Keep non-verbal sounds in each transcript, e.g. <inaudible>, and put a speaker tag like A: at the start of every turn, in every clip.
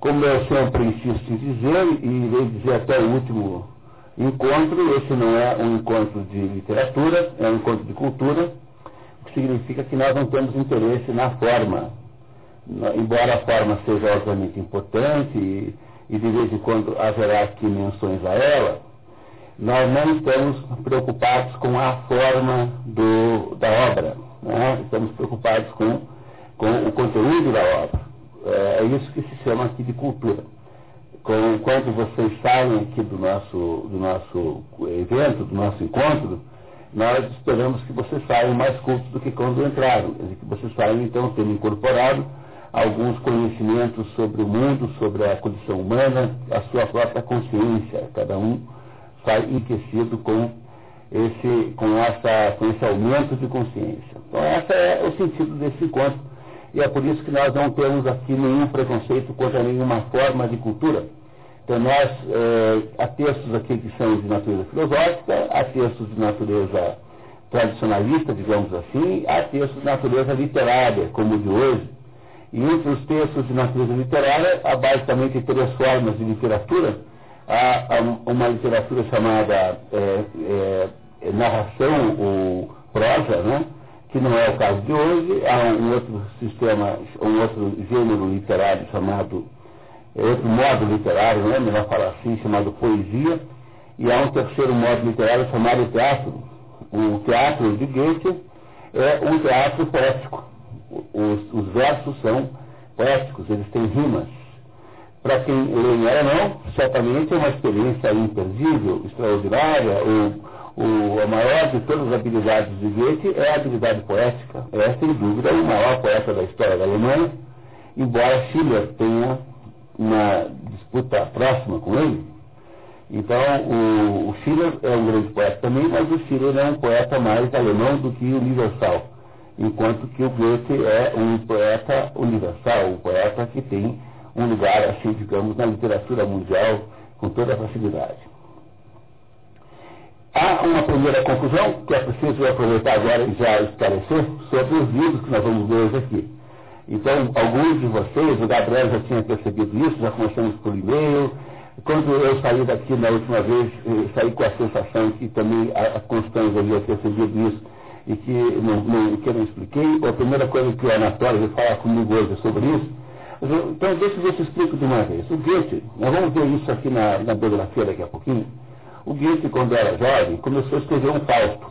A: como eu sempre insisto em dizer, e irei dizer até o último encontro, esse não é um encontro de literatura, é um encontro de cultura, o que significa que nós não temos interesse na forma, embora a forma seja obviamente importante e, e de vez em quando haverá aqui menções a ela, nós não estamos preocupados com a forma do, da obra, né? estamos preocupados com, com o conteúdo da obra. É, é isso que se chama aqui de cultura. Quando vocês saem aqui do nosso, do nosso evento, do nosso encontro, nós esperamos que vocês saiam mais cultos do que quando entraram. Que vocês saiam, então, tendo incorporado alguns conhecimentos sobre o mundo, sobre a condição humana, a sua própria consciência. Cada um sai enriquecido com esse, com, essa, com esse aumento de consciência. Então, esse é o sentido desse encontro. E é por isso que nós não temos aqui nenhum preconceito contra nenhuma forma de cultura. Então, nós, é, há textos aqui que são de natureza filosófica, há textos de natureza tradicionalista, digamos assim, há textos de natureza literária, como o de hoje. E entre os textos de natureza literária, há basicamente três formas de literatura há uma literatura chamada é, é, narração ou prosa, né? Que não é o caso de hoje, há um outro sistema, um outro gênero literário chamado, é outro modo literário, né? melhor falar assim, chamado poesia, e há um terceiro modo literário chamado teatro. O teatro de Goethe é um teatro poético. Os, os versos são poéticos, eles têm rimas para quem lê ela não, certamente é uma experiência imperdível, extraordinária, o, o, a maior de todas as habilidades de Goethe é a habilidade poética. É, sem dúvida, o maior poeta da história da Alemanha, embora Schiller tenha uma disputa próxima com ele. Então, o, o Schiller é um grande poeta também, mas o Schiller é um poeta mais alemão do que universal, enquanto que o Goethe é um poeta universal, um poeta que tem um lugar, assim, digamos, na literatura mundial com toda facilidade. Há uma primeira conclusão que é preciso aproveitar agora e já esclarecer sobre os livros que nós vamos ver hoje aqui. Então, alguns de vocês, o Gabriel já tinha percebido isso, já começamos por e-mail. Quando eu saí daqui na última vez, saí com a sensação que também a, Constância havia percebido isso e que não, não, que não expliquei. A primeira coisa que o Anatório vai falar comigo hoje sobre isso então, deixa eu se explico de uma vez. O Goethe, nós vamos ver isso aqui na, na biografia daqui a pouquinho. O Goethe, quando era jovem, começou a escrever um Fausto.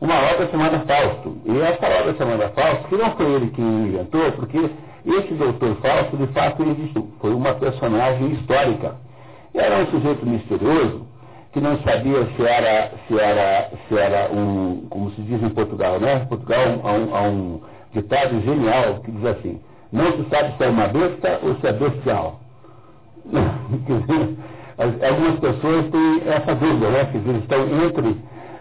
A: Uma obra chamada Fausto. E essa obra chamada Fausto, que não foi ele quem inventou, porque esse doutor Fausto, de fato, existiu. Foi uma personagem histórica. Era um sujeito misterioso, que não sabia se era, se era, se era um, como se diz em Portugal, né? Portugal há um, há um ditado genial que diz assim, não se sabe se é uma besta ou se é bestial. <laughs> Algumas pessoas têm essa dúvida, né? Que estão entre,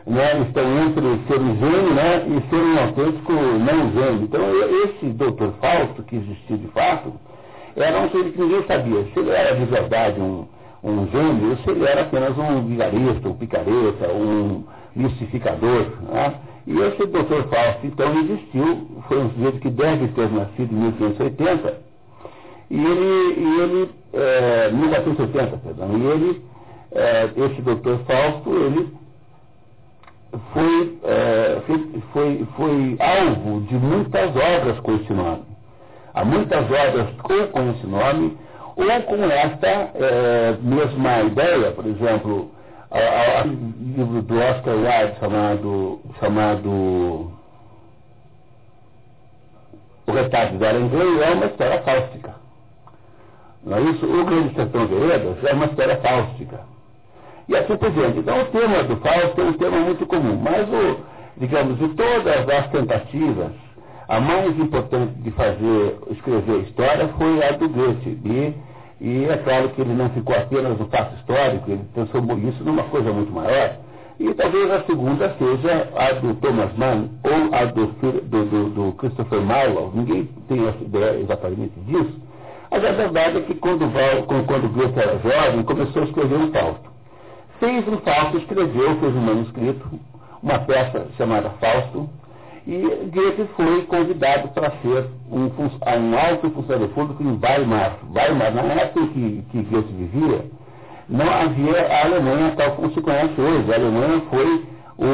A: né? estão entre ser um gênio né? e ser um autêntico não gênio. Então, esse doutor Fausto, que existia de fato, era um ser que ninguém sabia se ele era de verdade um, um gênio ou se ele era apenas um vigarista, um picareta, um mistificador. Né? E esse doutor Fausto, então, existiu, foi um sujeito que deve ter nascido em 1580, e ele, e ele é, 1980, perdão, e ele, é, esse doutor Fausto, ele foi, é, foi, foi, alvo de muitas obras com esse nome. Há muitas obras com, com esse nome, ou com esta é, mesma ideia, por exemplo, a, a, livro do Oscar Wilde chamado, chamado O Retrato de Arangueiro é uma história fáustica. Não é isso? O Grande Sertão Veredas é uma história fáustica. E assim por diante. Então o tema do Fausto é um tema muito comum, mas o, digamos, de todas as tentativas, a mais importante de fazer, escrever história foi a do Goethe. E e é claro que ele não ficou apenas no fato histórico, ele transformou isso numa coisa muito maior. E talvez a segunda seja a do Thomas Mann ou a do, do, do, do Christopher Marlowe. Ninguém tem essa ideia exatamente disso. Mas a verdade é que quando, quando Goethe era jovem, começou a escrever um Fausto. Fez um Fausto, escreveu, fez um manuscrito, uma peça chamada Fausto, E Goethe foi convidado para ser um, um alto funcionário público em Weimar. Weimar, na época que, que Goethe vivia, não havia a Alemanha tal como se conhece hoje. A Alemanha foi o,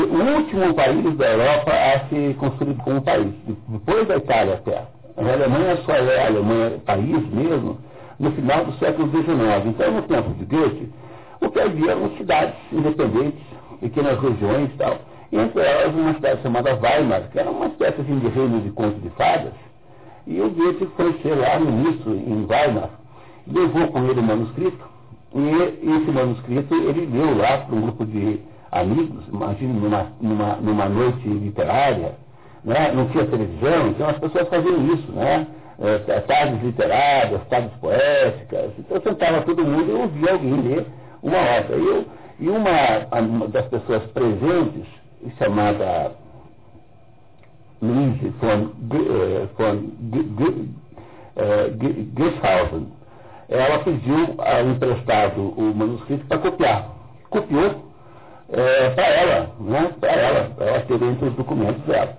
A: o último país da Europa a se construir como país, depois da Itália até. A Alemanha só é a Alemanha país mesmo no final do século XIX. Então, no tempo de Goethe, o que havia eram cidades independentes, pequenas regiões e tal. Entre elas, uma cidade chamada Weimar, que era uma espécie assim, de reino de conto de fadas. E o Goethe foi ser lá ministro em Weimar, levou com ele o manuscrito, e esse manuscrito ele deu lá para um grupo de amigos, imagine numa, numa, numa noite literária, né? não tinha televisão, então as pessoas faziam isso, né? É, tardes literárias, tardes poéticas, então sentava todo mundo e ouvia alguém ler uma obra. E, eu, e uma, uma das pessoas presentes, chamada Louise von, eh, von Gishausen, ela pediu emprestado o manuscrito para copiar. Copiou é, para ela, né? para ela, ela ter entre os documentos dela.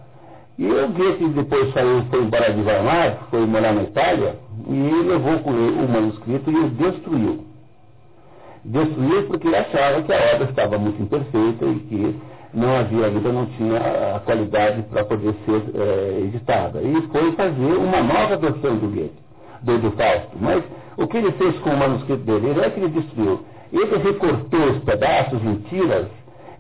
A: E o Goethe depois saiu, foi embora de Weimar, foi morar na Itália, e levou com ele o manuscrito e o destruiu. Destruiu porque achava que a obra estava muito imperfeita e que não havia ainda, não tinha a qualidade para poder ser é, editada. E foi fazer uma nova versão do Goethe, do, do Fausto. Mas o que ele fez com o manuscrito dele? Ele é que ele destruiu. Ele recortou os pedaços em tiras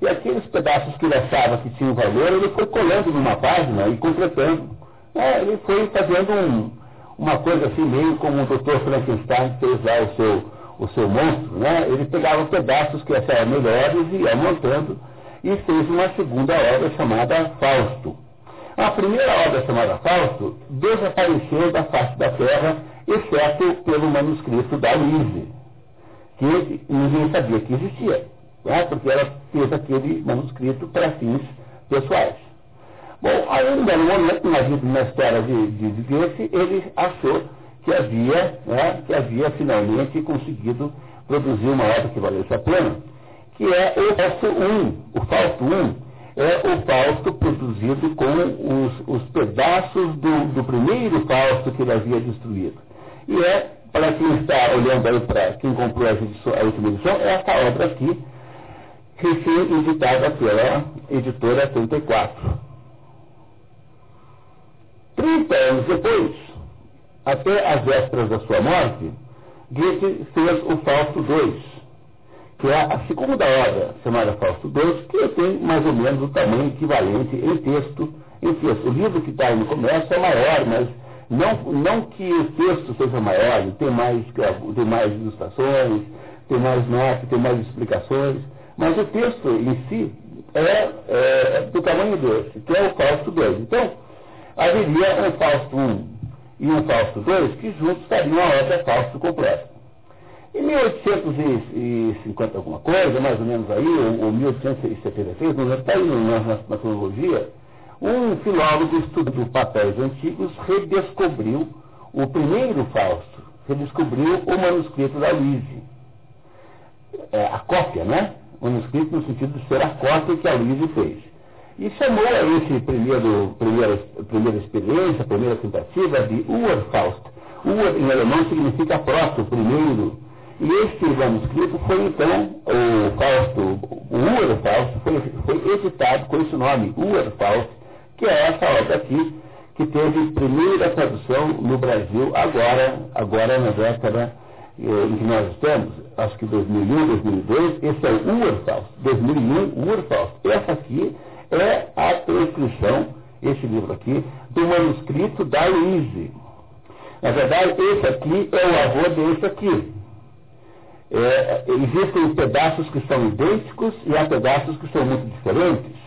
A: e aqueles pedaços que ele achava que tinham valor, ele foi colando numa página e completando. É, ele foi fazendo um, uma coisa assim, meio como o Dr. Frankenstein fez lá o seu, o seu monstro. Né? Ele pegava pedaços que achava melhores e ia montando e fez uma segunda obra chamada Fausto. A primeira obra chamada Fausto desapareceu da face da terra, exceto pelo manuscrito da Lise, que ninguém sabia que existia né, porque ela fez aquele manuscrito para fins pessoais. Bom, ainda no momento, na, na história de, de, de Goethe, ele achou que havia, né, que havia finalmente conseguido produzir uma obra que valesse a pena, que é o Fausto I. O Fausto I é o Fausto produzido com os, os pedaços do, do, primeiro Fausto que ele havia destruído. E é, para quem está olhando aí para quem comprou a, edição, a última edição, é essa obra aqui, recém-editada pela editora 34. Trinta anos depois, até as vésperas da sua morte, Goethe fez o Fausto II, que é a segunda obra chamada Fausto II, que tem mais ou menos o tamanho equivalente em texto. Em texto. O livro que está aí no comércio é maior, mas não, não que o texto seja maior, tem mais, tem mais ilustrações, tem mais notas, tem mais explicações mas o texto em si é, é do tamanho desse, que é o Fausto 2. Então, haveria um Fausto 1 e um Fausto 2 que juntos estariam a obra Fausto completa. Em 1850 alguma coisa, mais ou menos aí, ou, ou 1873, não está aí na, na, cronologia, um filólogo estudando papéis antigos redescobriu o primeiro Fausto, redescobriu o manuscrito da Luíse. É, a cópia, né? Manuscrito no sentido de ser a cópia que a Luísa fez. E chamou a esse primeiro, primeira, primeira experiência, primeira tentativa de Urfaust. Ur em alemão significa próprio, primeiro. E este manuscrito foi então, o Fausto, o Urfaust, foi, foi editado com esse nome, Urfaust, que é essa obra aqui, que teve primeira tradução no Brasil agora, agora na década em que nós estamos, acho que 2001, 2002, esse é o Urfaust, 2001, Urfaust. Essa aqui é a transcrição, esse livro aqui, do manuscrito da Luíse. Na verdade, esse aqui é o avô desse aqui. É, existem pedaços que são idênticos e há pedaços que são muito diferentes.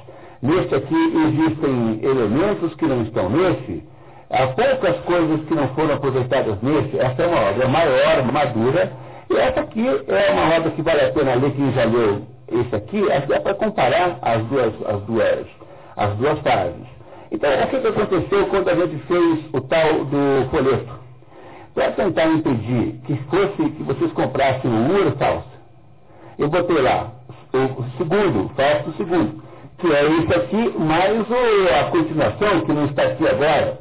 A: Neste aqui existem elementos que não estão nesse, Há poucas coisas que não foram aproveitadas nesse. Essa é uma obra maior, madura. E essa aqui é uma obra que vale a pena ler, quem já leu esse aqui, aqui é para comparar as duas, as, duas, as duas fases. Então, o que aconteceu quando a gente fez o tal do folheto? Para tentar impedir que fosse, que vocês comprassem o Ur falso, eu botei lá o segundo, falso segundo. que é isso aqui, mais a continuação, que não está aqui agora,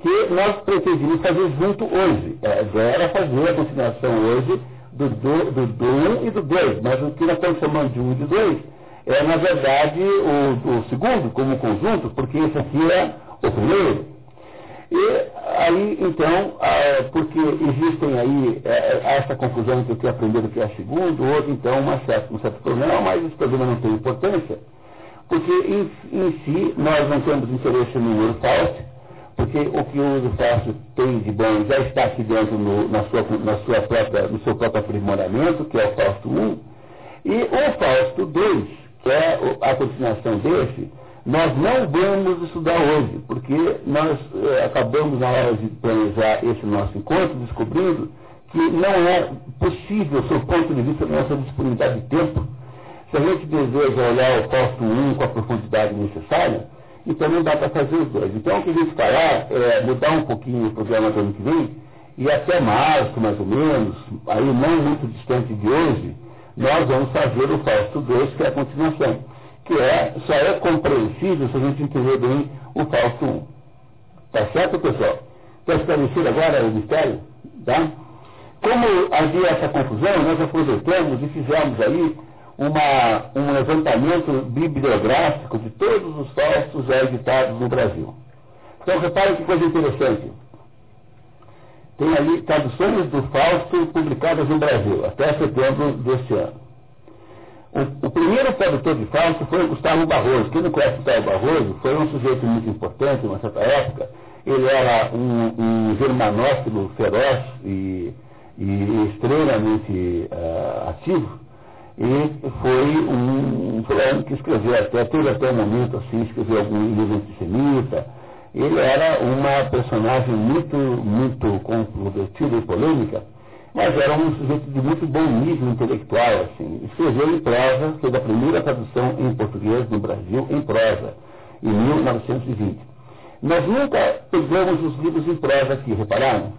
A: que nós pretendíamos fazer junto hoje. É, era fazer a continuação hoje do, do, do, do 1 e do 2, mas o que nós estamos chamando de 1 e de 2 é, na verdade, o, o segundo como conjunto, porque esse aqui é o primeiro. E aí, então, porque existem aí é, essa confusão entre o que é primeiro e o que é segundo, houve então uma certa, um certo problema, mas esse problema não tem importância, porque em, em si nós não temos interesse no número Fausto, porque o que o Fausto tem de bom já está aqui dentro no, na sua, na sua própria, no seu próprio aprimoramento, que é o Fausto 1, e o Fausto 2, que é a continuação desse, nós não vamos estudar hoje, porque nós eh, acabamos na hora de planejar esse nosso encontro descobrindo que não é possível, sob o ponto de vista da nossa disponibilidade de tempo, se a gente deseja olhar o Fausto 1 com a profundidade necessária, então não dá para fazer os dois. Então o que a gente fará é mudar um pouquinho o programa do ano que vem, e até março, mais ou menos, aí não muito distante de hoje, nós vamos fazer o Fausto 2, que é a continuação, que é, só é compreensível se a gente entender bem o Fausto 1. Tá certo, pessoal? Está esclarecido agora o mistério? Tá? Como havia essa confusão, nós aproveitamos e fizemos aí uma, um levantamento bibliográfico de todos os faustos já editados no Brasil. Então, reparem que coisa interessante. Tem ali traduções do Fausto publicadas no Brasil, até setembro deste ano. O, o, primeiro tradutor de Fausto foi o Gustavo Barroso. Quem não conhece Gustavo Barroso foi um sujeito muito importante em uma certa época. Ele era um, um germanófilo feroz e, e extremamente uh, ativo e foi um, fulano que escreveu até, teve até um momento assim, escreveu algum livro antissemita. Ele era uma personagem muito, muito controvertida e polêmica, mas era um sujeito de muito bom nível intelectual, assim. Escreveu em prosa, fez a primeira tradução em português no Brasil em prosa, em 1920. Nós nunca pegamos os livros em prosa aqui, repararam?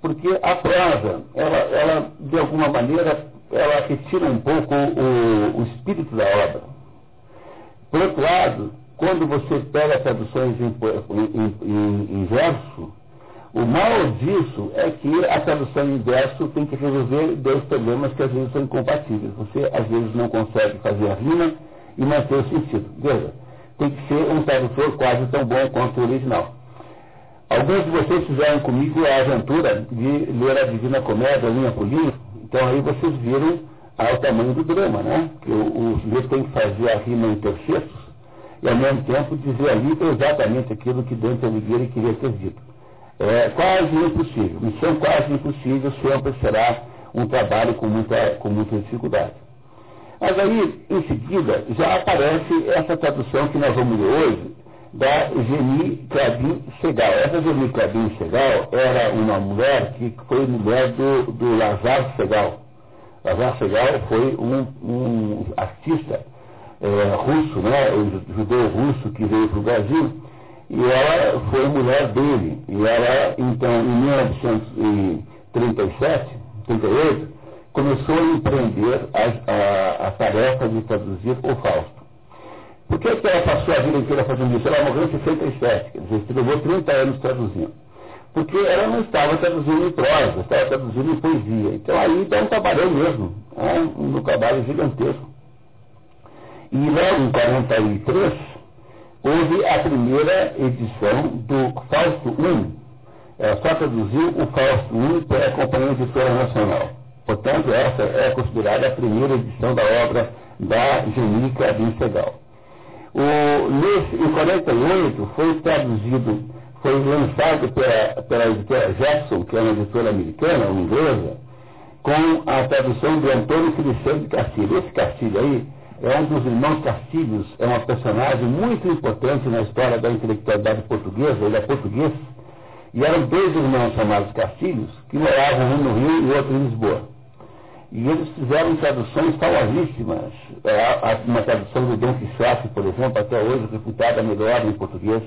A: Porque a prosa, ela, ela de alguma maneira, ela retira um pouco o, o espírito da obra. Por outro lado, quando você pega traduções em, em, em, em, verso, o mal disso é que a tradução em verso tem que resolver dois problemas que às vezes são incompatíveis. Você às vezes não consegue fazer a rima e manter o sentido. Veja, tem que ser um tradutor quase tão bom quanto o original. Alguns de vocês fizeram comigo a aventura de ler a Divina Comédia, linha por linha, então aí vocês viram ao tamanho do drama, né? Que o, o sujeito tem que fazer a rima em terceiros e ao mesmo tempo dizer ali exatamente aquilo que Dante Alighieri queria ter dito. É quase impossível, missão quase impossível, sempre será um trabalho com muita, com muita dificuldade. Mas aí, em seguida, já aparece essa tradução que nós vamos ler hoje, da Geni Clabin Segal. Essa Geni Clabin Segal era uma mulher que foi mulher do, do Lazar Segal. Lazar Segal foi um, um artista é, russo, né, judeu russo que veio para o Brasil, e ela foi mulher dele. E ela, então, em 1937, 38, começou a empreender a, a, a tarefa de traduzir o Fausto. Por que, que ela passou a vida inteira fazendo isso? Ela morreu em 67, quer dizer, levou 30 anos traduzindo. Porque ela não estava traduzindo em prosa, estava traduzindo em poesia. Então aí dá um trabalhão mesmo, é um, trabalho gigantesco. E logo em 43 houve a primeira edição do Fausto I. Ela só traduziu o Fausto I pela Companhia Editora Nacional. Portanto, essa é considerada a primeira edição da obra da Genica Vincegal. O, nesse, em 48 foi traduzido, foi lançado pela, pela editora Jackson, que é uma editora americana, inglesa, com a tradução de Antônio Feliciano de Castilho. Esse Castilho aí é um dos irmãos Castilhos, é uma personagem muito importante na história da intelectualidade portuguesa, ele é português, e eram dois irmãos chamados Castilhos, que moravam um no Rio e outro em Lisboa. E eles fizeram traduções famosíssimas. É, uma tradução do Dom Quixote, por exemplo, até hoje reputada melhor em português.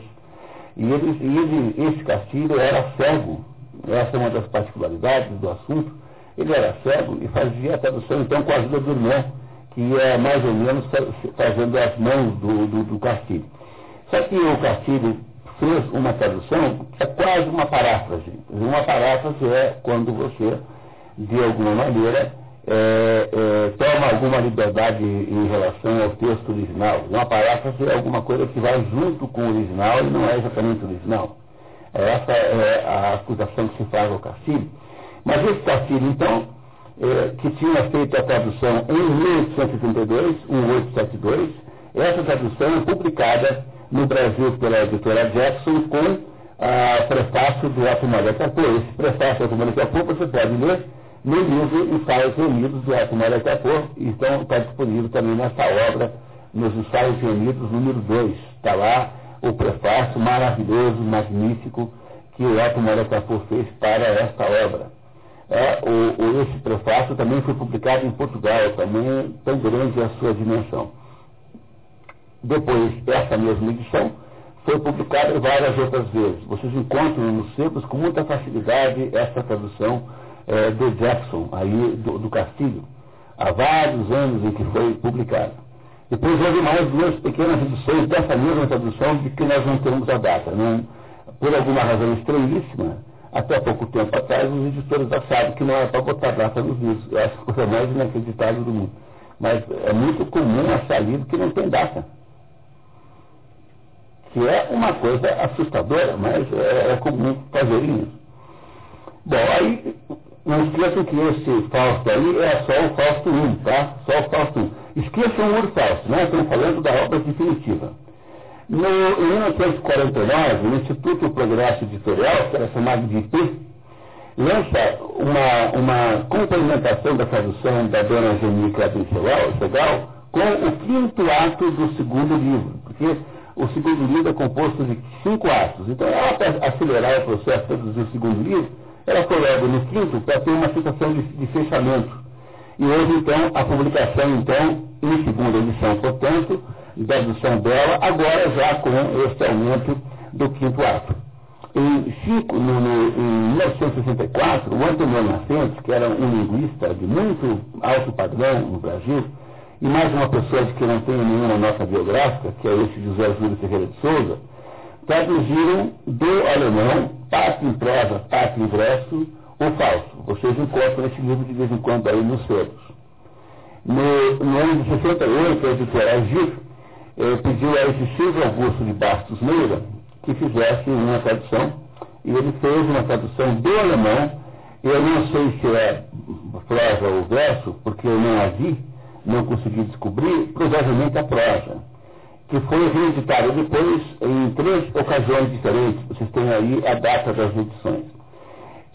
A: E, eles, ele, esse Castilho era cego. Essa é uma das particularidades do assunto. Ele era cego e fazia a tradução, então, com a ajuda do irmão, que é mais ou menos fazendo as mãos do, do, do Castilho. Só que o Castilho fez uma tradução que é quase uma paráfrase. Uma paráfrase é quando você, de alguma maneira, é, é, toma alguma liberdade em relação ao texto original. Uma paráfrase é alguma coisa que vai junto com o original e não é exatamente o original. Essa é a acusação que se faz ao Castilho. Mas esse Castilho, então, é, que tinha feito a tradução em 1832, 1872, essa tradução é publicada no Brasil pela editora Jackson com a prefácio do Otto Capô. Esse prefácio do Otto Capô você pode ler no livro Ensaios Reunidos do Otto Maria Capô, então está disponível também nessa obra, nos Ensaios Reunidos número 2. Está lá o prefácio maravilhoso, magnífico, que o Maria Capô fez para esta obra. É, o, o, esse prefácio também foi publicado em Portugal, também tão grande a sua dimensão. Depois, essa mesma edição foi publicada várias outras vezes. Vocês encontram nos sebos com muita facilidade essa tradução é, do Jackson, aí do, do Castilho, há vários anos em que foi publicada. Depois houve mais duas pequenas edições dessa mesma tradução de que nós não temos a data. Não, por alguma razão estranhíssima, até pouco tempo atrás os editores achavam que não era para botar data nos livros. Acho a coisa mais inacreditável do mundo. Mas é muito comum achar livro que não tem data que é uma coisa assustadora, mas é, é comum fazer isso. Bom, aí não esqueçam que esse Fausto aí é só o Fausto 1, tá? Só o Fausto 1. Esqueçam o Fausto, né? Estamos falando da obra definitiva. No, em 1949, o Instituto Progresso Editorial, que era chamado de IP, lança uma, uma complementação da tradução da dona Angelica Segal com o quinto ato do segundo livro, porque o segundo livro é composto de cinco atos. Então, ela, para acelerar o processo de produzir o segundo livro, ela logo no quinto para ter uma situação de, de, fechamento. E houve, então, a publicação, então, em segunda edição, portanto, da edição dela, agora já com este aumento do quinto ato. Em, cinco, no, no, em 1964, o Antônio Nascentes, que era um linguista de muito alto padrão no Brasil, e mais uma pessoa de que não tenho nenhuma nota biográfica, que é esse José Júlio Ferreira de Souza, traduziram do alemão, parte em prosa, parte em verso, o falso. Vocês encontram esse livro de vez em quando aí nos selos. No, no ano de 68, a editora Agir eh, pediu a esse Silvio Augusto de Bastos Meira que fizesse uma tradução, e ele fez uma tradução do alemão, eu não sei se é prosa ou verso, porque eu não a vi, não consegui descobrir, provavelmente a prosa, que foi reeditada depois em três ocasiões diferentes. Vocês têm aí a data das edições.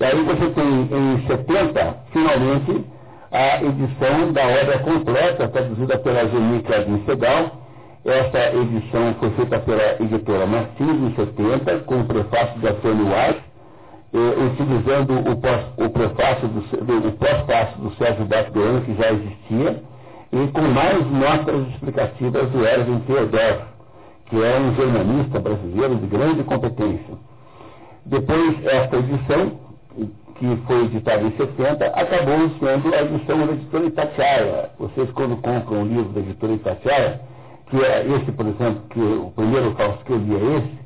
A: E aí você tem em 70, finalmente, a edição da obra completa, traduzida pela Genica de Segal. Essa edição foi feita pela editora Martins, em 70, com o prefácio de Antônio Weiss, eh, utilizando o, pós, o prefácio do, do, Sérgio Batgoan, que já existia, e com mais notas explicativas do Erwin Theodor, que é um jornalista brasileiro de grande competência. Depois, esta edição, que foi editada em 70, acabou sendo a edição da editora Itatiaia. Vocês, quando compram um livro da editora Itatiaia, que é esse, por exemplo, que o primeiro falso que eu li é esse,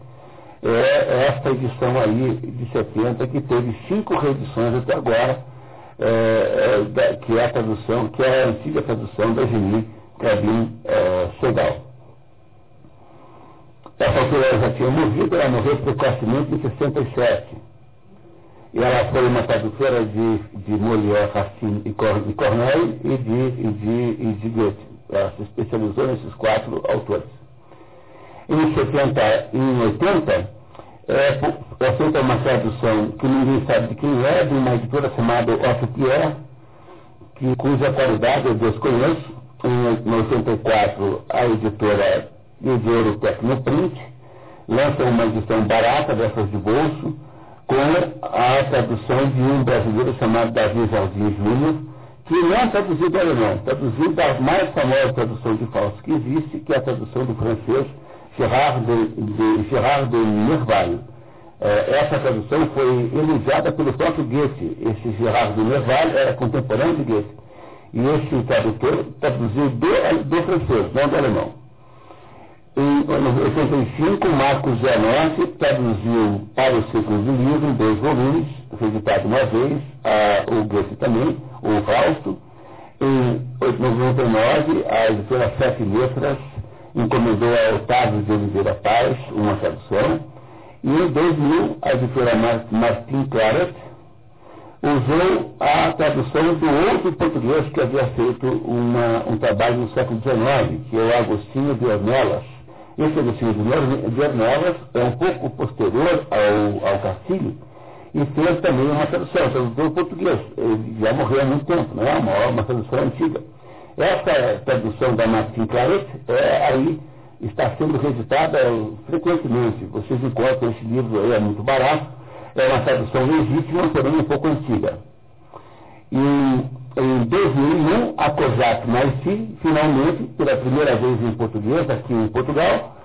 A: é esta edição aí de 70, que teve cinco reedições até agora, é, é, que é a tradução, que é a antiga tradução da Geni Cabin é, Segal. Essa altura ela já tinha morrido, ela morreu precocemente em 67. E ela foi uma tradutora de, de Molière, Racine e Corneille e de, e de, e de Goethe. Ela se especializou nesses quatro autores. Em 70 em 80, é, é feita uma tradução que ninguém sabe de quem é, de uma editora chamada Pierre, que, cuja qualidade eu desconheço. Em 84, a editora Edioro Tecnoprint lança uma edição barata dessas de bolso, com a tradução de um brasileiro chamado Davi Jardim Júnior, que não é traduzido alemão, traduzido a mais famosa tradução de falso que existe, que é a tradução do francês Gerard de, de, de Nerval. É, essa tradução foi elogiada pelo próprio Goethe. Esse Gerard de Nerval era contemporâneo de Goethe. E esse tradutor traduziu do, do francês, não do alemão. Em 85, Marcos Gianossi traduziu para o segundo livro, em dois volumes, foi editado uma vez, a, o Goethe também, o Fausto. Em 99, a editora Sete Letras encomendou a Otávio de Oliveira Paz uma tradução. E em 2000, a editora Martin Claret usou a tradução do outro português que havia feito uma, um trabalho no século XIX, que é o Agostinho de Ornelas. Esse Agostinho de Ornelas é um pouco posterior ao, ao Castilho e fez também uma tradução, tradutor português. Ele já morreu há muito tempo, não é uma, uma tradução antiga. Essa tradução da Martin Claret é aí está sendo reeditada frequentemente. Vocês encontram esse livro aí, é muito barato é uma tradução legítima, porém um pouco antiga. E em 2001, a COSAC Maici, finalmente, pela primeira vez em português, aqui em Portugal,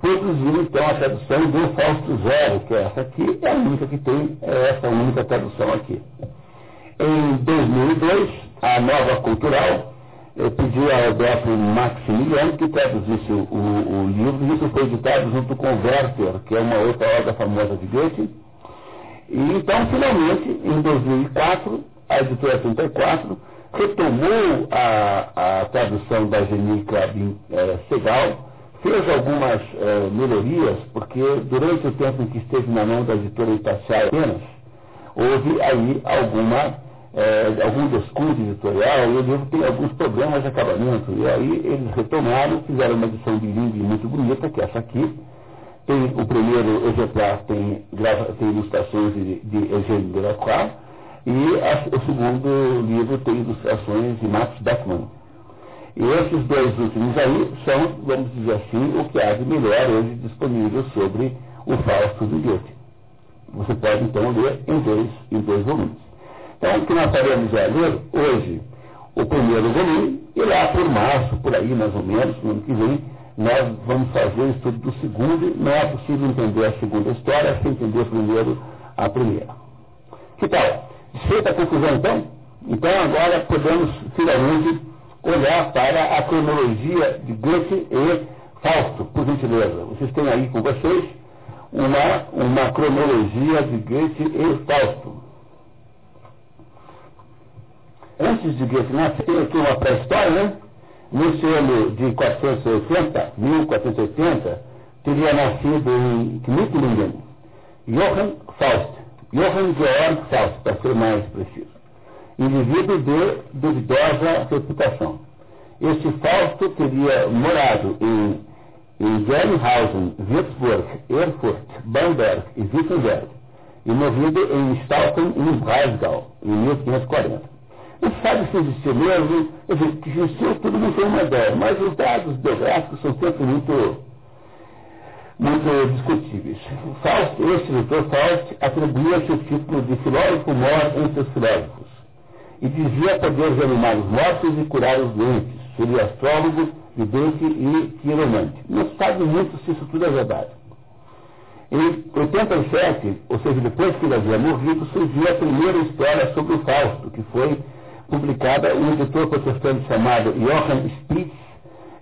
A: produziu então a tradução do Fausto Zero, que é essa aqui, é a única que tem, é essa única tradução aqui. Em 2002, a Nova Cultural eh, pediu ao Adolfo Maximiliano que traduzisse o, o, o livro, e isso foi editado junto com Werther, que é uma outra obra famosa de Goethe, e então, finalmente, em 2004, a editora 34 retomou a, a tradução da Genica é, Segal, fez algumas é, melhorias, porque durante o tempo em que esteve na mão da editora Itatiaia apenas, houve aí alguma, é, algum descuido editorial e o livro tem alguns problemas de acabamento. E aí eles retomaram, fizeram uma edição de bilingue muito bonita, que é essa aqui, tem, o primeiro exemplar tem, tem ilustrações de, de Eugênio Delacroix e a, o segundo livro tem ilustrações de Max Beckmann. E esses dois últimos aí são, vamos dizer assim, o que há de melhor hoje disponível sobre o Fausto do Goethe. Você pode então ler em dois, em dois volumes. Então, o que nós faremos é ler hoje o primeiro volume e lá por março, por aí mais ou menos, no ano que vem, nós vamos fazer o estudo do segundo, não é possível entender a segunda história sem entender primeiro a primeira. Que tal? Feita a confusão então? Então agora podemos finalmente olhar para a cronologia de Goethe e Fausto, por gentileza. Vocês têm aí com vocês uma, uma cronologia de Goethe e Fausto. Antes de Goethe nascer, tem aqui uma pré-história, né? Nesse ano de 480, 1480, teria nascido em Knippelingen Johann Faust, Johann Georg Faust, para ser mais preciso, indivíduo de duvidosa reputação. Este Fausto teria morado em, em Würzburg, Erfurt, Bamberg e Wittenberg, e morrido em Staufen, em Breisgau, em 1540. Sabe se existiu mesmo, que existiu, todo mundo tem uma ideia, mas os dados biográficos são sempre muito, muito discutíveis. Faust, este doutor Faust atribuía-se o título de filósofo mor entre os filósofos e dizia poder reanimar os mortos e curar os doentes. Seria astrólogo, vidente e quiromante. Não sabe muito se isso tudo é verdade. Em 87, ou seja, depois que ele havia morrido, surgiu a primeira história sobre o Fausto, que foi publicada um editor protestante chamado Johann Spitz,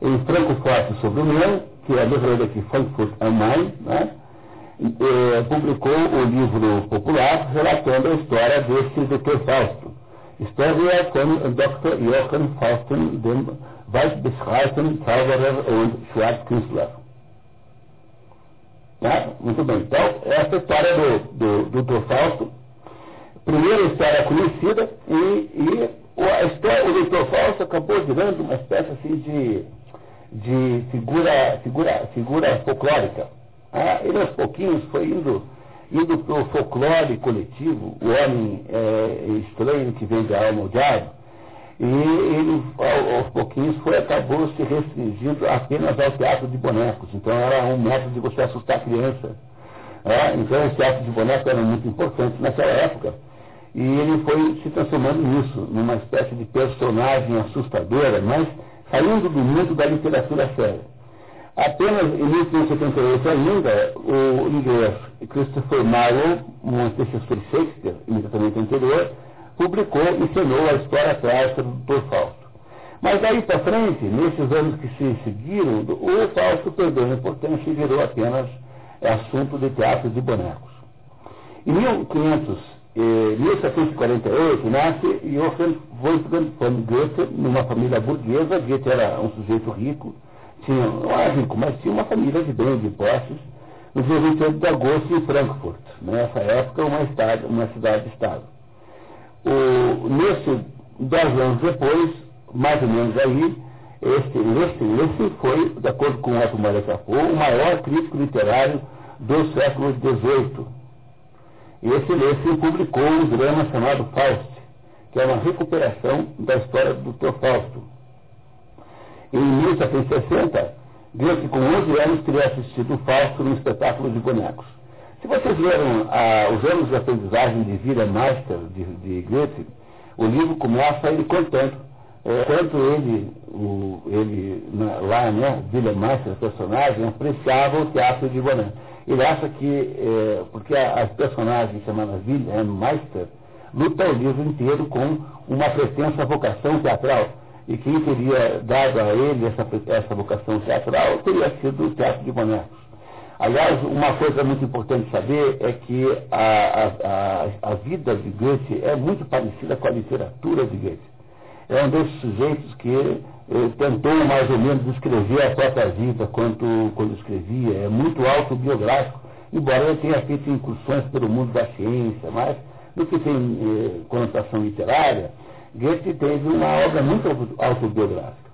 A: em Franco sobre o Meu, que é a mesma aqui, Frankfurt am Main, né? E, publicou o livro popular relatando a história desse Dr. Fausto. História von Dr. Johann Fausten, dem Weitbeschreiten Zauberer und Schwarzkünstler. Tá? Muito bem. Então, essa história do, do, do Dr. Fausto primeira história conhecida e, e a história, o leitor falso acabou virando uma espécie assim de, de figura, figura, figura folclórica. Ah, ele aos pouquinhos foi indo, indo para o folclore coletivo, o homem é, estranho que vem da alma ao diabo, e ele aos pouquinhos foi, acabou se restringindo apenas ao teatro de bonecos. Então era um método de você assustar a criança. Ah, então o teatro de bonecos era muito importante naquela época. E ele foi se transformando nisso, numa espécie de personagem assustadora, mas saindo do mundo da literatura séria. Apenas em 1878 ainda, o inglês Christopher Marlowe, um antecessor de Shakespeare, imediatamente anterior, publicou e ensinou a história clássica do. Fausto. Mas daí para frente, nesses anos que se seguiram, o Fausto perdeu a importância e virou apenas assunto de teatro de bonecos. Em 1500, eh, 1748, nasce Johann Wolfgang von Goethe numa família burguesa. Goethe era um sujeito rico, tinha, não era rico, mas tinha uma família de bens e posses, no dia 28 de agosto em Frankfurt. Nessa época, uma, estado, uma cidade-estado. Nesse, dez anos depois, mais ou menos aí, este, este, este foi, de acordo com Otto Maria Capô, o maior crítico literário do século XVIII. Esse Lessing publicou um drama chamado Faust, que é uma recuperação da história do Dr. Fausto. Em 1760, Goethe, com 11 anos, teria assistido Fausto num espetáculo de bonecos. Se vocês leram ah, os anos de aprendizagem de Wilhelm Meister, de, de Goethe, o livro começa ele contando é, quanto ele, o, ele na, lá, né, Wilhelm Meister, personagem, apreciava o teatro de bonecos. Ele acha que, é, porque as personagens chamadas Wilhelm Meister lutam o livro inteiro com uma pretensa vocação teatral. E quem teria dado a ele essa, essa vocação teatral teria sido o teatro de bonecos. Aliás, uma coisa muito importante saber é que a, a, a, a vida de Goethe é muito parecida com a literatura de Goethe. É um desses sujeitos que tentou mais ou menos descrever a própria vida quando, quando escrevia. É muito autobiográfico, embora ele tenha feito incursões pelo mundo da ciência, mas no que tem eh, conotação literária, Goethe teve uma obra muito autobiográfica.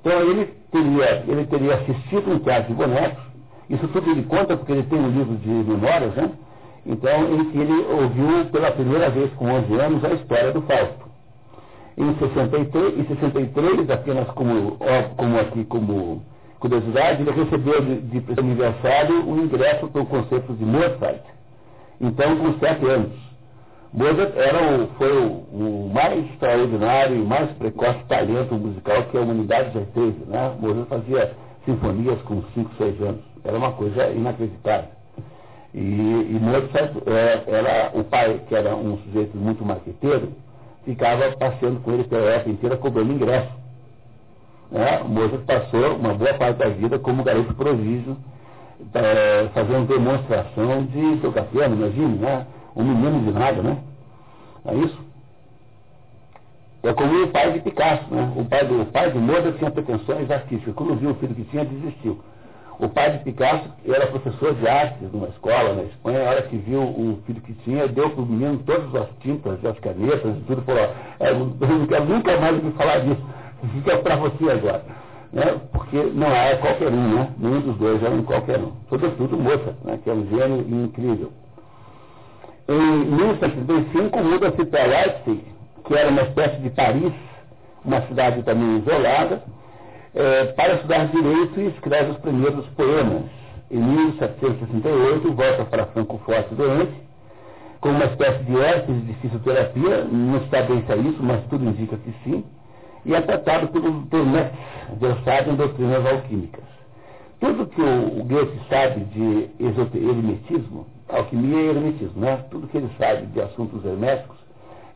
A: Então ele teria, ele teria assistido um teatro de bonecos, isso tudo ele conta porque ele tem um livro de memórias, né? Então, em que ele ouviu pela primeira vez com 11 anos a história do Fausto. Em 63, em 63 apenas como, como aqui como curiosidade, ele recebeu de, de aniversário o ingresso para o concerto de Mozart. Então, com 7 anos. Mozart era o, foi o, o, mais extraordinário e mais precoce talento musical que a humanidade já teve. Né? Mozart fazia sinfonias com 5, 6 anos. Era uma coisa inacreditável. E, e Mozart é, era o pai, que era um sujeito muito marqueteiro, ficava passeando com ele pela Europa inteira cobrando ingresso. É, Mozart passou uma boa parte da vida como garoto prodígio, é, fazendo demonstração de tocar piano, imagine, né? um menino de nada, né? É isso? É como o pai de Picasso, né? O pai do o pai de Mozart tinha pretensões artísticas. Quando viu o filho que tinha, desistiu. O pai de Picasso era professor de artes numa escola na Espanha. A hora que viu o filho que tinha, deu para o menino todas as tintas, as canetas e tudo. Falou: é, não quero nunca mais me falar disso. Fica para você agora. Né? Porque não é qualquer um, né? Nenhum dos dois é um qualquer um. Sobretudo Mozart, né? que é um gênio incrível. Em 1735, muda-se para Leipzig, que era uma espécie de Paris, uma cidade também isolada é, para estudar direito e escreve os primeiros poemas. Em 1768, volta para Francoforte doente, com uma espécie de herpes de fisioterapia, não está bem se é isso, mas tudo indica que sim, e é tratado pelo. Metz, versado em doutrinas alquímicas. Tudo que o, o Goethe sabe de hermetismo, alquimia e hermetismo, né? tudo que ele sabe de assuntos herméticos,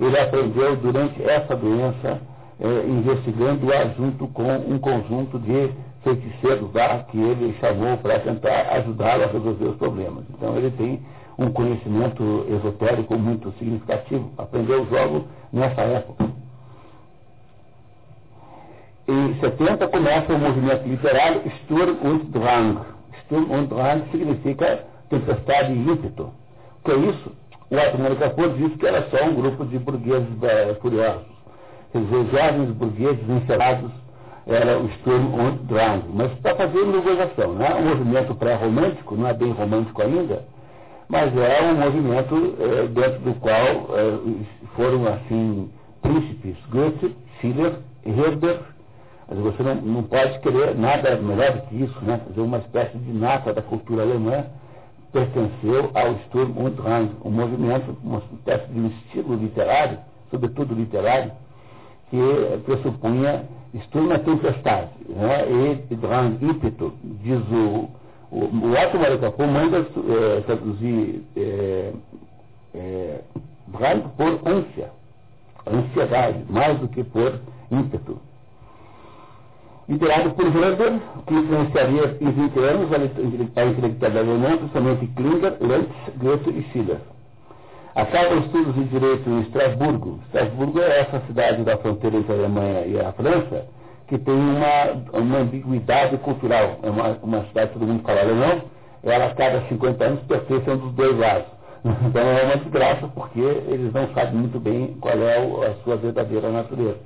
A: ele aprendeu durante essa doença é, investigando-a junto com um conjunto de feiticeiros lá que ele chamou para tentar ajudá-lo a resolver os problemas. Então ele tem um conhecimento esotérico muito significativo. Aprendeu o jogo nessa época. Em 70 começa o movimento literário Sturm und Drang. Sturm und Drang significa tempestade e ímpeto. O que é isso? O Atmano Capô disse que era só um grupo de burgueses furiosos quer dizer, jovens burgueses encelados era o Sturm und Drang. Mas está fazendo negociação, não é um movimento pré-romântico, não é bem romântico ainda, mas é um movimento é, dentro do qual é, foram, assim, príncipes Goethe, Schiller, Herder, mas você não, não pode querer nada melhor do que isso, né? Dizer, uma espécie de nata da cultura alemã pertenceu ao Sturm und Drang, um movimento, uma espécie de um estilo literário, sobretudo literário, que pressupunha estudo tempestade, né? e drang ímpeto, diz o, o, o Otto Maracapô manda é, traduzir é, é, por ânsia. ansiedade, mais do que por ímpeto. Liderado por Weber, que influenciaria em 20 anos a intelectualidade alemã, principalmente Klinger, Lentz, Goethe e Schiller. Acaba os estudos de direito em Estrasburgo. Estrasburgo é essa cidade da fronteira entre a Alemanha e a França, que tem uma, uma ambiguidade cultural. É uma, uma cidade que todo mundo fala alemão, ela a cada 50 anos pertence a um dos dois lados. <laughs> Então é uma desgraça porque eles não sabem muito bem qual é a sua verdadeira natureza.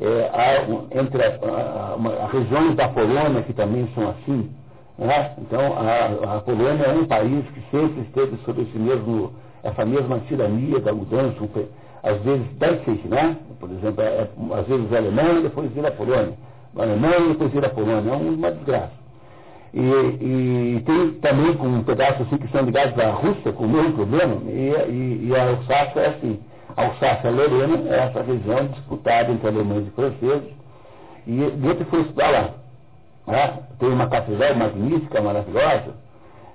A: É, há, entre as regiões da Polônia que também são assim, né? então a, a, Polônia é um país que sempre esteve sob esse mesmo, essa mesma tirania da mudança, às vezes Danzig, né? por exemplo, é, às vezes a Alemanha, depois vira a Polônia, a Alemanha, depois vira a Polônia, é uma desgraça. E, e, tem também com um pedaço assim que são ligados à Rússia com o mesmo problema, e, e, e a Alsácia é assim. A Alsácia-Lorena é essa região disputada entre alemães e franceses, e Goethe foi estudar lá. Né? Tem uma catedral magnífica, maravilhosa.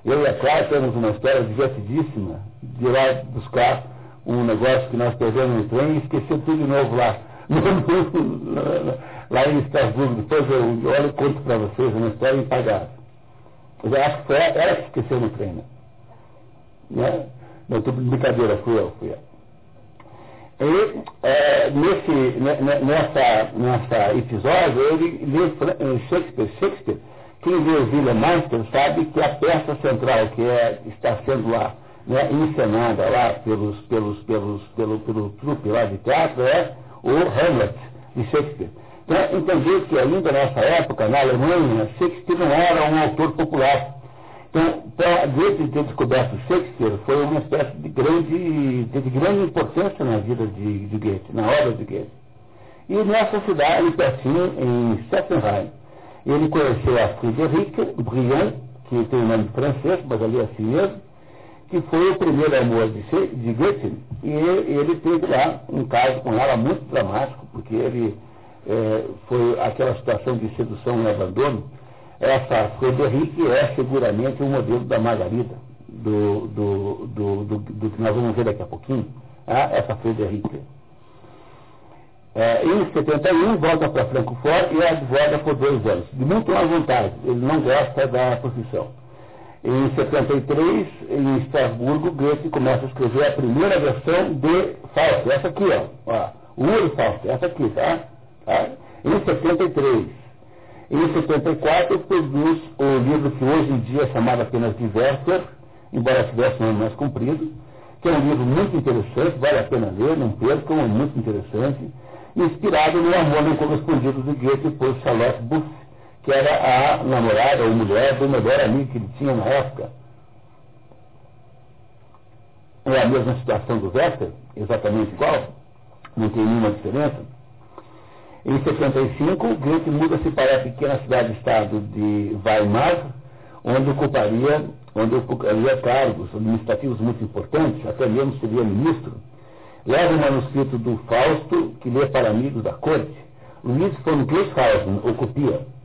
A: Eu e a Clara temos uma história divertidíssima de ir lá buscar um negócio que nós perdemos no trem e esquecer tudo de novo lá. <laughs> lá em Estrasburgo. Depois eu, olho e conto para vocês uma história impagável. Eu acho que foi ela que esqueceu no treino. Né? Não, estou brincadeira, fui eu, fui eu. E é, nesse, nessa, nessa episódio, ele lê Shakespeare, Shakespeare, quem vê o William Meister sabe que a peça central que é, está sendo lá né, encenada lá pelos, pelos, pelos, pelo, pelo trupe lá de teatro é o Hamlet de Shakespeare. Então, entender que ainda nessa época, na Alemanha, Shakespeare não era um autor popular. Então, Goethe ter descoberto Shakespeare foi uma espécie de grande, de grande importância na vida de, de Goethe, na obra de Goethe. E nessa cidade, pertinho, em Sachsenheim, ele conheceu a Friederike Briand, que tem o nome francês, mas ali é assim mesmo, que foi o primeiro amor de, de Goethe, e ele, teve lá um caso com ela muito dramático, porque ele é, foi aquela situação de sedução e abandono, essa Frederic é seguramente um modelo da Margarida, do, do, do, do, que nós vamos ver daqui a pouquinho, tá? essa Frederic. É, em 71, volta para Francfort e advoga por dois anos, de muito má vontade, ele não gosta da profissão. Em 73, em Estrasburgo, Goethe começa a escrever a primeira versão de Fausto, essa aqui, ó, ó Uri Fausto, essa aqui, tá? Tá? Em 73. Em 74 produz o livro que hoje em dia é chamado apenas de Werther, embora tivesse um nome mais comprido, que é um livro muito interessante, vale a pena ler, não percam, é muito interessante, inspirado no amor não correspondido de Goethe por Charlotte Buff, que era a namorada ou mulher do melhor amigo que ele tinha na época. É a mesma situação do Werther, exatamente igual, não tem nenhuma diferença. Em 75, Goethe muda-se para a pequena cidade-estado de Weimar, onde ocuparia, onde ocuparia cargos administrativos muito importantes, até mesmo seria ministro. Leva o manuscrito do Fausto, que lê para amigos da corte. Luiz von Gleshausen o copia.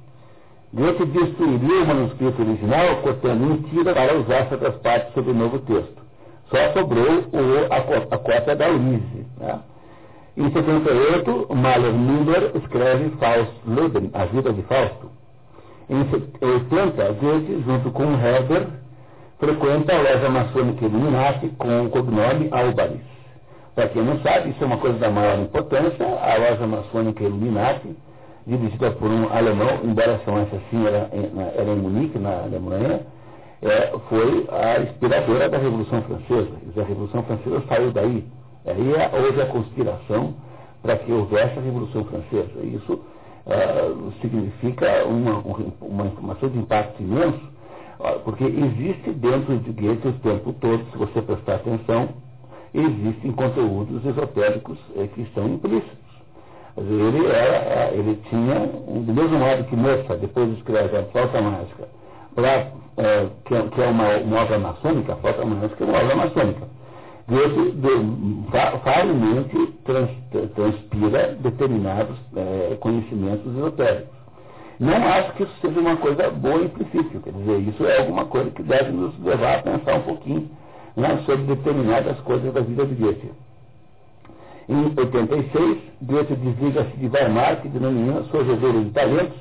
A: Goethe destruiria o manuscrito original, cortando mentira para usar certas partes sobre o novo texto. Só sobrou o, a, a cópia da Luise. Né? Em 78, Mahler Müller escreve Faust Leben, A Vida de Fausto. Em 80, Goethe, junto com Herder, frequenta a loja maçônica Illuminati com o cognome Albaris. Para quem não sabe, isso é uma coisa da maior importância, a loja maçônica Illuminati, dirigida por um alemão, embora essa assim era, era em Munique, na Alemanha, é, foi a inspiradora da Revolução Francesa. A Revolução Francesa saiu daí. Aí é, houve a conspiração para que houvesse a Revolução Francesa. Isso uh, significa uma, uma informação de impacto imenso, uh, porque existe dentro de Goethe o tempo todo, se você prestar atenção, existem conteúdos esotéricos eh, que estão implícitos. Ele, era, ele tinha, do mesmo modo que Moça depois escreve a Flauta Mágica, pra, eh, que, é, que, é uma, uma obra maçônica, a Flauta Mágica é uma obra maçônica Goethe facilmente trans, transpira determinados é, conhecimentos esotéricos. Não acho que isso seja uma coisa boa em princípio, quer dizer, isso é alguma coisa que deve nos levar a pensar um pouquinho né, sobre determinadas coisas da vida de Goethe. Em 86, Goethe desliga-se de Weimar, que denomina sua herdeira de talentos,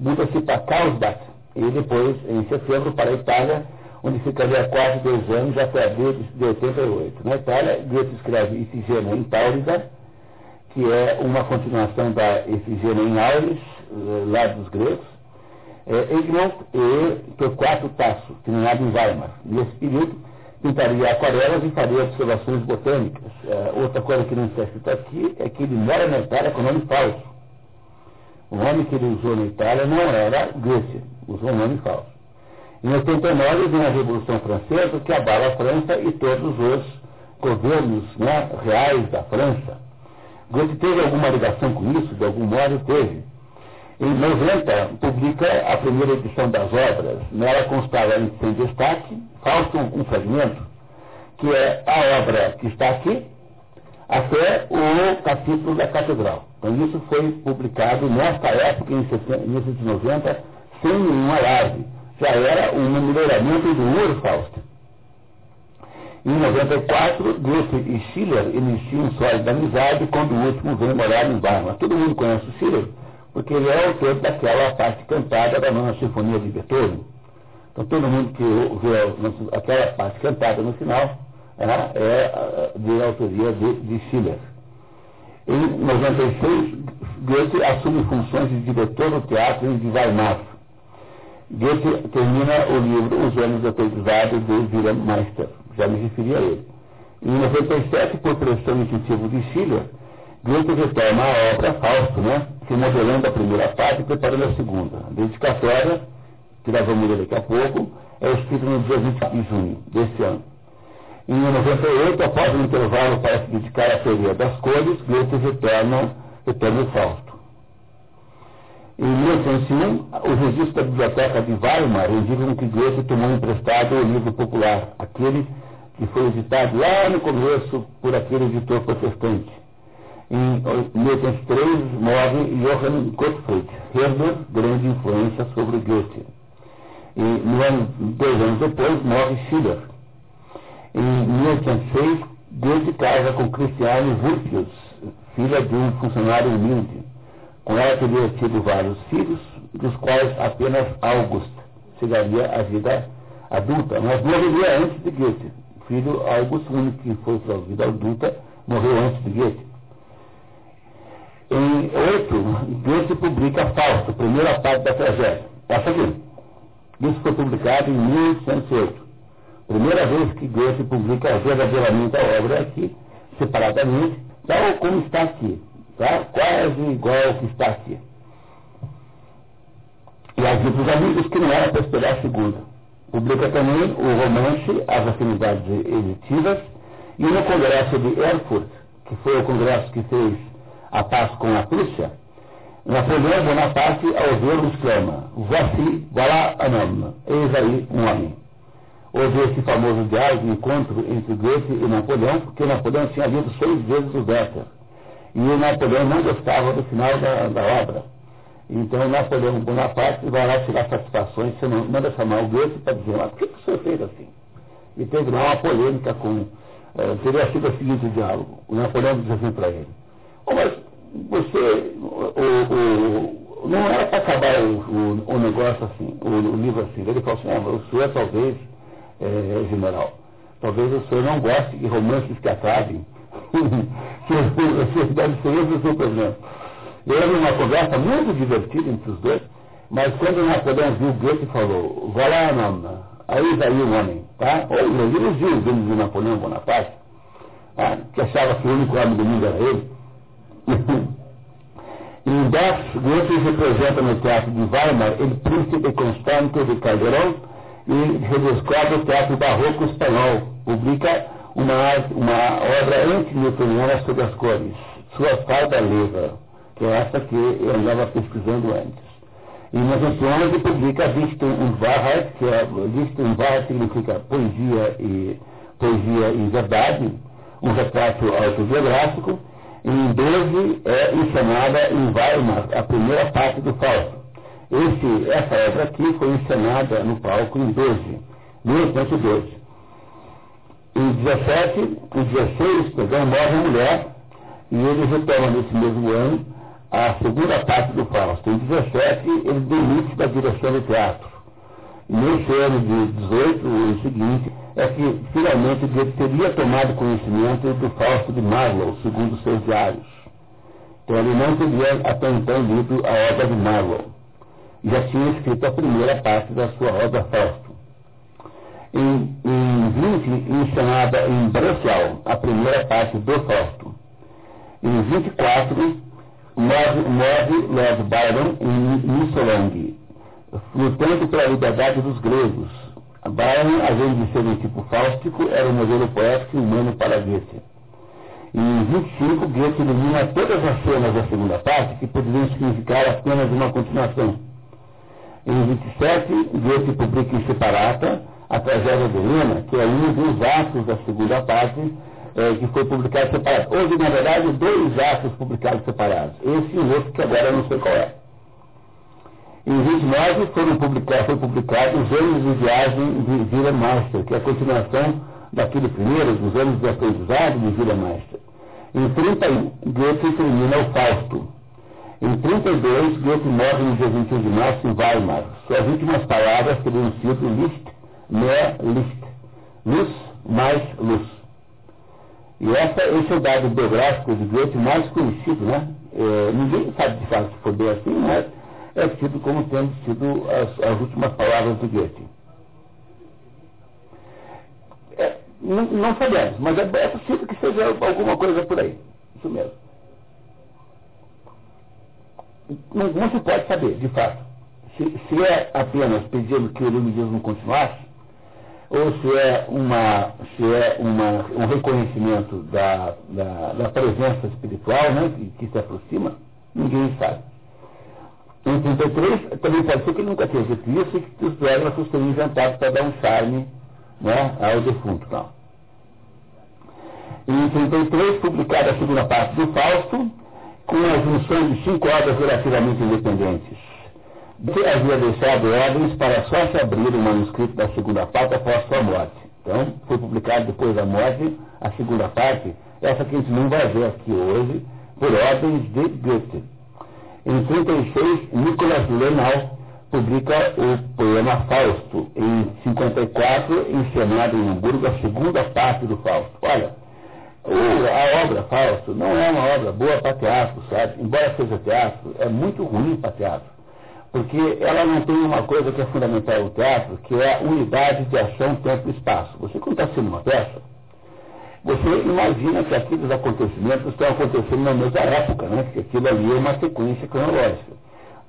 A: muda-se para Karlsbad e depois, em setembro, para a Itália, onde ficaria quase dois anos, até abril de 88. Na Itália, Goethe escreve Ifigênia em Taurida, que é uma continuação da Efigênia em Aulis, eh, lá dos gregos, é, Egmont e Torquato Tasso, treinado em Weimar. Nesse período, pintaria aquarelas e faria observações botânicas. É, outra coisa que não está escrita aqui é que ele mora na Itália com nome falso. O nome que ele usou na Itália não era Goethe, usou um nome falso. Em 89 vem a Revolução Francesa que abala a França e todos os governos né, reais da França. Goethe teve alguma ligação com isso? De algum modo teve. Em 90, publica a primeira edição das obras. Nela constava sem destaque, falta um fragmento, que é a obra que está aqui, até o capítulo da Catedral. Então, isso foi publicado nesta época, em 1990, sem nenhum alarde. Já era um melhoramento do Ur Fausto. Em 94, Goethe e Schiller iniciam um sólido amizade quando o último vem morar em Weimar. Todo mundo conhece o Schiller, porque ele é autor daquela parte cantada da nona sinfonia de Beethoven. Então todo mundo que vê aquela parte cantada no final é, é de autoria de, de Schiller. Em 96, Goethe assume funções de diretor do teatro de Weimar. Goethe termina o livro Os Anos Aprendizados de Wilhelm Meister já me referi a ele. Em 97, por pressão intuitiva de Schiller, Goethe retoma a obra Fausto, né, se modelando a primeira parte e preparando a segunda. A dedicatória, que nós vamos ler daqui a pouco, é escrita no dia 20 de junho deste ano. Em 98, após um intervalo para se dedicar à teoria das cores, Goethe retorna, retorna o Fausto. Em 1901, o registro da biblioteca de Weimar indica que Goethe tomou emprestado o livro popular, aquele que foi editado lá no começo por aquele editor protestante. Em 1803 morre Johann Gottfried Herder, grande influência sobre Goethe. E no ano, dois anos depois morre Schiller. Em 1806, Goethe casa com Christiane Wurfius, filha de um funcionário humilde. Com ela teria tido vários filhos, dos quais apenas August chegaria à vida adulta, mas morreria antes de Goethe filho Augusto único que foi para a vida adulta, morreu antes de Goethe. Em 8, Goethe publica Fausto, primeira parte da tragédia. Essa aqui. Isso foi publicado em 1808. Primeira vez que Goethe publica verdadeiramente a obra aqui, separadamente, tal como está aqui. Tá? Quase igual ao que está aqui. E havia para os amigos que não era para esperar a segunda. Publica também o romance As Afinidades Elitivas e no Congresso de Erfurt, que foi o congresso que fez a paz com a Prússia, Napoleão Bonaparte, ao vê-lo, exclama: Voici, voilà un homme, eis aí um homem. Houve esse famoso diálogo, encontro entre Goethe e Napoleão, porque Napoleão tinha lido seis vezes o Werther. E o Napoleão não gostava do final da, da obra. Então Napoleão Bonaparte vai lá tirar satisfações, você não, manda chamar o Goethe para dizer, mas por que, que o senhor fez assim? E teve lá uma polêmica com. Eh, teria sido o seguinte diálogo. O Napoleão disse assim para ele, mas você o, o, não era para acabar o, o, negócio assim, o, livro assim. Ele falou assim, ah, o senhor talvez, é, general, talvez o senhor não goste de romances que acabem. <laughs> deve ser esse o seu problema. E houve uma conversa muito divertida entre os dois, mas quando o Napoleão viu Goethe falou, vá lá, não, aí daí o homem, tá? Ou ele elogiou os filmes de Napoleão Bonaparte, tá? que achava que o único homem do mundo era ele. Em Dax, Goethe representa no teatro de Weimar el príncipe constante de Calderón e redescobre o teatro barroco espanhol. Publica uma, uma obra anti-newtoniana sobre as cores, sua farda leva que é essa que eu andava pesquisando antes. E na 1911 publica Dichtung und Wahrheit, que é Dichtung und Wahrheit significa poesia e, poesia e verdade, um retrato autobiográfico, em 12 é encenada em Weimar, a primeira parte do Fausto. Esse, essa obra aqui foi encenada no palco em 12, 1812. Em 17, em 16, perdão, morre a mulher E ele retoma nesse mesmo ano a segunda parte do Fausto. Em 17, ele demite da direção do teatro. Nesse ano de 18, o seguinte, é que finalmente ele teria tomado conhecimento do Fausto de Marlowe, segundo seus diários. Então ele não teria até então lido a obra de Marlowe. Já tinha escrito a primeira parte da sua obra Fausto. Em, em 20, encenada em Breslau, a primeira parte do Fausto. Em 24, morre, morre Lord Byron em Missolong, lutando pela liberdade dos gregos. Byron, além de ser um tipo fáustico, era um modelo poético e humano para Goethe. Em 25, Goethe elimina todas as cenas da segunda parte que poderiam significar apenas uma continuação. Em 27, Goethe publica em separata a tragédia de Helena, que é um dos atos da segunda parte, é, que foi publicado separado. Houve, na verdade, dois atos publicados separados. Esse e o outro, que agora eu não sei qual é. Em 29 foram publicados, foi publicado Os Anos de Viagem de Vila Master, que é a continuação daquele primeiro, dos anos de aprendizado de Vila Master. Em 31, Goethe termina o Fausto. Em 32, Goethe morre no dia 21 de março em Weimar. Suas últimas palavras teriam sido Licht, mehr Licht. Luz mais luz. E essa, esse é o dado biográfico de Goethe mais conhecido, né? É, ninguém sabe de fato se foi bem assim, mas é tido como tendo sido as, as últimas palavras de Goethe. É, não, não, sabemos, mas é, é, possível que seja alguma coisa por aí. Isso mesmo. Não, não se pode saber, de fato. Se, se é apenas pedindo que o iluminismo continuasse, ou se é, uma, se é uma, um reconhecimento da, da, da presença espiritual né, que, que, se aproxima, ninguém sabe. Em 33, também pode ser que nunca tenha dito isso e que os biógrafos tenham inventado para dar um charme né, ao defunto. Não. Em 33, publicada a segunda parte do Fausto, com a junção de cinco obras relativamente independentes que havia deixado ordens para só se abrir o manuscrito da segunda parte após sua morte. Então, foi publicado depois da morte a segunda parte, essa que a gente não vai ver aqui hoje, por ordens de Goethe. Em 36, Nicolas Lenal publica o poema Fausto. Em 54, encenado em Hamburgo, a segunda parte do Fausto. Olha, a obra Fausto não é uma obra boa para teatro, sabe? Embora seja teatro, é muito ruim para teatro porque ela não tem uma coisa que é fundamental no teatro, que é a unidade de ação, tempo e espaço. Você, quando está assistindo uma peça, você imagina que aqueles acontecimentos estão acontecendo na mesma época, né? que aquilo ali é uma sequência cronológica.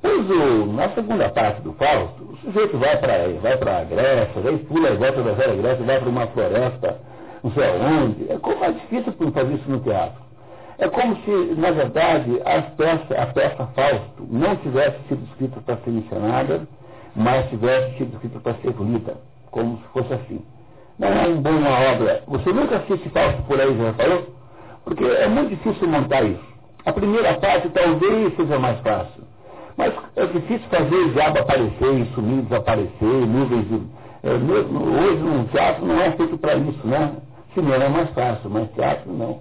A: Pois o, na segunda parte do Fausto, o sujeito vai para vai a Grécia, aí pula a volta da velha Grécia, vai para uma floresta, não sei aonde. É como é difícil fazer isso no teatro. É como se, na verdade, a peça, a peça Fausto não tivesse sido escrita para ser mencionada, mas tivesse sido escrita para ser lida, como se fosse assim. Não é uma obra. Você nunca assiste Fausto por aí, já falou? Porque é muito difícil montar isso. A primeira parte talvez seja mais fácil. Mas é difícil fazer o diabo aparecer sumir, desaparecer, nuvens de. É, hoje um teatro não é feito para isso, né? Cinema é mais fácil, mas teatro não.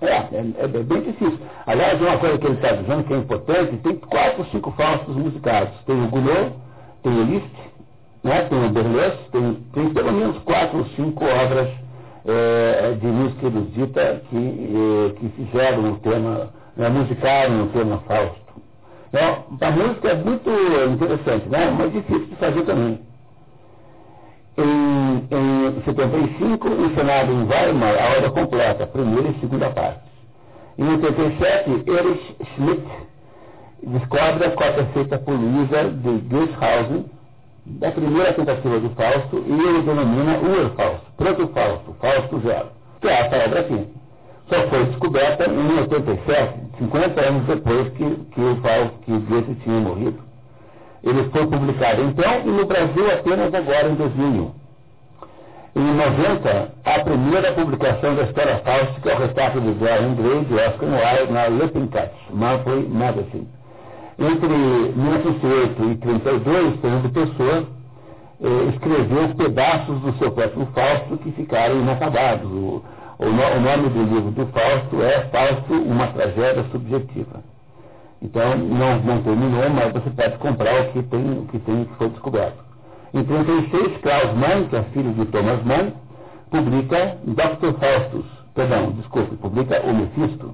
A: É, é, é, bem difícil. Aliás, uma coisa que ele está dizendo que é importante, tem quatro cinco falsos musicados. Tem o Gounod, tem o Liszt, né, tem o Berlioz, tem, tem pelo menos quatro ou cinco obras é, de música erudita que, é, que fizeram o tema, né, musicaram o tema Fausto. Então, a música é muito interessante, né, mas difícil de fazer também. Em, em 75, ensinado em Weimar a obra completa, primeira e segunda parte. Em 87, Erich Schmidt descobre a cópia feita por de Goeshausen da primeira tentativa do Fausto e ele denomina Urfausto, Proto-Fausto, Fausto Zero, que é essa obra aqui. Só foi descoberta em 87, 50 anos depois que, que o Fausto, que Goethe tinha morrido. Ele foi publicado então e no Brasil apenas agora em 2001. Em 90, a primeira publicação da história fáustica é o retrato de Dorian Gray de Oscar Wilde na Lippincott Monthly Magazine. Entre 1908 e 1932, Fernando Pessoa eh, escreveu pedaços do seu próprio Fausto que ficaram inacabados. O, o, o nome do livro do Fausto é Fausto, uma tragédia subjetiva. Então, não, não terminou, mas você pode comprar o que tem, o que tem que foi descoberto. Em 36, Klaus Mann, que é filho de Thomas Mann, publica Dr. Faustus, perdão, desculpe, publica o Mefisto.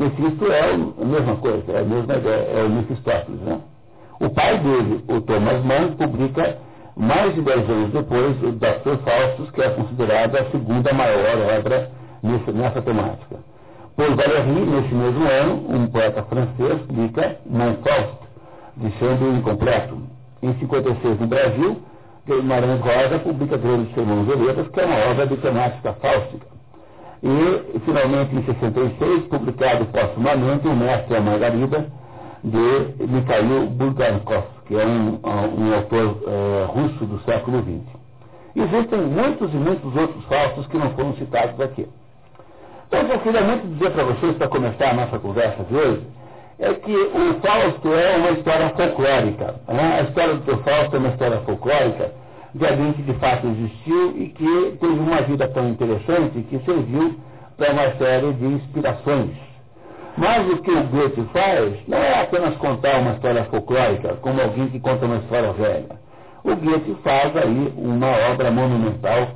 A: Mefisto é a mesma coisa, é a mesma ideia, é o Mefistófeles, né? O pai dele, o Thomas Mann, publica mais de dez anos depois o Dr. Faustus, que é considerada a segunda maior obra nessa, nessa temática. Paul Valéry, nesse mesmo ano, um poeta francês, publica Mon Faust, deixando incompleto. Em 56, no Brasil, Guimarães Rosa publica Grandes Sermões e Letras, que é uma obra de temática fáustica. E, finalmente, em 66, publicado postumamente O Mestre e a Margarida, de Mikhail Bulgakov, que é um, um autor é, russo do século XX. Existem muitos e muitos outros faustos que não foram citados aqui. Então, o que eu queria muito dizer para vocês, para começar a nossa conversa de hoje, é que o Fausto é uma história folclórica. Né? A história do Fausto é uma história folclórica de alguém que de fato existiu e que teve uma vida tão interessante que serviu para uma série de inspirações. Mas o que o Goethe faz não é apenas contar uma história folclórica, como alguém que conta uma história velha. O Goethe faz aí uma obra monumental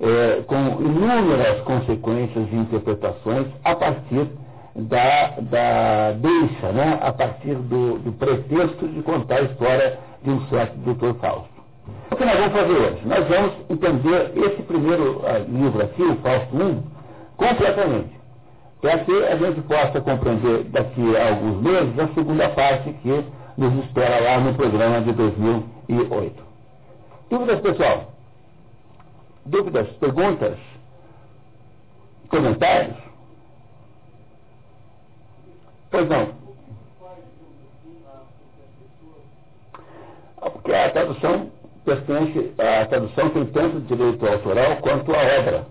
A: é, com inúmeras consequências e interpretações a partir da, da deixa, né, a partir do, do pretexto de contar a história de um certo doutor Fausto. O que nós vamos fazer hoje? Nós vamos entender esse primeiro uh, livro aqui, o Fausto I, completamente, para que a gente possa compreender daqui a alguns meses a segunda parte que nos espera lá no programa de 2008. Dúvidas, pessoal? Dúvidas, perguntas, comentários? Pois não. Ah, porque a tradução pertence, a tradução tem tanto direito autoral quanto a obra.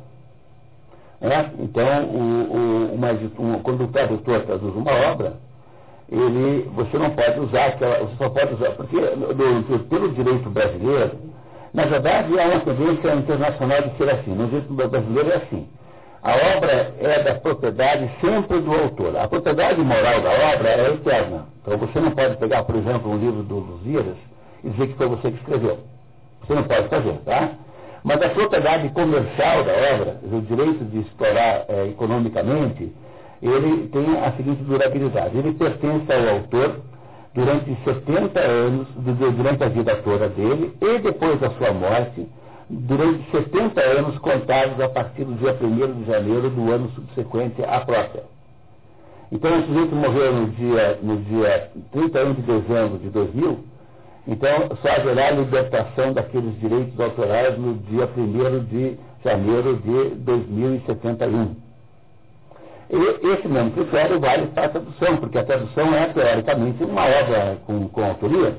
A: É? Então, o, o, uma, um, quando o tradutor traduz uma obra, ele, você não pode usar aquela, você só pode usar, porque pelo direito brasileiro, na verdade há uma tendência internacional de ser assim, no direito brasileiro é assim. A obra é da propriedade sempre do autor. A propriedade moral da obra é eterna. Então você não pode pegar, por exemplo, um livro do Lusíadas e dizer que foi você que escreveu. Você não pode fazer, tá? Mas a propriedade comercial da obra, o direito de explorar é, economicamente, ele tem a seguinte durabilidade. Ele pertence ao autor durante 70 anos, durante a vida toda dele, e depois da sua morte, durante 70 anos contados a partir do dia 1 de janeiro do ano subsequente à própria. Então, o sujeito morreu no dia, no dia 31 de dezembro de 2000, então só haverá libertação daqueles direitos autorais no dia 1 de janeiro de 2071. E esse mesmo critério vale para a tradução, porque a tradução é, teoricamente, uma obra com, com autoria.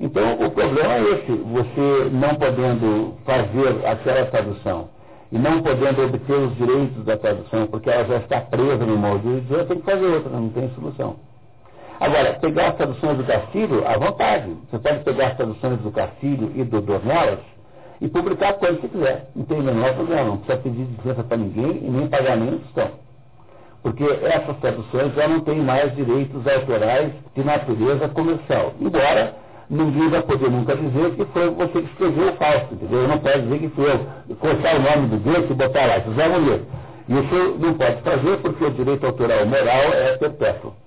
A: Então, o problema é esse, você não podendo fazer aquela tradução e não podendo obter os direitos da tradução, porque ela já está presa no molde do idioma, tem que fazer outra, não tem solução. Agora, pegar as traduções do Castilho, à vontade. Você pode pegar as traduções do Castilho e do Dornelas e publicar quando você quiser. Não tem o menor problema, não precisa pedir licença para ninguém e nem pagamento estão. Porque essas traduções já não têm mais direitos autorais de natureza comercial. Embora ninguém vai poder nunca dizer que foi você que escreveu o falso, entendeu? Não pode dizer que foi eu. Cortar o nome do Deus e botar lá, José Munir. Isso não pode fazer porque o direito autoral moral é perpétuo.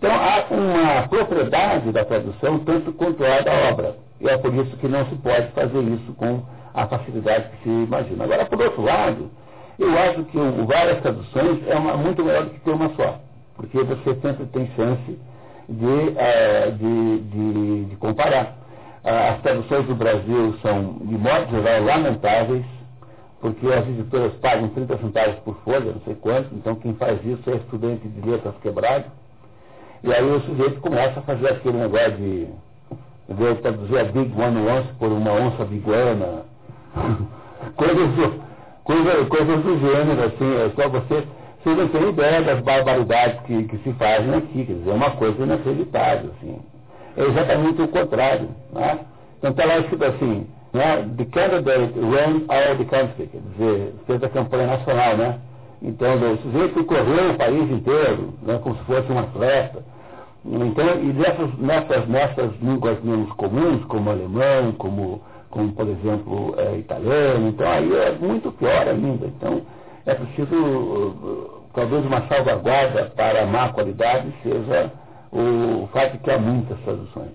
A: Então há uma propriedade da tradução tanto quanto a da obra. E é por isso que não se pode fazer isso com a facilidade que se imagina. Agora, por outro lado, eu acho que o, várias traduções é uma, muito melhor do que ter uma só. Porque você sempre tem chance de, é, de, de, de, comparar. As traduções do Brasil são, de modo geral, lamentáveis, porque as editoras pagam 30 centavos por folha, não sei quanto, então quem faz isso é estudante de letras quebrado. E aí o sujeito começa a fazer aquele negócio de, de traduzir a Big One Once por uma onça biguana, <laughs> coisas, do, coisa, coisas do gênero, assim, é só você vocês não têm ideia das barbaridades que, que se fazem aqui, quer dizer, é uma coisa inacreditável, assim. É exatamente o contrário, né? Então está lá escrito assim, né, the candidate ran all the country, quer dizer, fez a campanha nacional, né? Então, o sujeito correu o país inteiro, né, como se fosse uma festa. Então, e nessas, nessas, nessas línguas menos comuns, como alemão, como, como por exemplo, é, italiano, então aí é muito pior ainda. Então, é preciso, talvez uma salvaguarda para a má qualidade seja o fato de que há muitas traduções.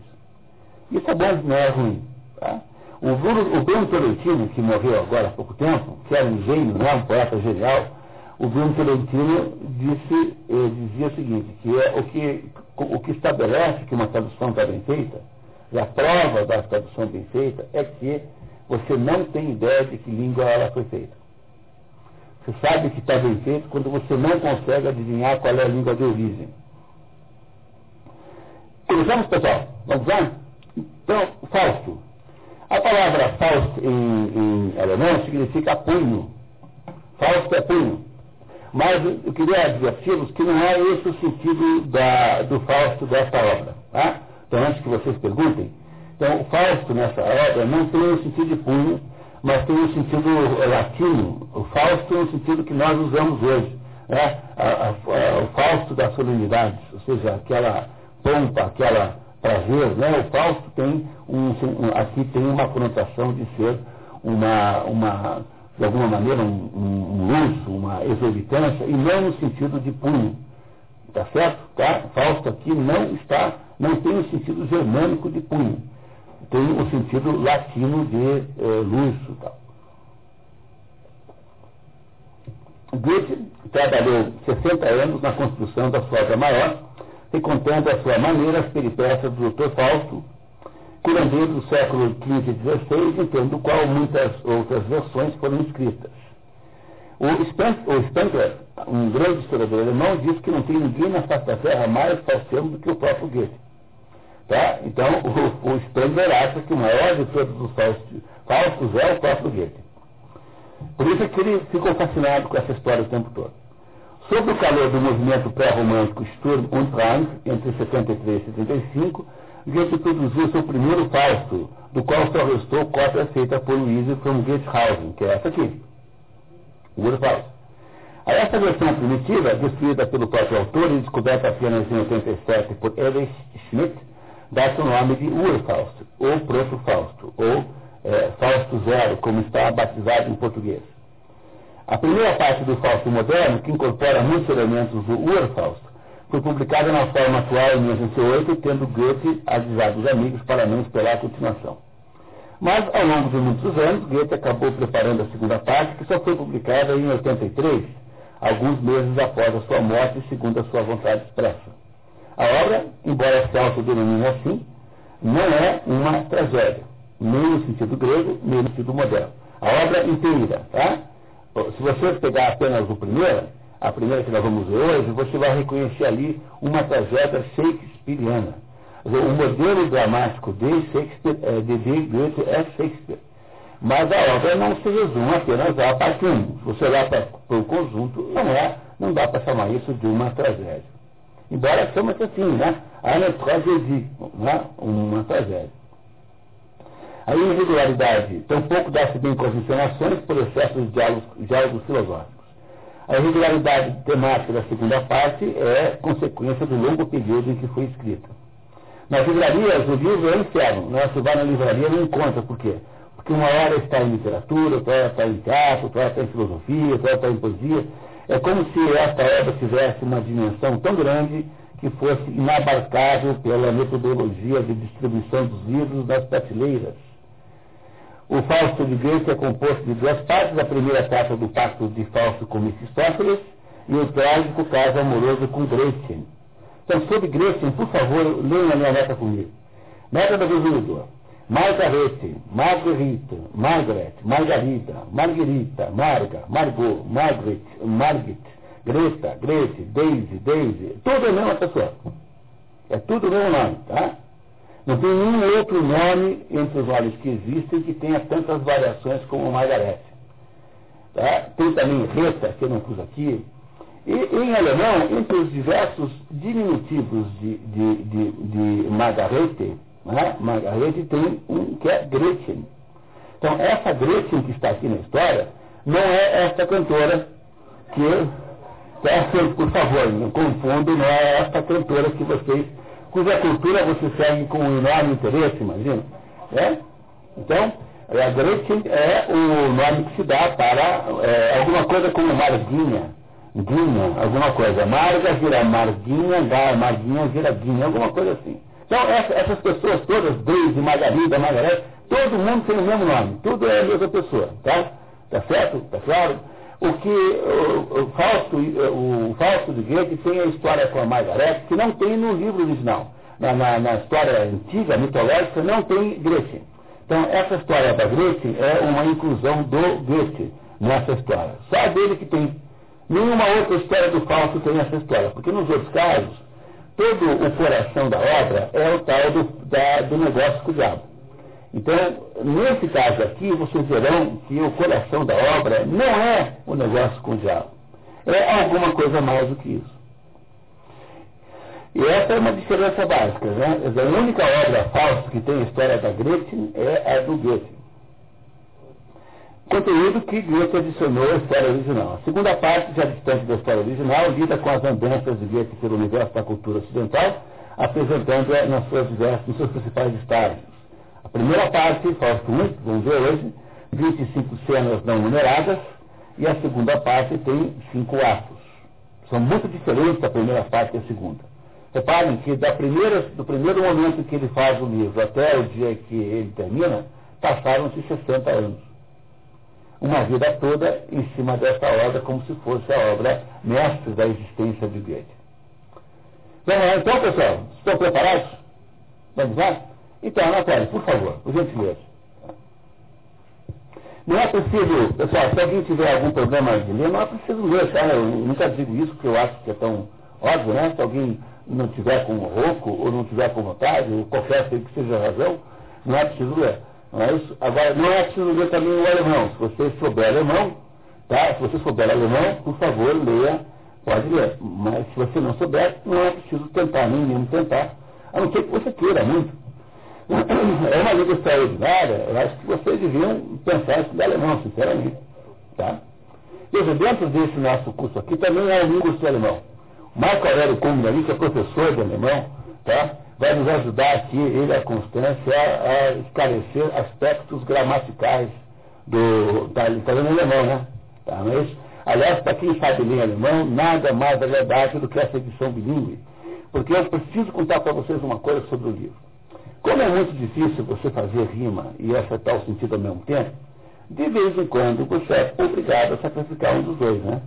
A: Isso é bom, não é ruim. Tá? O, Bruno, o Bruno Tolentino, que morreu agora há pouco tempo, que era um gênio, né, um poeta genial, o Bruno Tolentino disse, eh, dizia o seguinte, que é o que, o que estabelece que uma tradução está bem feita, e a prova da tradução bem feita, é que você não tem ideia de que língua ela foi feita. Você sabe que está bem feito quando você não consegue adivinhar qual é a língua de origem. Começamos, pessoal? Vamos lá? Então, Fausto. A palavra Faust em, em alemão significa punho. Fausto é punho. Mas eu queria adverti-los que não é esse o sentido da, do Fausto dessa obra. Tá? Então, antes que vocês perguntem, então, o Fausto nessa obra não tem o sentido de punho, mas tem um sentido latino. O Fausto é um sentido que nós usamos hoje. Né? A, a, a, o Fausto das solenidades, ou seja, aquela pompa, aquela prazer. Né? O Fausto tem um, um, aqui tem uma conotação de ser uma, uma de alguma maneira, um, um, luxo, uma exorbitância, e não no sentido de punho. Tá certo? Tá? Fausto aqui não está, não tem o sentido germânico de punho tem o sentido latino de eh, luxo. Goethe trabalhou 60 anos na construção da sua obra maior, e contando a sua maneira as peripécias do Dr. Fausto, curandeiro do século XV e XVI, em torno do qual muitas outras versões foram escritas. O Spengler, um grande historiador alemão, diz que não tem ninguém na face da terra mais faustiano do que o próprio Goethe. Tá? Então, <laughs> o, o Spengler acha que o maior de todos os falsos é o próprio Goethe. Por isso é que ele ficou fascinado com essa história o tempo todo. Sob o calor do movimento pré-romântico Sturm und Drang, entre 73 e 75, Goethe produziu seu primeiro Fausto, do qual só restou cópia feita por Luiz von Goethhausen, que é essa aqui, o. A essa versão primitiva, destruída pelo próprio autor e descoberta apenas em 87 por Erich Schmidt, dá-se o nome de Urfausto, ou Proto-Fausto, ou é, Fausto Zero, como está batizado em português. A primeira parte do Fausto moderno, que incorpora muitos elementos do Urfausto, foi publicada na forma atual em 1908, tendo Goethe avisado os amigos para não esperar a continuação. Mas, ao longo de muitos anos, Goethe acabou preparando a segunda parte, que só foi publicada em 83, alguns meses após a sua morte, segundo a sua vontade expressa. A obra, embora se autodenomine assim, não é uma tragédia, nem no sentido grego, nem no sentido moderno. A obra inteira, tá? Se você pegar apenas o primeiro, a primeira que nós vamos ver hoje, você vai reconhecer ali uma tragédia shakespeariana. O modelo dramático de Shakespeare, é, de Goethe é Shakespeare. Mas a obra não se resume apenas à parte 1. Se você olhar para o conjunto, não é, não dá para chamar isso de uma tragédia. Embora chama-se assim, né? Ana tragédie, né? uma tragédia. A irregularidade tampouco dá-se bem com as por excesso de diálogos, diálogos filosóficos. A irregularidade temática da segunda parte é consequência do longo período em que foi escrita. Nas livrarias, o livro é inferno. Né? Você vai na livraria não encontra. Por quê? Porque uma hora está em literatura, outra hora está em teatro, outra hora está em filosofia, outra hora está em poesia. É como se esta obra tivesse uma dimensão tão grande que fosse inabarcável pela metodologia de distribuição dos livros nas prateleiras. O Fausto de Goethe é composto de duas partes. A primeira trata do pacto de Fausto com Mefistófeles e o trágico caso amoroso com Gretchen. Então, sobre Gretchen, por favor, leiam a minha nota comigo. Nota do Resumidor. Margarete, Margarita, Margaret, Margarida, Margarita, Marga, Margot, Margaret, Margit, Greta, Grete, Daisy, Daisy, tudo a mesma pessoa. É tudo o mesmo nome, tá? Não tem nenhum outro nome entre os nomes que existem que tenha tantas variações como Margarete. Tá? Tem também Reta, que eu não pus aqui. E em alemão, entre os diversos diminutivos de, de, de, de Margarete, né? Margarete tem um que é Gretchen. Então, essa Gretchen que está aqui na história não é esta cantora que, peçam, por favor, não confundam, não é esta cantora que vocês, cuja cultura você segue com um enorme interesse, imagina. É? Então, a Gretchen é o nome que se dá para é, alguma coisa como Marguinha, Guinha, alguma coisa. Marga vira Marguinha, Marguinha vira Guinha, alguma coisa assim. Então, essa, essas pessoas todas, Deise, Margarida, Margarete, todo mundo tem o mesmo nome. Tudo é a mesma pessoa, tá? Tá certo? Tá claro? O que o, o Fausto, o Fausto de Goethe tem a história com a Margarete, que não tem no livro original. Na, na, na história antiga, mitológica, não tem Gretchen. Então, essa história da Gretchen é uma inclusão do Goethe nessa história. Só dele que tem. Nenhuma outra história do Fausto tem essa história, porque nos outros casos, todo o coração da obra é o tal do, da, do negócio com o diabo. Então, nesse caso aqui, vocês verão que o coração da obra não é o negócio com o diabo. É alguma coisa mais do que isso. E essa é uma diferença básica. Né? A única obra falsa que tem a história da Gretchen é a do Goethe. Conteúdo que Goethe adicionou à história original. A segunda parte, já distante da história original, lida com as andanças de Goethe pelo universo da cultura ocidental, apresentando-a nas suas nos seus principais estágios. A primeira parte, Fausto muito, vamos ver hoje, 25 cenas não numeradas, e a segunda parte tem cinco atos. São muito diferentes da primeira parte e a segunda. Reparem que da primeira, do primeiro momento que ele faz o livro até o dia que ele termina, passaram-se 60 anos uma vida toda em cima dessa obra, como se fosse a obra mestre da existência de Goethe. Então, pessoal? Estão preparados? Vamos lá? Então, Natália, por favor, por gentileza. Não é preciso, pessoal, se alguém tiver algum problema de ler, não é preciso ler? Eu nunca digo isso, porque eu acho que é tão óbvio, né? Se alguém não tiver com rouco, ou não tiver com vontade, ou qualquer que seja razão, não é preciso ler. Não é isso? Agora, não é preciso ler também o alemão. Se você souber alemão, tá? Se você souber alemão, por favor, leia, pode ler. Mas se você não souber, não é preciso tentar, nem mesmo tentar. A não ser que você queira muito. <coughs> É uma língua extraordinária, eu acho que vocês deviam pensar em alemão, sinceramente. Tá? Veja, dentro desse nosso curso aqui também é um curso de alemão. Marco Aurélio Kuhn, que é professor de alemão, tá? vai nos ajudar aqui, ele a Constância, a, a esclarecer aspectos gramaticais do. Está vendo alemão, né? Tá, mas, aliás, para quem sabe ler alemão, nada mais agradável do que essa edição bilíngue. Porque eu preciso contar para vocês uma coisa sobre o livro. Como é muito difícil você fazer rima e acertar o sentido ao mesmo tempo, de vez em quando você é obrigado a sacrificar um dos dois, né?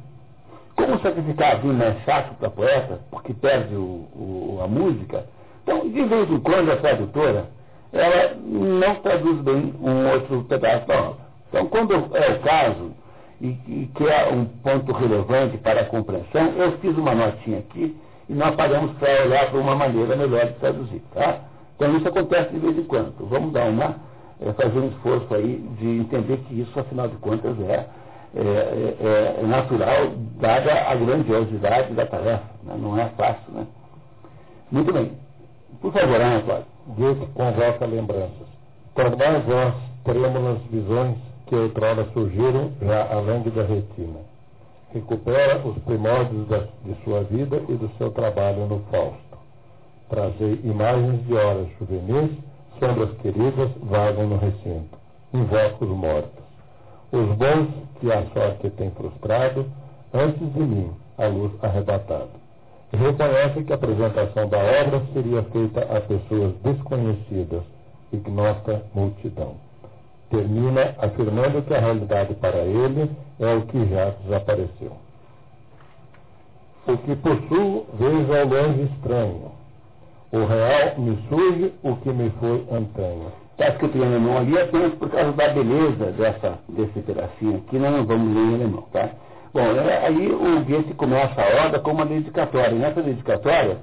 A: Como sacrificar a rima é chato para poeta, porque perde o, o, a música, então, de vez em quando, a tradutora, ela não traduz bem um outro pedaço da obra. Então, quando é o caso, e, e que é um ponto relevante para a compreensão, eu fiz uma notinha aqui e nós paramos para olhar para uma maneira melhor de traduzir. Tá? Então, isso acontece de vez em quando. Vamos dar uma, é, fazer um esforço aí de entender que isso, afinal de contas, é, é, é, é natural, dada a grandiosidade da tarefa. Né? Não é fácil, né? Muito bem. Por favor, Ana Cláudia.
B: Goethe convoca lembranças. Tornai vós trêmulas visões que outrora surgiram já além da retina. Recupera os primórdios da, de sua vida e do seu trabalho no Fausto. Trazei imagens de horas juvenis, sombras queridas vagam no recinto. Invoca os mortos. Os bons que a sorte tem frustrado, antes de mim, a luz arrebatada reconhece que a apresentação da obra seria feita a pessoas desconhecidas, ignota multidão. Termina afirmando que a realidade para ele é o que já desapareceu. O que possuo vejo ao longe estranho. O real me surge o que me foi antanho.
A: Está escrito em alemão ali apenas por causa da beleza dessa, desse pedacinho aqui, não vamos ler em alemão, tá? Bom, é, aí o Goethe começa a obra com uma dedicatória. E nessa dedicatória,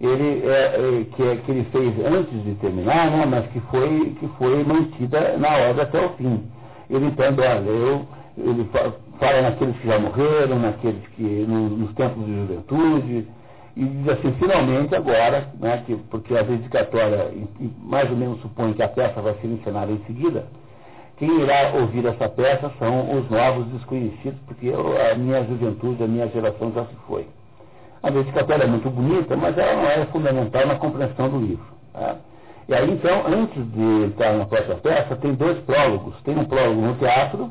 A: ele, é, é, que, é, que ele fez antes de terminar, né, mas que foi, que foi mantida na obra até o fim. Ele entende, olha, eu, ele fala naqueles que já morreram, naqueles que, no, nos tempos de juventude, e diz assim, finalmente agora, né, que, porque a dedicatória mais ou menos supõe que a peça vai ser encenada em seguida, Quem irá ouvir essa peça são os novos desconhecidos, porque a minha juventude, a minha geração já se foi. A dedicatória é muito bonita, mas ela não é fundamental na compreensão do livro. Tá? E aí, então, antes de entrar na própria peça, tem dois prólogos. Tem um prólogo no teatro,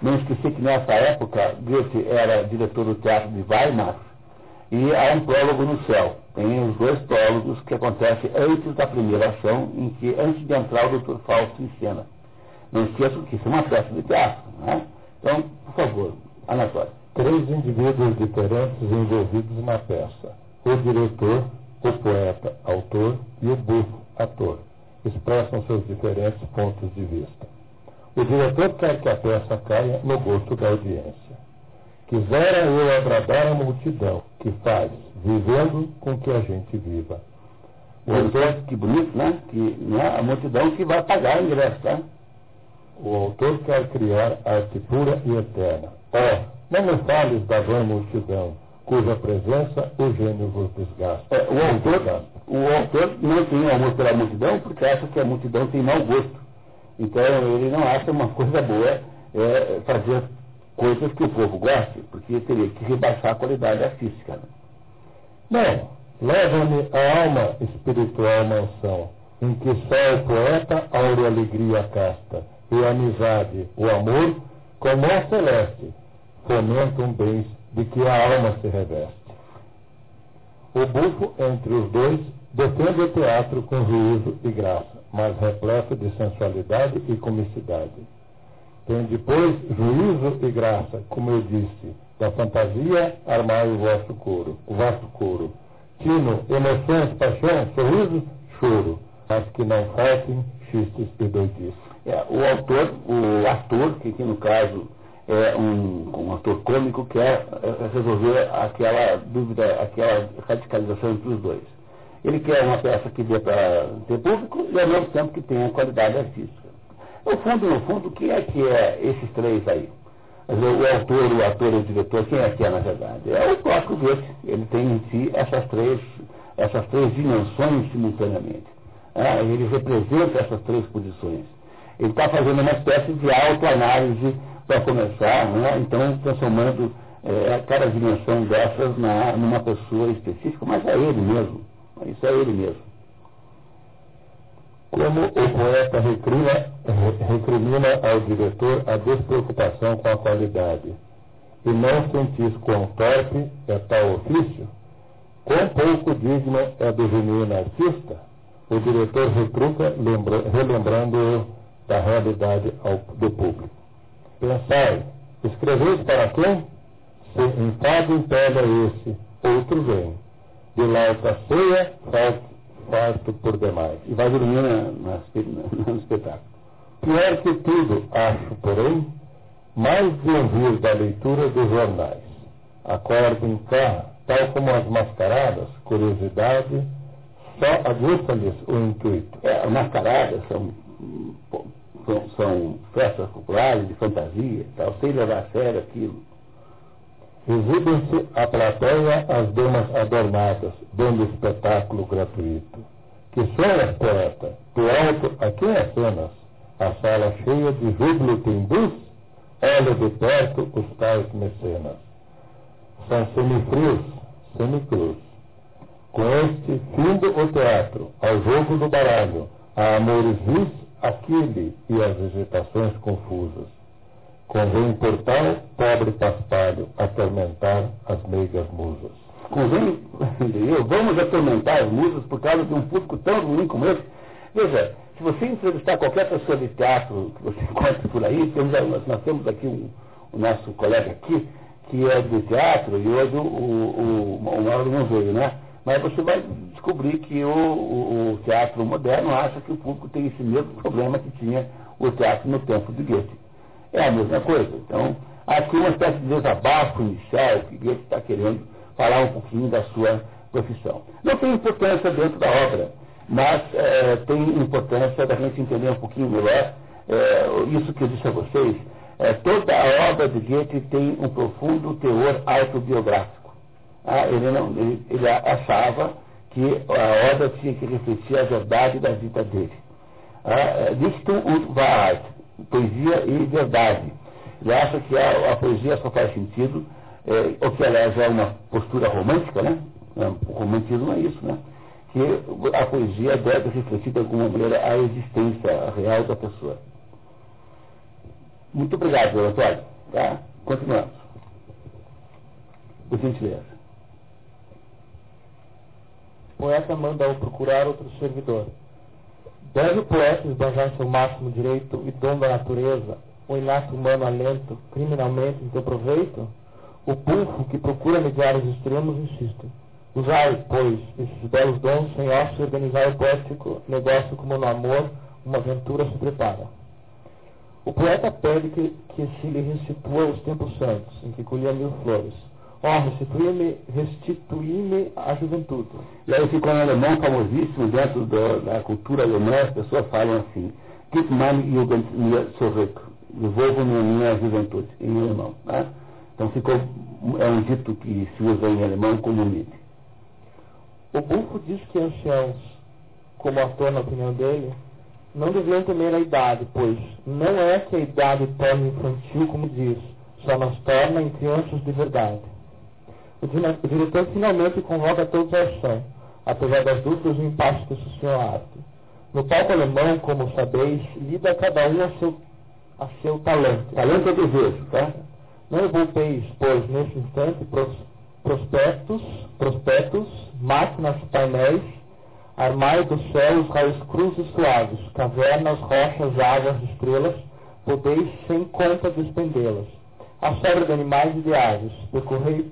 A: não esqueci que nessa época Goethe era diretor do teatro de Weimar, e há um prólogo no céu. Tem os dois prólogos que acontecem antes da primeira ação, em que, antes de entrar o Dr. Fausto em cena. Não esqueçam que isso é uma peça de teatro. Né? Então, por favor, Anatório.
B: Três indivíduos diferentes envolvidos na peça. O diretor, o poeta, autor e o bufo, ator. Expressam seus diferentes pontos de vista. O diretor quer que a peça caia no gosto da audiência. Quisera eu agradar a multidão que faz, vivendo com que a gente viva.
A: O autor, que bonito, né? Que é a multidão que vai pagar o ingresso, tá?
B: O autor quer criar arte pura e eterna. Ó, oh, não me fales da vã multidão, cuja presença o gênio vos desgasta.
A: É, o, autor, o autor não tem amor pela multidão porque acha que a multidão tem mau gosto. Então ele não acha uma coisa boa é, fazer coisas que o povo goste, porque teria que rebaixar a qualidade artística. Né?
B: Não, leva-me a alma espiritual mansão, em que só o poeta aure alegria casta, e a amizade, o amor, como é celeste, fomentam bens de que a alma se reveste. O bufo entre os dois defende o teatro com juízo e graça, mas repleto de sensualidade e comicidade. Tem depois juízo e graça, como eu disse, da fantasia armai o vosso coro, o vosso coro. Tino, emoções, paixão, sorriso, choro, mas que não faltem xistes e doidices.
A: É, o autor, o ator, que aqui no caso é um, um ator cômico, quer é, resolver aquela dúvida, aquela radicalização entre os dois. Ele quer uma peça que dê para ter público e ao mesmo tempo que tenha qualidade artística. No fundo, no fundo, quem é que é esses três aí? O autor, o ator e o diretor, quem é que é na verdade? É o próprio Goethe. Ele tem em si essas três, essas três dimensões simultaneamente. É, ele representa essas três posições. Ele está fazendo uma espécie de autoanálise para começar, né? então transformando é, cada dimensão dessas na, numa pessoa específica, mas é ele mesmo. Isso é ele mesmo.
B: Como o poeta recrimina, recrimina ao diretor a despreocupação com a qualidade, e não sentis quão torpe é tal ofício, quão pouco digno é do genuíno artista, o diretor retruca, relembrando da realidade ao, do público. Pensai, escreveis para quem? Se enfado impede esse, outro vem. De lauta ceia, farto por demais.
A: E vai dormir no espetáculo.
B: Pior que tudo, acho, porém, mais de ouvir da leitura dos jornais. Acordem cá, tal como as mascaradas, curiosidade, só aguça-lhes o intuito.
A: É, as mascaradas são, são, são, festas populares de fantasia, tal, sem levar a sério aquilo.
B: Exibem-se à plateia as damas adornadas, dando espetáculo gratuito. Que sonhas, poeta? Do alto a quem acenas? A sala cheia de júbilo te induz? Olha de perto os tais mecenas. São semifrios, semicruz. Com este, findo o teatro, ao jogo do baralho, a amores vis, aquele e as vegetações confusas Convém, portal, pobre paspalho, atormentar as meigas musas.
A: Convém, <laughs> vamos atormentar as musas por causa de um público tão ruim como esse. Veja, se você entrevistar qualquer pessoa de teatro que você <laughs> encontre por aí, temos, nós, temos aqui um, o nosso colega aqui, que é de teatro, e hoje o, o, o, o Mauro veio, né? Mas você vai descobrir que o, o, o teatro moderno acha que o público tem esse mesmo problema que tinha o teatro no tempo de Goethe. É a mesma coisa. Então, aqui uma espécie de desabafo inicial que Goethe está querendo falar um pouquinho da sua profissão. Não tem importância dentro da obra, mas é, tem importância da gente entender um pouquinho melhor é, isso que eu disse a vocês. É, toda a obra de Goethe tem um profundo teor autobiográfico. Ah, ele, não, ele, ele achava que a obra tinha que refletir a verdade da vida dele. Ah, Dichtung und Wahrheit poesia e verdade. Ele acha que a, a poesia só faz sentido, é, o que aliás é uma postura romântica, né? É, o romantismo é isso, né? Que a poesia deve refletir de alguma maneira a existência real da pessoa. Muito obrigado, Antônio. Tá? Continuamos. Por gentileza.
C: O poeta manda-o procurar outro servidor. Deve o poeta esbanjar seu máximo direito e dom da natureza, o inato humano alento, criminalmente em teu proveito? O bufo que procura mediar os extremos insiste. Usai, pois, esses belos dons sem ócio organizar o poético negócio como no amor uma aventura se prepara. O poeta pede que, que se lhe restitua os tempos santos, em que colhia mil flores. Ó, restituí-me restituí a juventude.
A: E aí ficou um alemão famosíssimo dentro do, da cultura alemã, as pessoas falam assim, Gib meine Jugend mir zurück, devolvo-me a minha juventude, em alemão. Né? Então ficou, é um dito que se usa em alemão comumente.
C: O Bufo diz que anciãos, como ator na opinião dele, não deviam temer a idade, pois não é que a idade torne infantil, como diz, só nos torna em crianças de verdade. O diretor finalmente convoca todos a ação, apesar das dúvidas e impasses que associam a arte. No palco alemão, como sabeis, lida cada um a seu, a seu talento.
A: Talento é desejo, tá?
C: Não volteis, pois, nesse instante, pros, prospectos, prospectos, máquinas, painéis, armai dos céus raios cruzes suaves, cavernas, rochas, águas, estrelas, podeis sem conta despendê-las. A sobra de animais e de aves, percorrei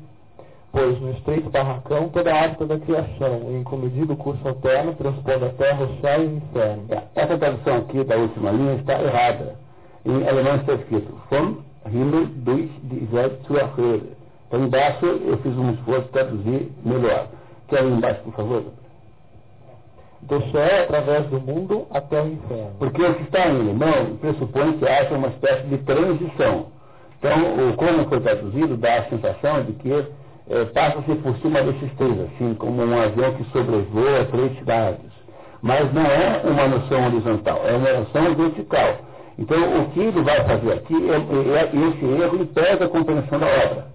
C: pois no estreito barracão toda a arte da criação, o incomedido curso alterno transpondo a terra, o céu e o inferno.
A: É, essa tradução aqui da última linha está errada. Em alemão está escrito Vom Himmel durch die Welt zur. Então embaixo eu fiz um esforço de traduzir melhor. Quer ir embaixo, por favor?
C: Do céu através do mundo até o inferno.
A: Porque o que está em alemão pressupõe que haja uma espécie de transição. Então, o como foi traduzido dá a sensação de que é, passa-se por cima desses três, assim como um avião que sobrevoa três cidades. Mas não é uma noção horizontal, é uma noção vertical. Então, o que ele vai fazer aqui é, é, é esse erro impede a compreensão da obra.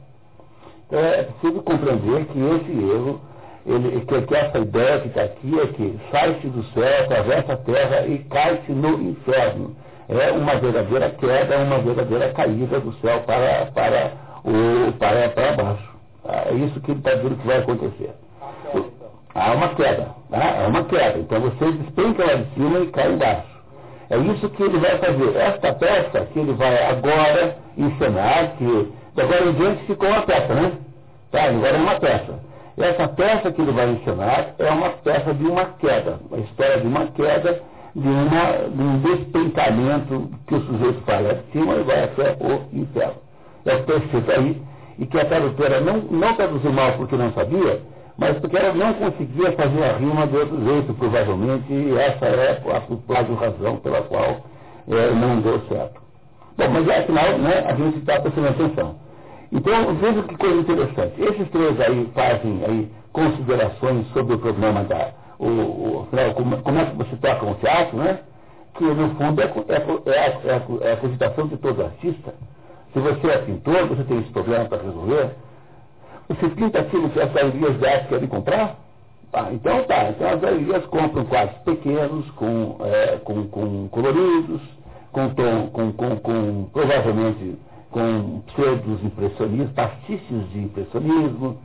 A: Então, é preciso compreender que esse erro, ele, que, que essa ideia que está aqui é que sai-se do céu, atravessa a terra e cai-se no inferno. É uma verdadeira queda, uma verdadeira caída do céu para, para, o, para, para baixo. É isso que ele está dizendo que vai acontecer. Há uma queda. Há uma queda. Então você despenca lá de cima e cai embaixo. É isso que ele vai fazer. Esta peça que ele vai agora encenar, que agora em diante ficou uma peça, né? Tá, agora é uma peça. Essa peça que ele vai encenar é uma peça de uma queda, a história de uma queda, de, uma, de um despencamento que o sujeito faz lá de cima e vai até o inferno. É o que está escrito aí e que a tradutora não, não traduziu mal porque não sabia, mas porque ela não conseguia fazer a rima de outro jeito, provavelmente, e essa é a, a razão pela qual é, não deu certo. Bom, mas afinal, né, a gente está prestando atenção. Então, veja que coisa interessante. Esses três aí fazem aí considerações sobre o problema da. O, o, como, como é que você toca um teatro, né? Que no fundo é, é, é, é, é a cogitação de todo artista se você é pintor, você tem esse problema para resolver. Você pinta aquilo que as galerias de arte querem comprar? Ah, então tá, então as galerias compram quadros pequenos, com, é, com, com coloridos, com, tom, com, com, com, provavelmente com pseudos impressionistas, pastiches de impressionismo,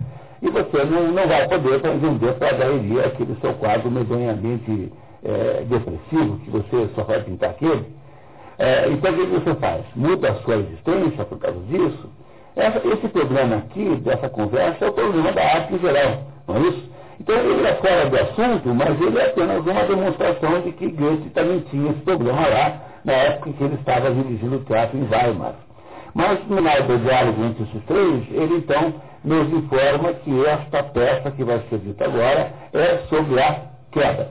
A: e você não, não vai poder vender para a galeria aquele seu quadro medonhamente é, depressivo, que você só vai pintar aquele. É, então, o que você faz? Muda a sua existência por causa disso? Essa, esse problema aqui, dessa conversa, é o problema da arte em geral, não é isso? Então, ele é fora do assunto, mas ele é apenas uma demonstração de que Goethe também tinha esse problema lá, na época em que ele estava dirigindo o teatro em Weimar. Mas, no final do diálogo entre esses três, ele então nos informa que esta peça que vai ser dita agora é sobre a queda.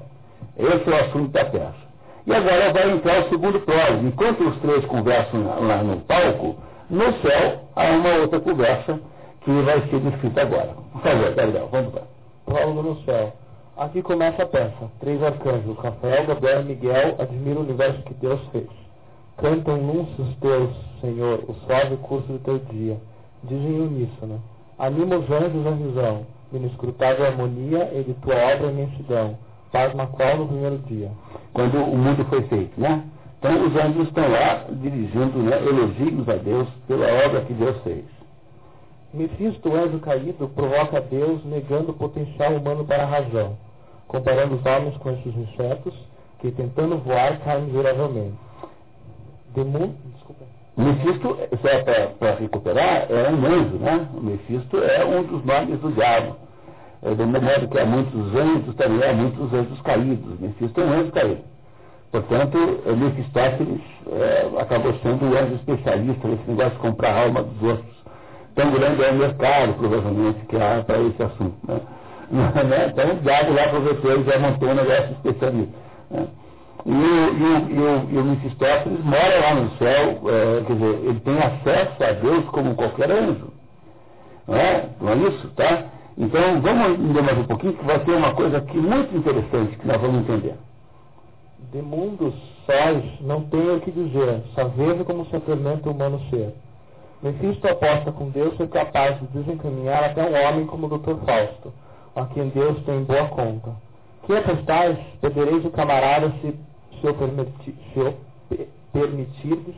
A: Esse é o assunto da peça. E agora vai entrar o segundo prólogo. Enquanto os três conversam lá no palco, no céu há uma outra conversa que vai ser descrita agora. Por favor, Gabriel, vamos lá.
C: Prólogo no céu. Aqui começa a peça. Três arcanjos, Rafael, Gabriel e Miguel, admiram o universo que Deus fez. Cantam núncios teus, Senhor, o suave curso do teu dia. Dizem uníssono. Anima os anjos a visão, inescrutável harmonia e de tua obra imensidão. Pasma qual no primeiro dia.
A: Quando o mundo foi feito, né? Então os anjos estão lá dirigindo né, elogios a Deus pela obra que Deus fez.
C: Mefisto, o anjo caído, provoca Deus negando o potencial humano para a razão, comparando os homens com esses insetos que, tentando voar, caem miseravelmente. Demu... Desculpa.
A: Mefisto, só para recuperar, é um anjo, né? O Mefisto é um dos nomes do diabo. É, do modo que há muitos anjos, também há muitos anjos caídos. Mefisto é um anjo caído. Portanto, Mefistófeles é, acabou sendo o anjo especialista nesse negócio de comprar a alma dos outros. Tão grande é o mercado, provavelmente, que há para esse assunto. Né? <laughs> né? Então, o diabo lá e já montou um negócio especialista. Né? E, o, e o Mefistófeles mora lá no céu, é, quer dizer, ele tem acesso a Deus como qualquer anjo. Não é? Não é isso, tá? Então, vamos entender mais um pouquinho, que vai ter uma coisa aqui muito interessante que nós vamos entender.
C: De mundos sóis não tenho o que dizer, só vejo como se atormenta o humano ser. Mefisto aposta com Deus ser capaz de desencaminhar até um homem como o Dr. Fausto, a quem Deus tem boa conta. Que apostais, perdereis o camarada se, se eu, permiti, se eu permitirdes,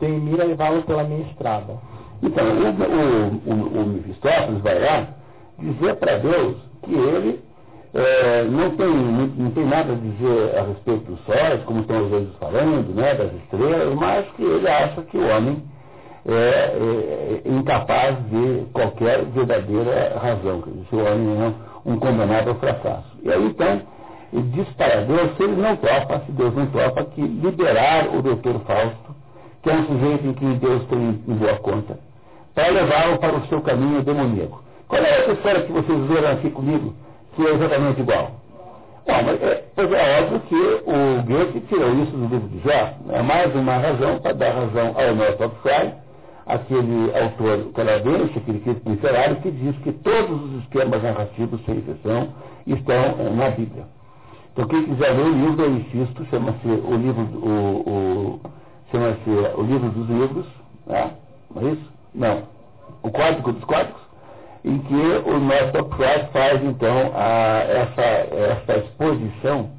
C: tenho em mira levá-lo pela minha estrada.
A: Então, o, o, o, o Mefistófeles vai lá dizer para Deus que ele é, não, tem, não tem nada a dizer a respeito dos sóis, como estão os anjos falando, né, das estrelas, mas que ele acha que o homem é, é, é incapaz de qualquer verdadeira razão, que o homem é um condenado ao fracasso. E aí então, ele diz para Deus, se ele não topa, se Deus não topa, que liberar o doutor Fausto, que é um sujeito em que Deus tem em boa conta, para levá-lo para o seu caminho demoníaco. Qual é essa história que vocês viram aqui comigo? que é exatamente igual. Bom, mas é, pois é óbvio que o Goethe tirou isso do livro de Jó. É mais uma razão para dar razão ao Northrop Frye, aquele autor canadense, aquele crítico literário, que diz que todos os esquemas narrativos, sem exceção, estão na Bíblia. Então quem quiser ler o livro, eu insisto, chama-se o livro, o, o chama-se o livro dos livros, né? não é isso? Não. O Código dos Códigos, em que o nosso Price faz então a, essa, essa exposição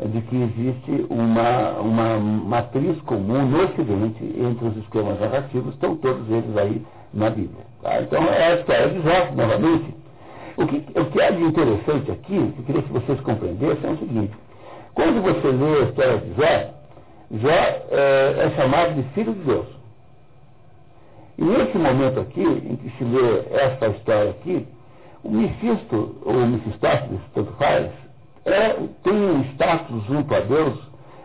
A: de que existe uma, uma matriz comum no Ocidente entre os esquemas narrativos, estão todos eles aí na Bíblia. Tá? Então é a história de Jó, novamente. O que, o que é de interessante aqui, que eu queria que vocês compreendessem, é o seguinte. Quando você lê a história de Jó, Jó é, é chamado de filho de Deus. E nesse momento aqui, em que se lê esta história aqui, o Mefisto, ou Mefistófeles, tanto faz, é, tem um status junto a Deus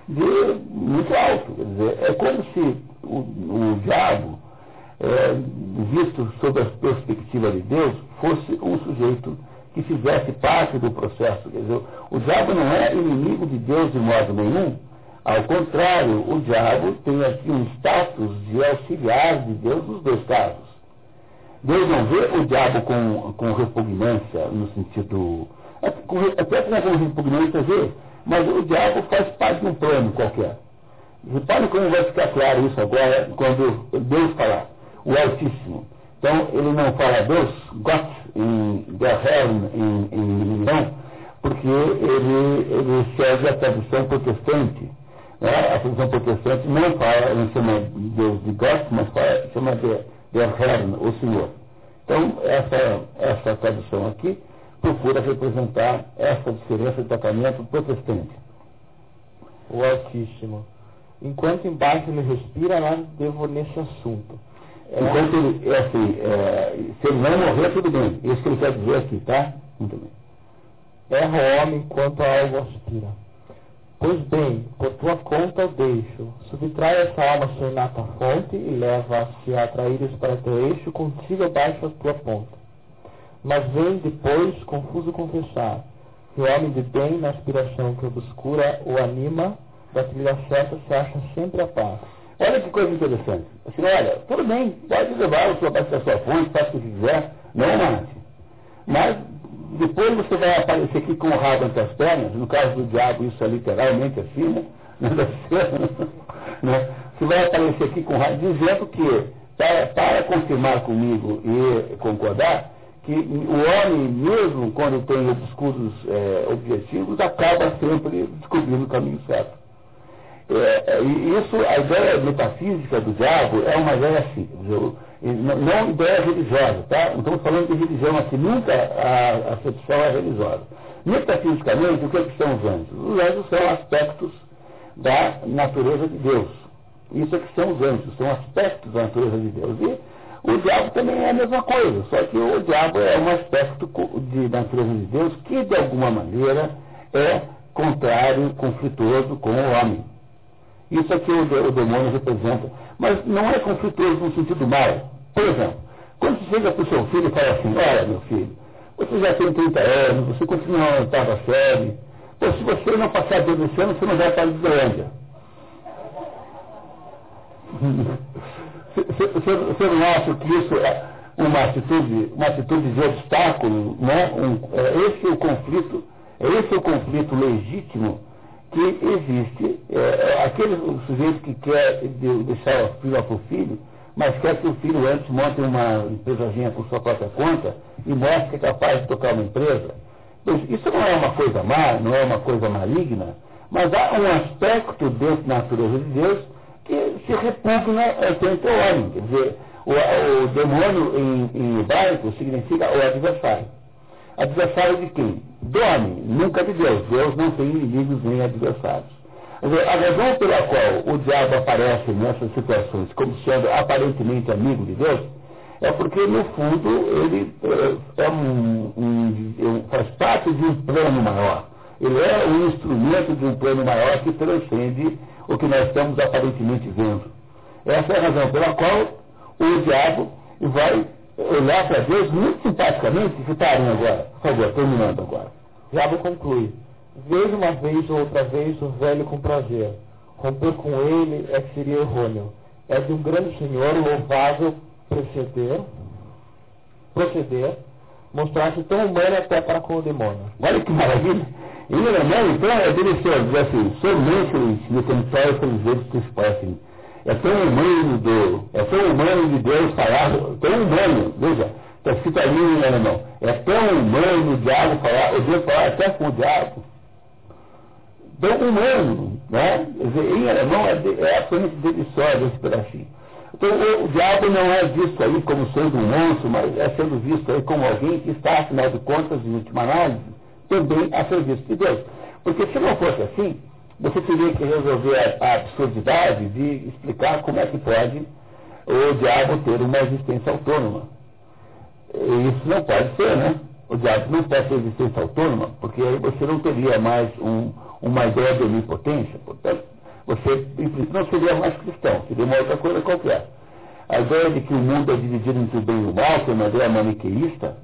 A: de muito alto. Quer dizer, é como se o, o diabo, é, visto sob a perspectiva de Deus, fosse um sujeito que fizesse parte do processo. Quer dizer, o diabo não é inimigo de Deus de modo nenhum, ao contrário, o diabo tem aqui um status de auxiliar de Deus nos dois casos. Deus não vê o diabo com, com repugnância, no sentido. Até com repugnância vê, mas o diabo faz parte de um plano qualquer. Repare como vai ficar claro isso agora quando Deus falar, o Altíssimo. Então, ele não fala Deus, Gott, em Der em, em não, porque ele, ele serve a tradução protestante né? A tradição protestante não fala, não chama Deus de Gott, mas fala, chama de, de Herrn, o Senhor. Então, essa, essa tradução aqui procura representar essa diferença de tratamento protestante.
C: O Altíssimo. Enquanto embaixo ele respira, lá devo nesse assunto.
A: É... Enquanto ele, é assim, é, se ele não morrer, tudo bem. Isso que ele quer dizer aqui, tá? Muito bem.
C: Erra o homem enquanto a algo aspira. Pois bem, por tua conta eu deixo. Subtrai essa alma sua inata fonte e leva-se a atraíres para teu eixo, contigo abaixo a tua ponta. Mas vem depois, confuso confessar, que o homem de bem, na aspiração que obscura o anima, da trilha certa se acha sempre a paz.
A: Olha que coisa interessante. Assim, olha, tudo bem, pode levar o seu abaixo da sua fonte, faça o que quiser, não mate. Mas depois você vai aparecer aqui com o rabo entre as pernas, no caso do diabo isso é literalmente assim, <laughs> né? que vai aparecer aqui com raiva, dizendo que, para, para confirmar comigo e concordar, que o homem, mesmo quando tem obscuros é, objetivos, acaba sempre descobrindo o caminho certo. É, e isso, a ideia metafísica do diabo é uma ideia assim, não, não ideia religiosa, tá? Não estamos falando de religião aqui, nunca a acepção é religiosa. Metafisicamente, o que, é que são os anjos? Os anjos são aspectos da natureza de Deus. Isso é que são os anjos, são aspectos da natureza de Deus. E o diabo também é a mesma coisa, só que o diabo é um aspecto de, da natureza de Deus que, de alguma maneira, é contrário, conflituoso com o homem. Isso é que o, o demônio representa. Mas não é conflituoso no sentido mal. Por exemplo, quando você chega para o seu filho e fala assim, olha meu filho, você já tem 30 anos, você continua na oitava série, Pô, se você não passar dentro desse ano, você não vai para a Islândia. Você não acha que isso é uma atitude, uma atitude de obstáculo, né? Um, é esse é o conflito, é esse o conflito legítimo que existe. É, é aquele sujeito que quer deixar o filho para o filho, mas quer que o filho antes monte uma empresazinha por sua própria conta e mostre que é capaz de tocar uma empresa. Isso não é uma coisa má, não é uma coisa maligna, mas há um aspecto dentro da natureza de Deus que se repugna frente ao homem. Quer dizer, o, o demônio em, em hebraico significa o adversário. Adversário de quem? Do homem, nunca de Deus. Deus não tem inimigos nem adversários. A razão pela qual o diabo aparece nessas situações como sendo aparentemente amigo de Deus é porque, no fundo, ele é, é um, um, faz parte de um plano maior. Ele é um instrumento de um plano maior que transcende o que nós estamos aparentemente vendo. Essa é a razão pela qual o diabo vai olhar para Deus muito simpaticamente, citarem agora, por favor, terminando agora.
C: Diabo conclui, vejo uma vez ou outra vez o velho com prazer. Romper com ele é que seria errôneo. É de um grande senhor louvável proceder, proceder, mostrar-se tão humano até para com o demônio.
A: Olha que maravilha! E o alemão, então, é delicioso, diz assim, somente os necessários pelos vezes que se passem. É tão humano do, é tão humano de Deus falar, tão humano, veja, está escrito ali em alemão, é tão humano o diabo falar, o Deus falar até com o diabo. Tão humano, né? Em alemão é, é absolutamente delicioso esse pedacinho. Então, o, o diabo não é visto aí como sendo um monstro, mas é sendo visto aí como alguém que está, afinal de contas, em última análise, também a serviço de Deus. Porque se não fosse assim, você teria que resolver a, a absurdidade de explicar como é que pode o diabo ter uma existência autônoma. Isso não pode ser, né? O diabo não pode ter existência autônoma, porque aí você não teria mais um, uma ideia de onipotência. Portanto, você, não seria mais cristão, seria uma outra coisa qualquer. A ideia de que o mundo é dividido entre o bem e o mal, que é uma ideia maniqueísta,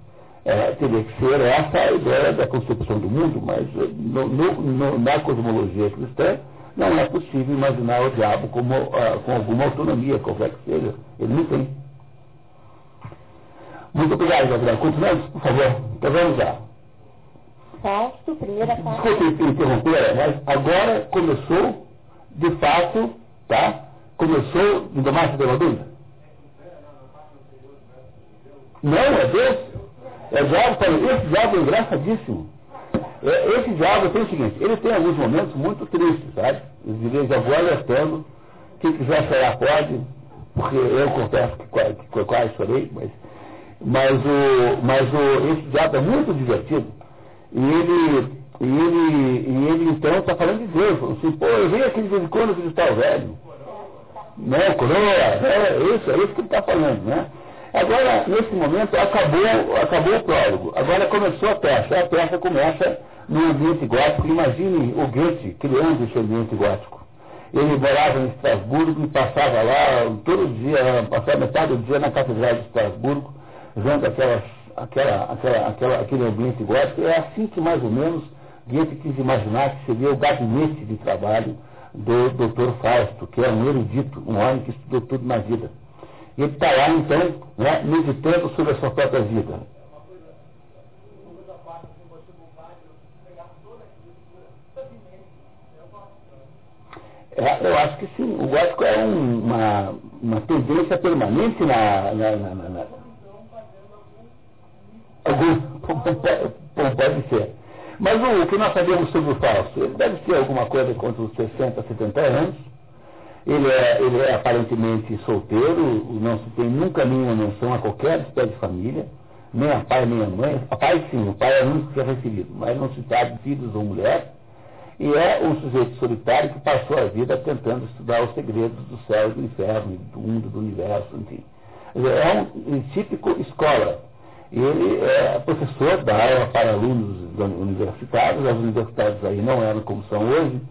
A: é, teria que ser essa a ideia da concepção do mundo, mas eh, no, no, no, na cosmologia cristã não é possível imaginar o diabo como, uh, com alguma autonomia, qualquer que seja. Ele não tem. Muito obrigado, Gabriel. Continuamos, por favor. Então vamos lá.
D: Fausto, primeira parte.
A: Desculpe interromper, mas agora começou, de fato, tá? Começou, se deu uma dúvida? Não, é Deus. É diabo, esse diabo é engraçadíssimo. É, esse diabo tem o seguinte, ele tem alguns momentos muito tristes, sabe? Vez em quando alertando, quem quiser chorar pode, porque eu confesso que, que quase chorei, mas, mas, o, mas o, esse diabo é muito divertido. E ele, e ele, e ele então está falando de Deus, falando assim, pô, eu venho aqui de quando visitar o velho. Né, coroa, é isso, é isso que ele está falando, né? Agora, nesse momento, acabou, acabou o prólogo. Agora começou a peça. A peça começa no ambiente gótico. Imagine o Goethe criando esse ambiente gótico. Ele morava em Estrasburgo e passava lá todo dia, passava metade do dia na Catedral de Estrasburgo, vendo aquelas, aquela, aquela, aquela, aquele ambiente gótico. É assim que, mais ou menos, Goethe quis imaginar que seria o gabinete de trabalho do Dr. Fausto, que é um erudito, um homem que estudou tudo na vida. Ele está lá, então, né, meditando sobre a sua própria vida. É, eu acho que sim. O gótico é um, uma, uma tendência permanente na. na, na, na, na... Algum, <laughs> pode ser. Mas o, o, que nós sabemos sobre o Fausto? Ele deve ter alguma coisa contra os 60, 70 anos. Ele é, ele é aparentemente solteiro, não se tem nunca nenhuma menção a qualquer espécie de família, nem a pai nem a mãe. A pai sim, o pai é o único que é referido, mas não se trata de filhos ou mulher. E é um sujeito solitário que passou a vida tentando estudar os segredos do céu e do inferno, do mundo, do universo, enfim. É um típico escola. Ele é professor da aula para alunos universitários, as universidades aí não eram como são hoje,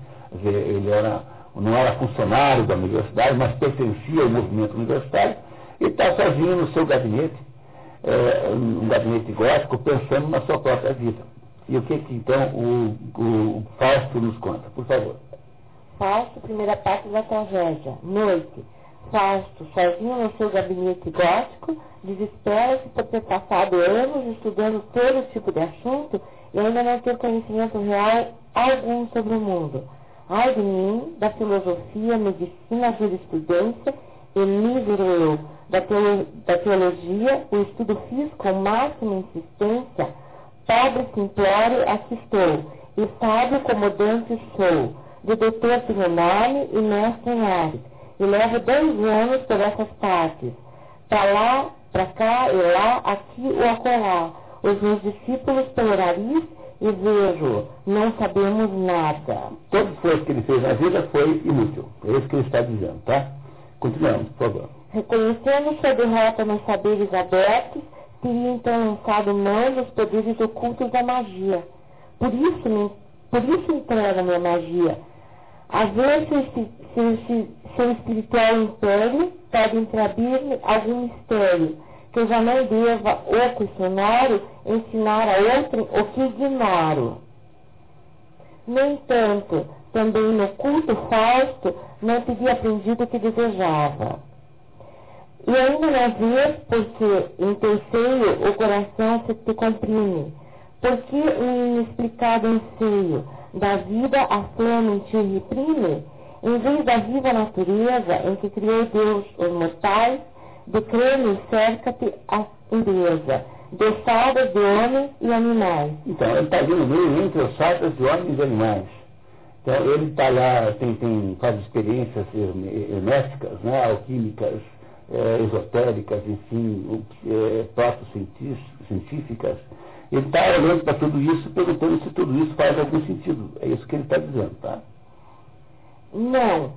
A: ele era, não era funcionário da universidade, mas pertencia ao movimento universitário, e está sozinho no seu gabinete, é, um gabinete gótico, pensando na sua própria vida. E o que, que então o, o Fausto nos conta? Por favor.
D: Fausto, primeira parte da tragédia. Noite. Fausto, sozinho no seu gabinete gótico, desespera-se por ter passado anos estudando todo tipo de assunto e ainda não ter conhecimento real algum sobre o mundo. Ai de mim, da filosofia, medicina, jurisprudência e mísero eu, da, da teologia, o estudo fiz com máxima insistência, pobre simplório aqui estou, e sábio como Dante sou, de doutor nome e mestre em e levo dois anos por essas partes, para lá, para cá e lá, aqui ou acolá, os meus discípulos pelo nariz e vejo, não sabemos nada.
A: Todo esforço que ele fez na vida foi inútil. É isso que ele está dizendo, tá? Continuamos, por favor.
D: Reconhecendo sua derrota nos saberes abertos, teria então lançado mão dos poderes ocultos da magia. Por isso, por isso entrega minha magia. A ver se, se, seu espiritual império pode entreabrir algum mistério que já não deva, o questionário, ensinar a outro o que ignoro. No entanto, também no culto Fausto não teria aprendido o que desejava. E ainda não ver porque em terceiro o coração se te comprime, porque um inexplicado anseio da vida a sua mentir reprime, em vez da viva natureza em que criou Deus os mortais, de creme cerca-te a pureza, de sadas de homens e animais.
A: Então, ele está vindo meio entre os sadas de homens e animais. Então, ele está lá, tem, tem, faz experiências herméticas, né, alquímicas, é, esotéricas, enfim, é, científicas. Ele está olhando para tudo isso, perguntando se tudo isso faz algum sentido. É isso que ele está dizendo, tá?
D: Não.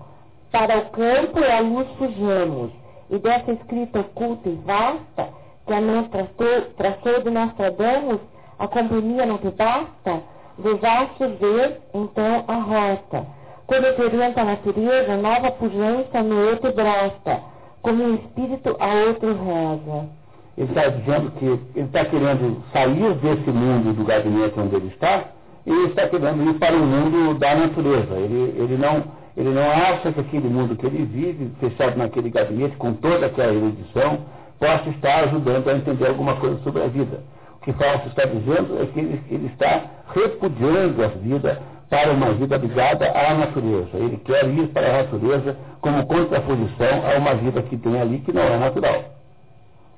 D: Para o campo e a luz fujamos e dessa escrita oculta e vasta, que a mão traçou, traçou de Nostradamus, a companhia não te basta, desaste ver, então, a rota. Quando orienta a natureza, nova pujança no outro brasta, como um espírito a outro reza.
A: Ele está dizendo que ele está querendo sair desse mundo do gabinete onde ele está, e está querendo ir para o mundo da natureza. Ele, ele não ele não acha que aquele mundo que ele vive, fechado naquele gabinete, com toda aquela erudição, possa estar ajudando a entender alguma coisa sobre a vida. O que Fausto está dizendo é que ele, ele está repudiando a vida para uma vida ligada à natureza. Ele quer ir para a natureza como contraposição a uma vida que tem ali que não é natural.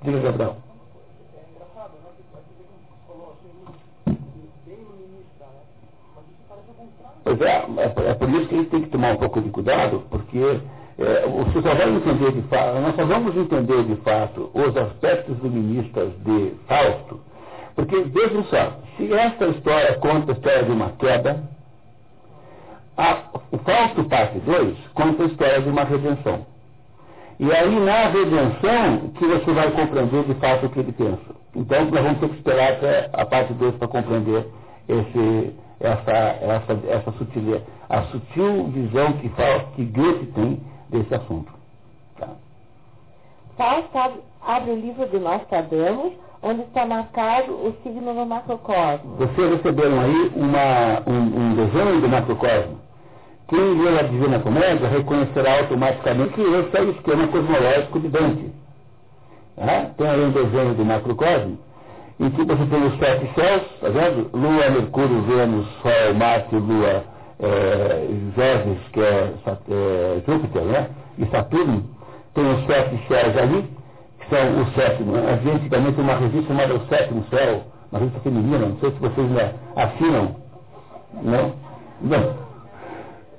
A: Diga, Gabriel. Pois é, é, é, por isso que a gente tem que tomar um pouco de cuidado, porque é, só vai entender de fato, nós só vamos entender de fato os aspectos luministas de Fausto, porque vejam só, se esta história conta a história de uma queda, a, o Fausto parte 2 conta a história de uma redenção. E aí na redenção que você vai compreender de fato o que ele pensa. Então nós vamos ter que esperar até a parte 2 para compreender esse essa, essa, essa sutileza, a sutil visão que, fala, que Goethe tem desse assunto. Tá?
D: Fausto abre o livro de Nostradamus, onde está marcado o signo do macrocosmo.
A: Vocês receberam aí uma, um, um desenho do macrocosmo. Quem lê a Divina Comédia reconhecerá automaticamente que esse é o esquema cosmológico de Dante. Tá? Tem aí um desenho do macrocosmo que você tem os sete céus, tá vendo? Lua, Mercúrio, Vênus, Sol, Marte, Lua, é, Jorge, que é, é, Júpiter, né? E Saturno, tem os sete céus ali, que são o sétimo. Havia antigamente uma revista chamada O Sétimo Céu, uma revista feminina, não sei se vocês ainda assinam. Não? Não.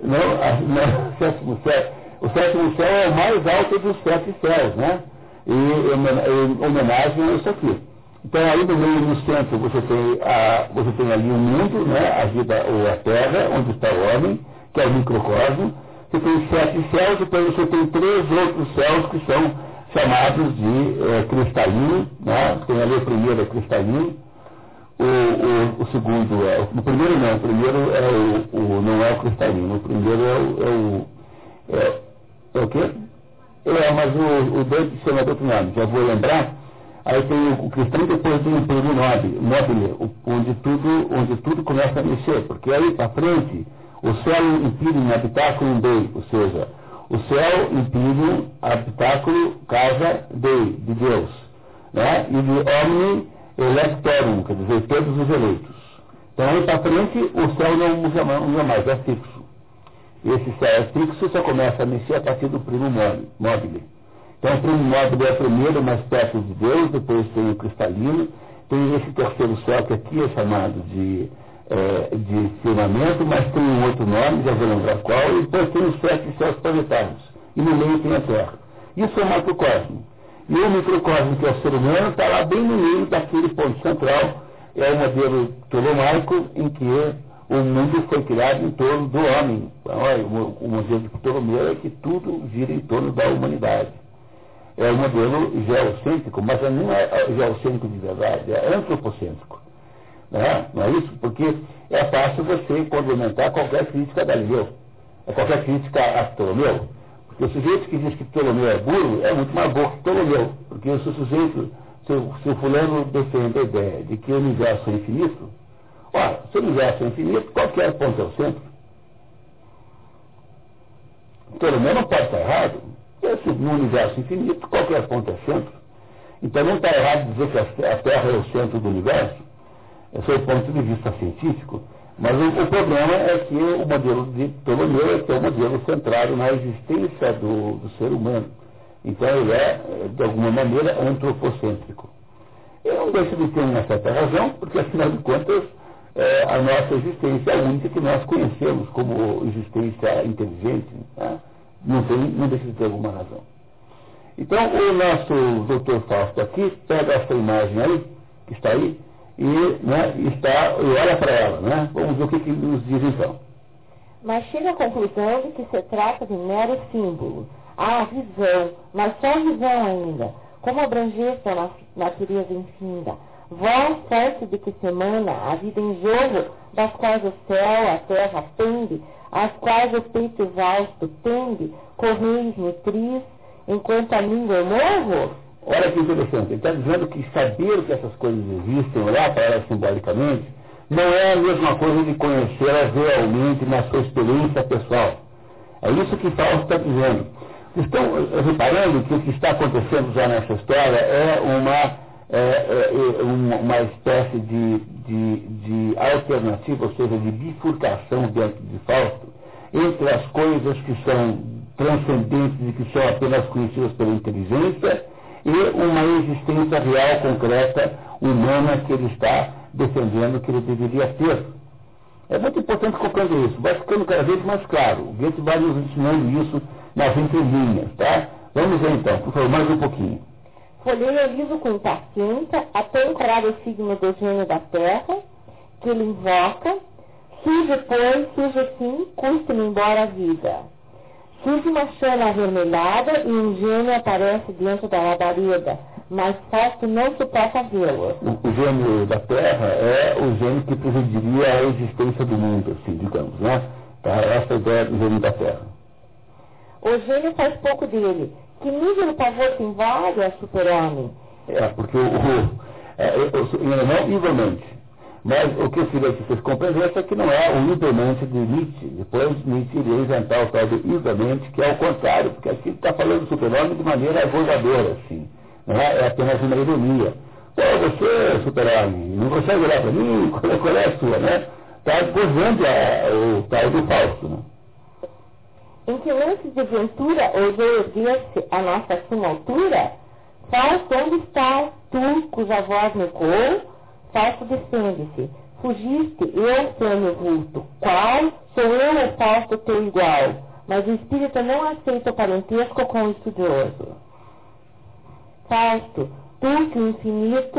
A: Não, <laughs> não, sétimo céu. O sétimo céu é o mais alto dos sete céus, né? E em homenagem a isso aqui. Então aí no meio centro você tem, a, você tem ali o mundo, né? a vida ou a terra, onde está o homem, que é o microcosmo. Você tem sete céus, depois você tem três outros céus que são chamados de é, cristalino, né? Tem ali o primeiro é cristalino, o, o, o, segundo é. O primeiro não, o primeiro é o, o não é o cristalino, o primeiro é o. É o, é, é o quê? É, mas o, o dois chama de outro nome, já vou lembrar. Aí tem o cristão depois tem o período nobile, onde tudo, onde tudo começa a mexer, porque aí para frente o céu um habitáculo dei, ou seja, o céu impide habitáculo casa de Deus, né? e de omni electorum, quer dizer, todos os eleitos. Então aí para frente o céu não usa, não usa mais, é fixo. Esse céu é fixo só começa a mexer a partir do primo mobile. Então, o primo móvel é primeiro, mais perto de Deus, depois tem o cristalino, tem esse terceiro céu que aqui é chamado de, é, de firmamento, mas tem um outro nome, já vou lembrar qual, e depois tem os sete céus planetários. E no meio tem a Terra. Isso é o macrocosmo. E o microcosmo, que é o ser humano, está lá bem no meio daquele ponto central, é o modelo ptolomaico em que o mundo foi criado em torno do homem. Olha, o modelo de Ptolomeu é que tudo gira em torno da humanidade é o modelo geocêntrico, mas não é geocêntrico de verdade, é antropocêntrico. Né? Não é isso? Porque é fácil você complementar qualquer crítica a Galileu, é qualquer crítica a Ptolomeu. Porque o sujeito que diz que Ptolomeu é burro é muito mais burro que Ptolomeu. Porque se o sujeito, se, se o fulano defende a ideia de que o universo é infinito, ora, se o universo é infinito, qualquer ponto é o centro. Ptolomeu não pode estar errado. Esse, no universo infinito, qualquer ponto é centro. Então não está errado dizer que a Terra é o centro do universo, é o ponto de vista científico, mas o, o problema é que o modelo de Ptolomeu é que é o modelo centrado na existência do, do ser humano. Então ele é, de alguma maneira, antropocêntrico. E não deixa de ter uma certa razão, porque afinal de contas é, a nossa existência é a única que nós conhecemos como existência inteligente. Né? Não, tem, não deixa de ter alguma razão. Então, o nosso doutor Fausto aqui pega essa imagem aí, que está aí, e, né, está, e olha para ela. Né? Vamos ver o que, que nos diz então.
D: Mas chega à conclusão de que se trata de mero símbolo. Ah, visão, mas só visão ainda. Como abrangência a natureza infinda. Voz certo de que semana a vida em jogo, das quais o céu, a terra pende, as quais o peito exausto tende, correis nutris, enquanto a língua eu morro?
A: Olha que interessante, ele está dizendo que saber que essas coisas existem, olhar para elas simbolicamente, não é a mesma coisa de conhecê-las realmente na sua experiência pessoal. É isso que Fausto está dizendo. Estão reparando que o que está acontecendo já nessa história é uma é, é, é uma, espécie de, de, de, alternativa, ou seja, de bifurcação dentro de Fausto, entre as coisas que são transcendentes e que são apenas conhecidas pela inteligência e uma existência real, concreta, humana que ele está defendendo que ele deveria ter. É muito importante compreender isso. Vai ficando cada vez mais claro. O Goethe vai nos ensinando isso nas entrelinhas, tá? Vamos ver então, por favor, mais um pouquinho.
D: Folheia liso com impaciência até encarar o signo do gênio da terra, que ele invoca, surge, pois, surge assim, custa-me embora a vida. Surge uma chama avermelhada e um gênio aparece dentro da labareda, mas Fausto não suporta vê-lo.
A: O gênio da Terra é o gênio que presidiria a existência do mundo, assim, digamos, né? Tá? Essa é a ideia do gênio da Terra.
D: O gênio faz pouco dele, que mísero pavor se invade a super-homem?
A: É, porque o, o, é, não igualmente. Mas o que eu queria que vocês compreendessem é que não é o igualmente de Nietzsche. Depois Nietzsche iria inventar o tal igualmente, que é o contrário, porque aqui está falando do super-homem de maneira gozadora, assim. Não é? é apenas uma ironia. Pô, você, super-homem, não consegue olhar para mim? Qual é, qual é a sua, né? está gozando o tal do falso. Né?
D: Em que lances de ventura ousou erguer-se a nossa suma altura? Falso, onde está tu, cuja voz recuou? Falso, defende-se. Fugiste, eu tenho vulto. Qual? Sou eu o falso teu igual. Mas o espírito não aceita o parentesco com o estudioso. Fausto, tu que o infinito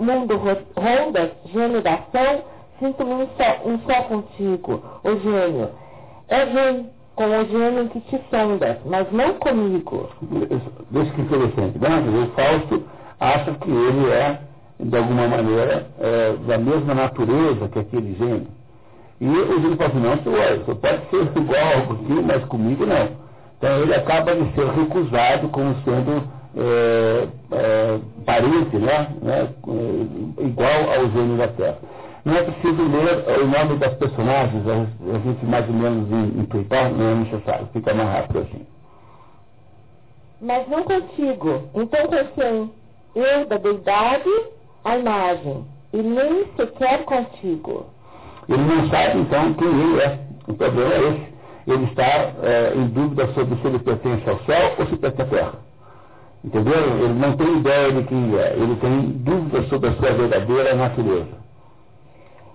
D: mundo rondas, gênio da ação, sinto-me um só, um só contigo, o gênio. É vem com o gênio que te sondas, mas não comigo.
A: Veja que interessante. Né? O Fausto acha que ele é, de alguma maneira, é, da mesma natureza que aquele gênio. E o gênio fala assim, não, senhor, você pode ser <laughs> igual ao ti, mas comigo não. Então ele acaba de ser recusado como sendo é, é, parente, né, né, igual ao gênio da Terra. Não é preciso ler o nome das personagens, a, gente mais ou menos intuitar, não é necessário, fica mais rápido assim.
D: Mas não contigo. Então pensei, eu da deidade, a imagem, e nem sequer contigo.
A: Ele não sabe então quem ele é. O problema é esse. Ele está é, em dúvida sobre se ele pertence ao céu ou se pertence à terra. Entendeu? Ele não tem ideia de quem é. Ele tem dúvidas sobre a sua verdadeira natureza.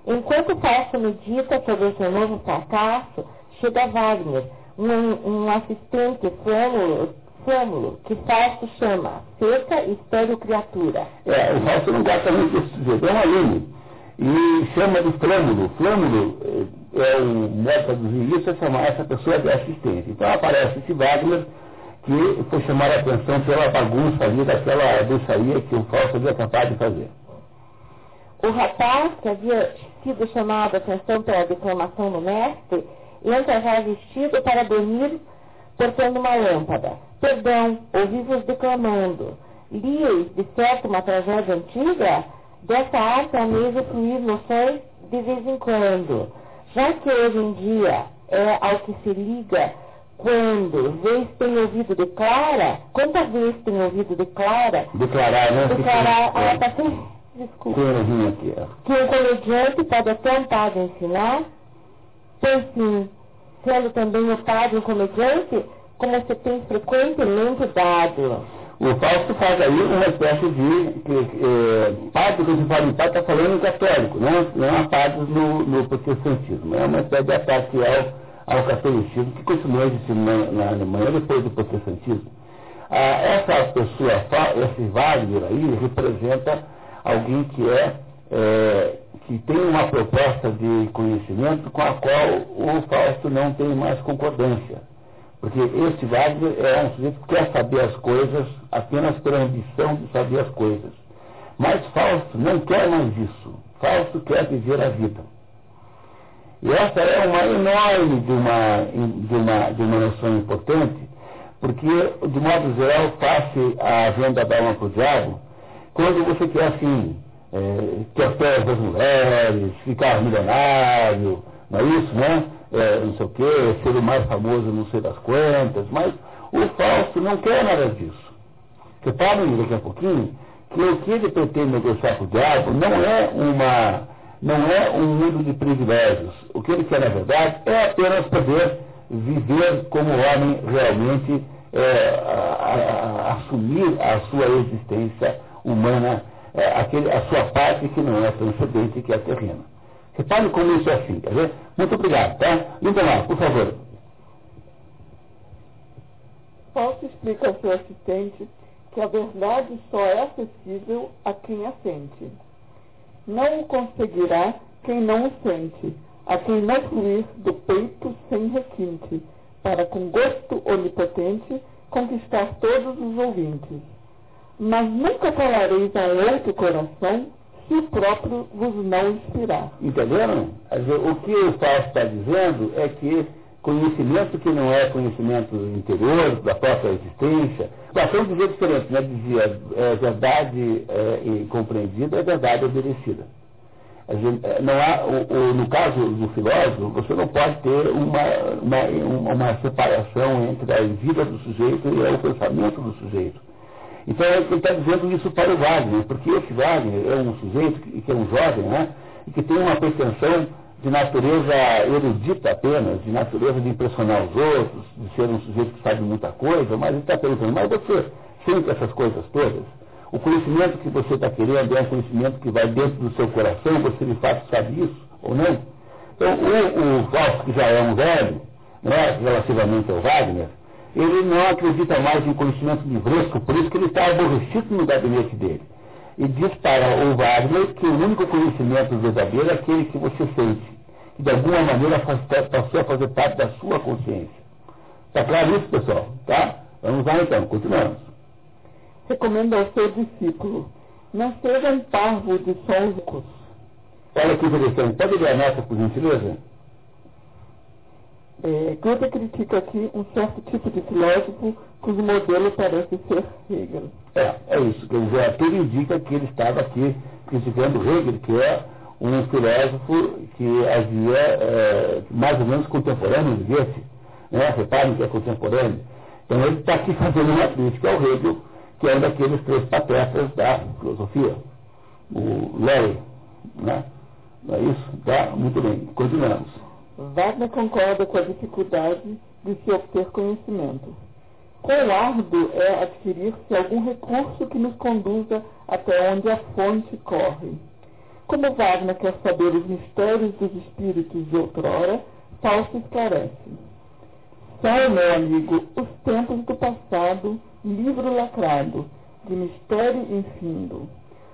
D: Enquanto Fausto medita sobre o seu novo fracasso, chega Wagner, um, um assistente flâmulo, que Fausto chama seca e estéreo criatura.
A: É, o Fausto não gosta muito desse sujeito, é um aluno. E chama de flâmulo. Flâmulo é, é modo de traduzir isso, é chamar essa pessoa de assistente. Então aparece esse Wagner que foi chamar a atenção pela bagunça ali, daquela bruxaria que o Fausto havia capaz de fazer.
D: O rapaz, que havia sido chamado a atenção pela declamação do mestre, entra já vestido para dormir portando uma lâmpada. Perdão, ouvi-vos declamando. Líeis, de certo, uma tragédia antiga? Dessa arte ameis fluir noções de vez em quando. Já que hoje em dia é ao que se liga quando vez tem ouvido declara, quantas vezes tem ouvido declara?
A: Declarar, né?
D: Declarar, ah, é. tá sem, desculpa. Que um comediante pode até um padre ensinar, pois sim, sendo também o padre um comediante, como você tem frequentemente dado.
A: O Fausto faz aí uma espécie de eh, padre, quando se fala em padre, está falando em católico, não, não há padres no, no protestantismo, é uma espécie de ataque ao ao catolicismo, que continua existindo na, na Alemanha depois do protestantismo. Ah, essa pessoa, esse Wagner aí, representa alguém que é, é, que tem uma proposta de conhecimento com a qual o Fausto não tem mais concordância. Porque esse Wagner é um sujeito que quer saber as coisas apenas pela ambição de saber as coisas. Mas Fausto não quer mais isso. Fausto quer viver a vida. E essa é uma enorme de uma, de uma, de uma noção importante, porque, de modo geral, face a venda da alma para o diabo, quando você quer assim, é, as das mulheres, ficar milionário, não é isso, né? É, não sei o quê, ser o mais famoso não sei das quantas, mas o falso não quer nada disso. Reparem daqui a pouquinho que o que ele pretende negociar com o diabo não é uma não é um mundo de privilégios. O que ele quer, na verdade, é apenas poder viver como homem realmente, é, a, a, a, assumir a sua existência humana, é, aquele, a sua parte que não é transcendente, que é terrena. Repare como isso é assim, quer ver? Muito obrigado, tá? Lindomar, por favor.
E: Posso explicar ao seu assistente que a verdade só é acessível a quem a sente. Não o conseguirá quem não o sente, a quem não fluir do peito sem requinte, para com gosto onipotente conquistar todos os ouvintes. Mas nunca falareis a outro coração se o próprio vos não inspirar.
A: Entenderam? O que o Fausto está dizendo é que conhecimento que não é conhecimento interior, da própria existência. Platão dizia diferente, né? dizia é, verdade é, compreendida é verdade obedecida. É, não há, o, o, no caso do filósofo, você não pode ter uma, uma, uma separação entre a vida do sujeito e o pensamento do sujeito. Então ele está dizendo isso para o Wagner, porque esse Wagner é um sujeito que, que é um jovem, né? E que tem uma pretensão de natureza erudita apenas, de natureza de impressionar os outros, de ser um sujeito que sabe muita coisa, mas ele está perguntando, mas você sente essas coisas todas? O conhecimento que você está querendo é um conhecimento que vai dentro do seu coração, você de fato sabe isso ou não? Então, o, o Fausto, que já é um velho, né, relativamente ao Wagner, ele não acredita mais em conhecimento livresco, por isso que ele está aborrecido no gabinete dele. E diz para o Wagner que o único conhecimento verdadeiro é aquele que você sente, que de alguma maneira passou a fazer parte da sua consciência. Está claro isso, pessoal? Tá? Vamos lá então, continuamos.
E: Recomendo ao seu discípulo, não seja um parvo de sons
A: Olha que interessante. Pode ler a nota, por gentileza?
E: É, Goethe critica aqui um certo tipo de filósofo cujo modelo parece ser Hegel.
A: É, é isso. Quer dizer, tudo indica que ele estava aqui criticando Hegel, que é um filósofo que havia é, mais ou menos contemporâneo de Goethe. Né? Reparem que é contemporâneo. Então ele está aqui fazendo uma crítica ao Hegel, que é um daqueles três patetas da filosofia. O Larry, né? Não é isso? Tá? Muito bem. Continuamos.
E: Wagner concorda com a dificuldade de se obter conhecimento. Quão árduo é adquirir-se algum recurso que nos conduza até onde a fonte corre. Como Wagner quer saber os mistérios dos espíritos de outrora, Fausto esclarece. São, meu amigo, os tempos do passado, livro lacrado, de mistério infindo.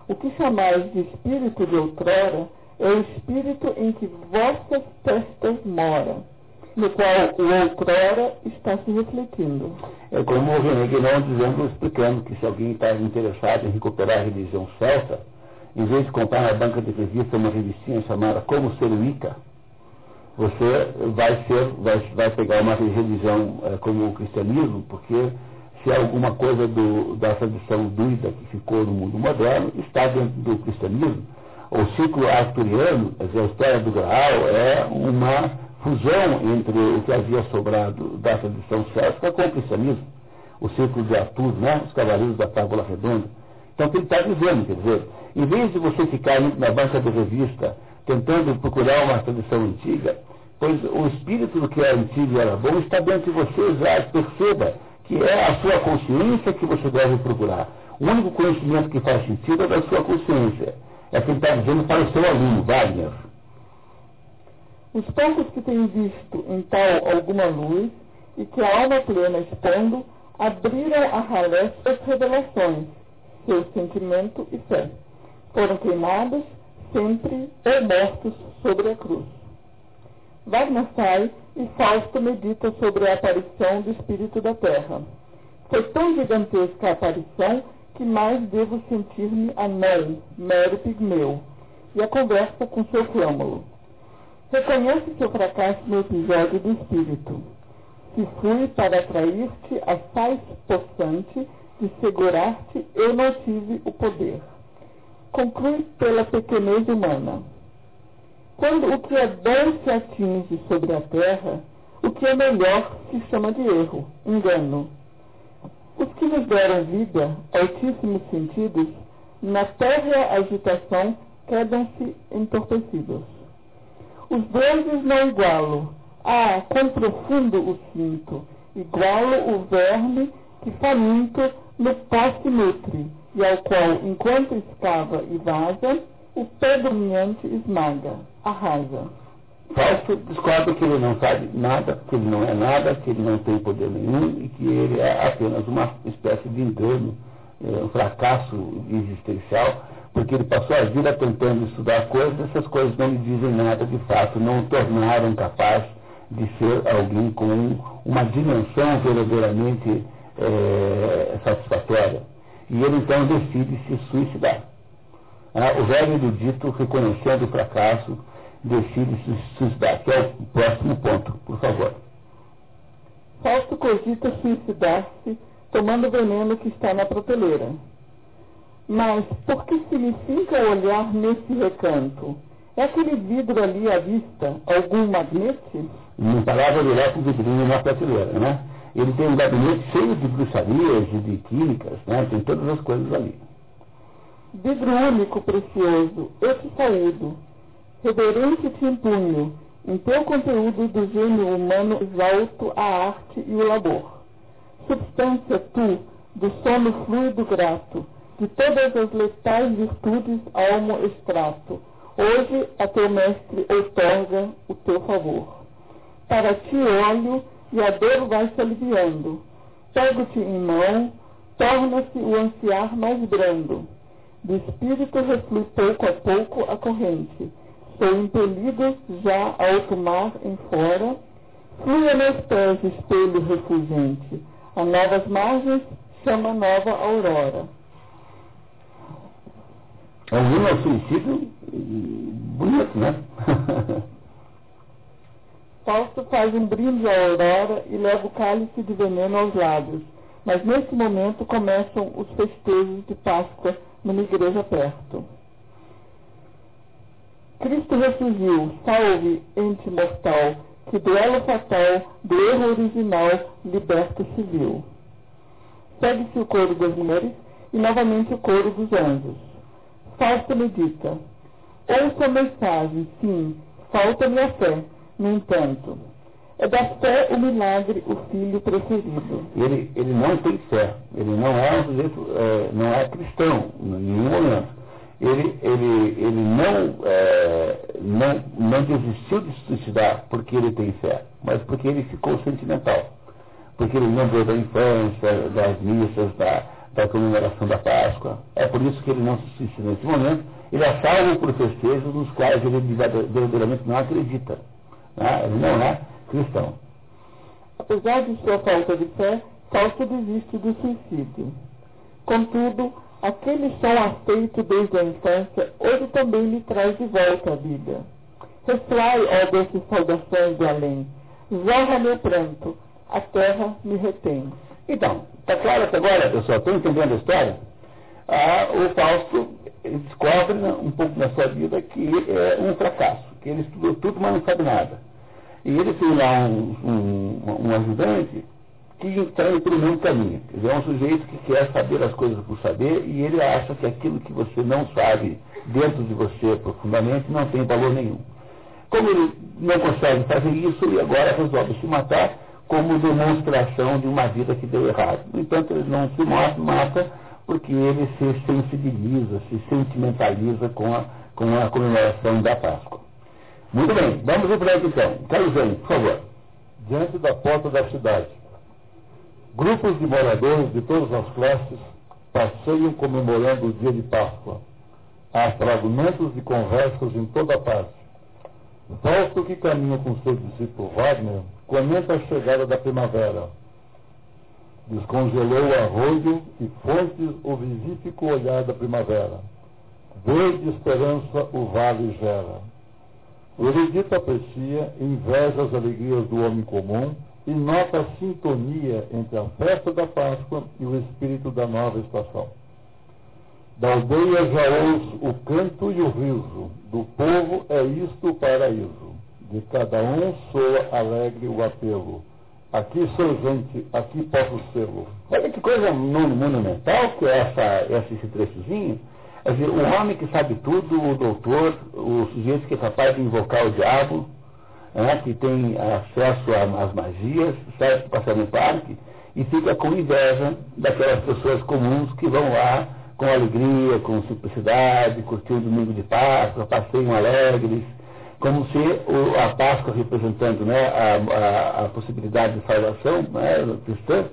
E: O que chamais de espírito de outrora o espírito em que vossas testas moram, no qual o outrora está se refletindo.
A: É como o René Guénon dizendo, explicando que se alguém está interessado em recuperar a religião celta, em vez de comprar na banca de revista uma revistinha chamada Como Ser Wicca, você vai ser, vai, vai pegar uma religião é, como o cristianismo, porque se alguma coisa do, da tradição druida que ficou no mundo moderno está dentro do cristianismo, o ciclo arturiano, a história do Graal, é uma fusão entre o que havia sobrado da tradição celta com o cristianismo. O ciclo de Artur, né? os cavaleiros da Tábula Redonda. Então, o que ele está dizendo, quer dizer, em vez de você ficar na banca de revista tentando procurar uma tradição antiga, pois o espírito do que é antigo e era bom está dentro de você já, perceba que é a sua consciência que você deve procurar. O único conhecimento que faz sentido é da sua consciência. É o que ele está dizendo para o seu aluno, Wagner.
E: Os poucos que têm visto em tal alguma luz e que a alma plena expondo, abriram a ralé suas revelações, seu sentimento e fé. Foram queimados sempre ou mortos sobre a cruz. Wagner sai e Fausto medita sobre a aparição do Espírito da Terra. Foi tão gigantesca a aparição que mais devo sentir-me anão, mero pigmeu, e a conversa com seu flâmulo. Reconhece seu fracasso no episódio do espírito. Se fui para atrair-te a sais possante de segurar-te, eu não tive o poder. Conclui pela pequenez humana. Quando o que é bom se atinge sobre a terra, o que é melhor se chama de erro, engano os que nos deram vida, altíssimos sentidos, na terra agitação, quedam-se entorpecidos. Os deuses não igualo. Ah, quão profundo o cinto! Igualo o verme que faminto no se nutre, e ao qual, enquanto escava e vaza, o pé dominante esmaga, arrasa.
A: Fausto descobre que ele não sabe nada, que ele não é nada, que ele não tem poder nenhum e que ele é apenas uma espécie de engano, é, um fracasso existencial, porque ele passou a vida tentando estudar coisas, essas coisas não lhe dizem nada de fato, não o tornaram capaz de ser alguém com uma dimensão verdadeiramente é, satisfatória. E ele então decide se suicidar. Ah, o velho erudito, reconhecendo o fracasso, decide se suicidar, que é o próximo ponto, por favor.
E: Fausto cogita suicidar-se tomando o veneno que está na prateleira. Mas por que se lhe finca o olhar nesse recanto? É aquele vidro ali à vista, algum magnete?
A: Não palavra direto um vidrinho na prateleira, né? Ele tem um gabinete cheio de bruxarias e de químicas, né? Tem todas as coisas ali.
E: Vidro único, precioso, eu te saúdo Reverente te impunho, em teu conteúdo do gênio humano exalto a arte e o labor. Substância tu, do sono fluido grato, de todas as letais virtudes almo extrato, hoje a teu mestre outorga o teu favor. Para ti olho e a dor vai se aliviando. Pego-te em mão, torna-se o ansiar mais brando. Do espírito reflui pouco a pouco a corrente. Sou impelido já ao mar em fora. Flui a meus pés espelho refulgente. A novas margens chama nova aurora.
A: É um hino ao suicídio bonito, né? <laughs>
E: Fausto faz um brinde à aurora e leva o cálice de veneno aos lábios. Mas nesse momento começam os festejos de Páscoa numa igreja perto. Cristo ressurgiu, salve, ente mortal, que duelo fatal do erro original liberta-se viu. Segue-se o coro das mulheres e novamente o coro dos anjos. Fausto medita. Ouça a mensagem, sim, falta-me a fé. No entanto, é da fé o milagre, o filho preferido.
A: Ele, ele não tem fé, ele não é um sujeito, é, não é cristão, em nenhum momento. Ele, ele, ele não, é, não, não desistiu de se suicidar porque ele tem fé, mas porque ele ficou sentimental. Porque ele lembrou da infância, das missas, da, da comemoração da Páscoa. É por isso que ele não se suicida nesse momento. Ele é salvo por festejos nos quais ele verdadeiramente não acredita. Né? Ele não é cristão.
E: Apesar de sua falta de fé, Fausto desiste do suicídio. Contudo, aquele som aceito desde a infância, hoje também lhe traz de volta a vida. Reflai, ó doces saudações do além, jorra meu pranto, a terra me retém.
A: Então, está claro até agora, pessoal? Estão entendendo a história? Ah, o Fausto descobre né, um pouco na sua vida que é um fracasso, que ele estudou tudo, mas não sabe nada. E ele tem lá um, um, um ajudante que está pelo mesmo caminho. Dizer, é um sujeito que quer saber as coisas por saber e ele acha que aquilo que você não sabe dentro de você profundamente não tem valor nenhum. Como ele não consegue fazer isso, ele agora resolve se matar como demonstração de uma vida que deu errado. No entanto, ele não se mata porque ele se sensibiliza, se sentimentaliza com a, com a comemoração da Páscoa. Muito bem, vamos em frente então. Carlos por favor.
B: Diante da porta da cidade, grupos de moradores de todas as classes passeiam comemorando o dia de Páscoa. Há fragmentos de conversas em toda parte. Fausto, que caminha com seu discípulo Wagner, comenta a chegada da primavera. Descongelou o arroio e fontes o visífico olhar da primavera. Verde esperança o vale gera. O erudito aprecia, inveja as alegrias do homem comum e nota a sintonia entre a festa da Páscoa e o espírito da nova estação. Da aldeia já ouço o canto e o riso, do povo é isto o paraíso. De cada um soa alegre o apelo. Aqui sou gente, aqui posso sê-lo.
A: Olha que coisa monumental que é essa, esse trechozinho Quer dizer, o homem que sabe tudo, o doutor, o sujeito que é capaz de invocar o diabo, né, que tem acesso às magias, para passear no parque e fica com inveja daquelas pessoas comuns que vão lá com alegria, com simplicidade, curtir o domingo de Páscoa, passeiam alegres, como se o, a Páscoa representando né, a, a, a possibilidade de salvação né, cristã,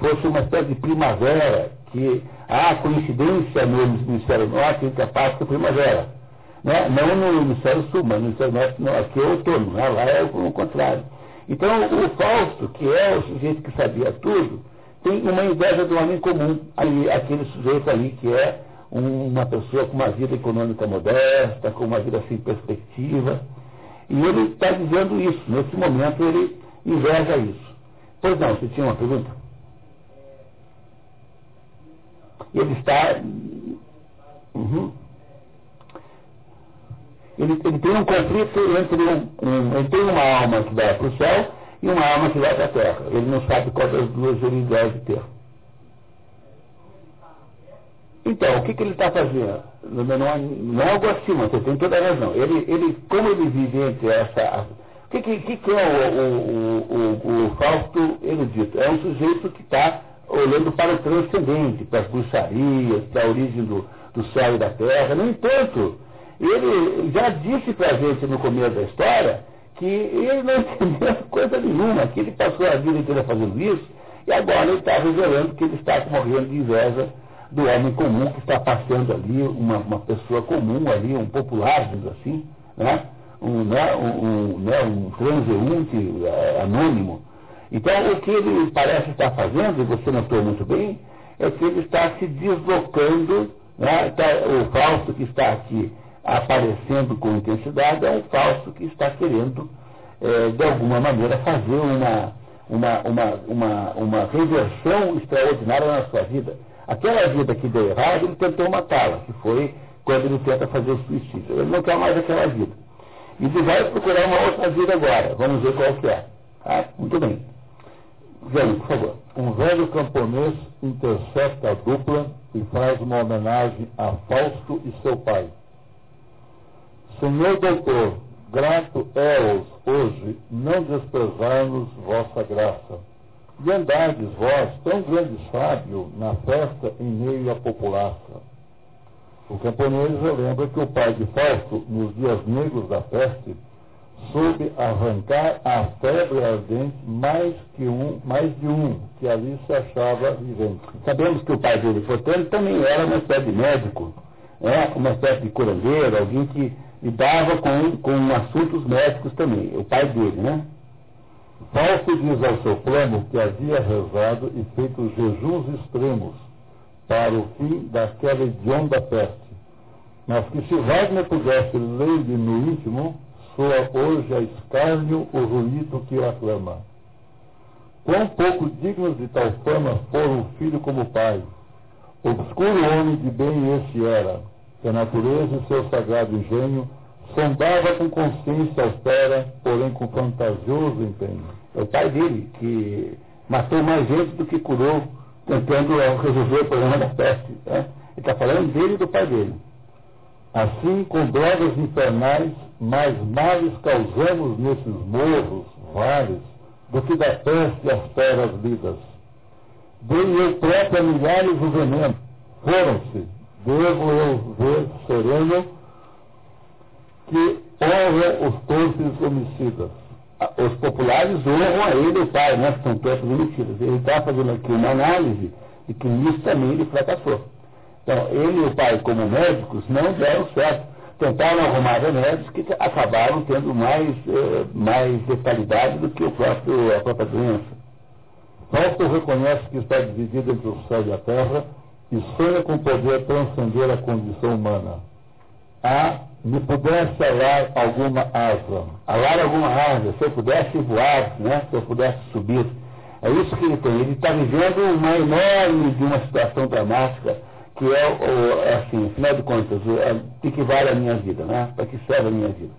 A: fosse uma espécie de primavera que há coincidência no hemisfério norte entre a Páscoa e a primavera. Né? Não no hemisfério sul, mas no hemisfério norte, não, aqui é outono, né? lá é o, o contrário. Então, o Fausto, que é o sujeito que sabia tudo, tem uma inveja do homem comum, ali, aquele sujeito ali que é um, uma pessoa com uma vida econômica modesta, com uma vida sem perspectiva. E ele está dizendo isso, nesse momento ele inveja isso. Pois não, você tinha uma pergunta? ele está. Uhum. Ele, ele, tem um conflito entre um, um, Ele tem uma alma que vai para o céu e uma alma que vai para a terra. Ele não sabe qual das duas ele deve ter. Então, o que, que ele está fazendo? não, não, não é algo acima, você tem toda a razão. Ele, ele, como ele vive entre essa. O que, que, que é o, o, o, o Fausto erudito? É um sujeito que está olhando para o transcendente, para as bruxarias, para a origem do, do céu e da terra. No entanto, ele já disse para a gente no começo da história que ele não <laughs> entendeu coisa nenhuma, que ele passou a vida inteira fazendo isso, e agora ele está revelando que ele está morrendo de inveja do homem comum que está passando ali, uma, uma pessoa comum ali, um popular, digamos assim, né? um, né? um, um, né? um transeunte é, anônimo. Então, o que ele parece estar fazendo, e você notou muito bem, é que ele está se deslocando, né? Tá, o falso que está aqui aparecendo com intensidade é um falso que está querendo, é, de alguma maneira, fazer uma, uma, uma, uma, uma reversão extraordinária na sua vida. Aquela vida que deu errado, ele tentou matá-la, que foi quando ele tenta fazer o suicídio. Ele não quer mais aquela vida. E ele vai procurar uma outra vida agora. Vamos ver qual que é. Ah, muito bem. Vem, por favor.
B: Um velho camponês intercepta a dupla e faz uma homenagem a Fausto e seu pai. Senhor doutor, grato é-os hoje não desprezar-nos vossa graça e andades vós, tão grande sábio, na festa em meio à populaça. O camponês lembra que o pai de Fausto, nos dias negros da peste, soube arrancar a febre ardente mais, que um, mais de um que ali se achava vivente.
A: Sabemos que o pai dele, portanto, também era uma espécie de médico, né? uma espécie de curandeiro, alguém que lidava com, com assuntos médicos também, o pai dele, né?
B: Fausto diz ao seu plano que havia rezado e feito jejuns extremos para o fim daquela hedionda peste, mas que se Wagner pudesse ler-lhe no íntimo, soa hoje a escárnio o ruído que aclama. Quão pouco dignos de tal fama foram o filho como o pai. Obscuro homem de bem este era, que a natureza e seu sagrado engenho sondava com consciência austera, porém com fantasioso empenho.
A: É o pai dele, que matou mais gente do que curou, tentando resolver o problema da peste. Né? Ele está falando dele e do pai dele.
B: Assim, com drogas infernais, mais males causamos nesses morros, vales, do que da peste as feras lidas. Dei eu próprio a milhares o veneno. Foram-se, devo eu ver sereno, que honram os torces homicidas.
A: Os populares honram a ele o pai, né? São torces homicidas. Ele está fazendo aqui uma análise de que nisso também ele fracassou. Então, ele e o pai, como médicos, não deram certo. Tentaram arrumar remédios que acabaram tendo mais, eh, mais letalidade do que o próprio, a própria doença.
B: Fausto reconhece que está dividido entre o céu e a terra e sonha com poder transcender a condição humana. A me pudesse alar alguma asa.
A: Alar alguma asa, se eu pudesse voar, né? se eu pudesse subir. É isso que ele tem. Ele está vivendo uma enorme de uma situação dramática, que é, assim, afinal de contas, o é, que vale a minha vida, né? Para que serve a minha vida?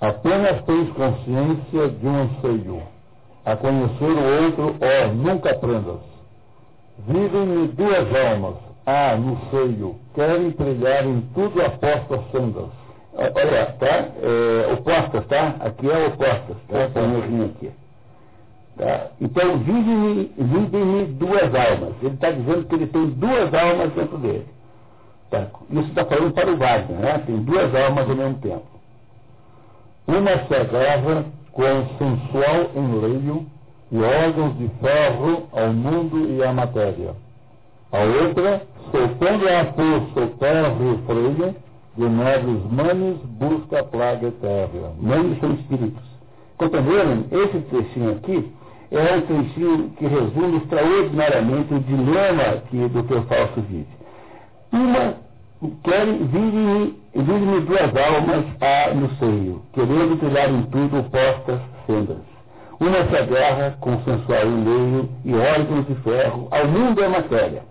B: Apenas tens consciência de um anseio. A conhecer o outro, ó, nunca aprendas. Vivem-me duas almas, ah, no seio, querem trilhar em tudo apostas sendas.
A: Olha, tá? É, opostas, tá? Aqui é opostas, tá? Põe um aqui. Tá? Então, vivem-me vive duas almas. Ele está dizendo que ele tem duas almas dentro dele. Tá? Isso está falando para o Wagner, né? Tem duas almas ao mesmo tempo.
B: Uma se agarra com sensual enleio e órgãos de ferro ao mundo e à matéria. A outra, soltando a força o terra e freio, de nobres manes busca a plaga eterna.
A: Manes são espíritos. Compreenderam? Esse trechinho aqui é um trechinho que resume extraordinariamente o dilema que o falso vive. Uma querem vive-me vive duas almas a, no seio, querendo trilhar em tudo opostas sendas. Uma se agarra com sensual enleio e órgãos de ferro ao mundo é matéria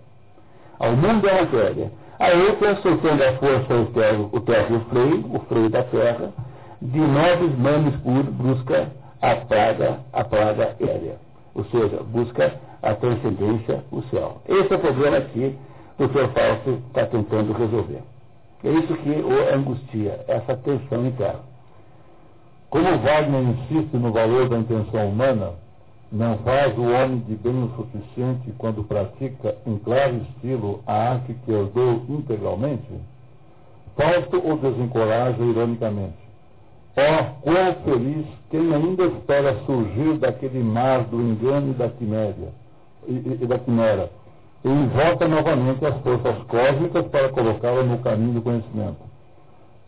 A: ao mundo da matéria. A outra, soltando a força o terra, o terra e o freio, o freio da terra, de nobres manos busca a praga, a praga aérea. Ou seja, busca a transcendência, o céu. Esse é o problema que o Dr. Fausto está tentando resolver. É isso que o angustia, essa tensão interna.
B: Como Wagner insiste no valor da intenção humana, não faz o homem de bem o suficiente quando pratica em claro estilo a arte que herdou integralmente? Fausto o desencoraja ironicamente. Oh, quão feliz quem ainda espera surgir daquele mar do engano e da quiméria, e, e da quimera, e invoca novamente as forças cósmicas para colocá-la no caminho do conhecimento.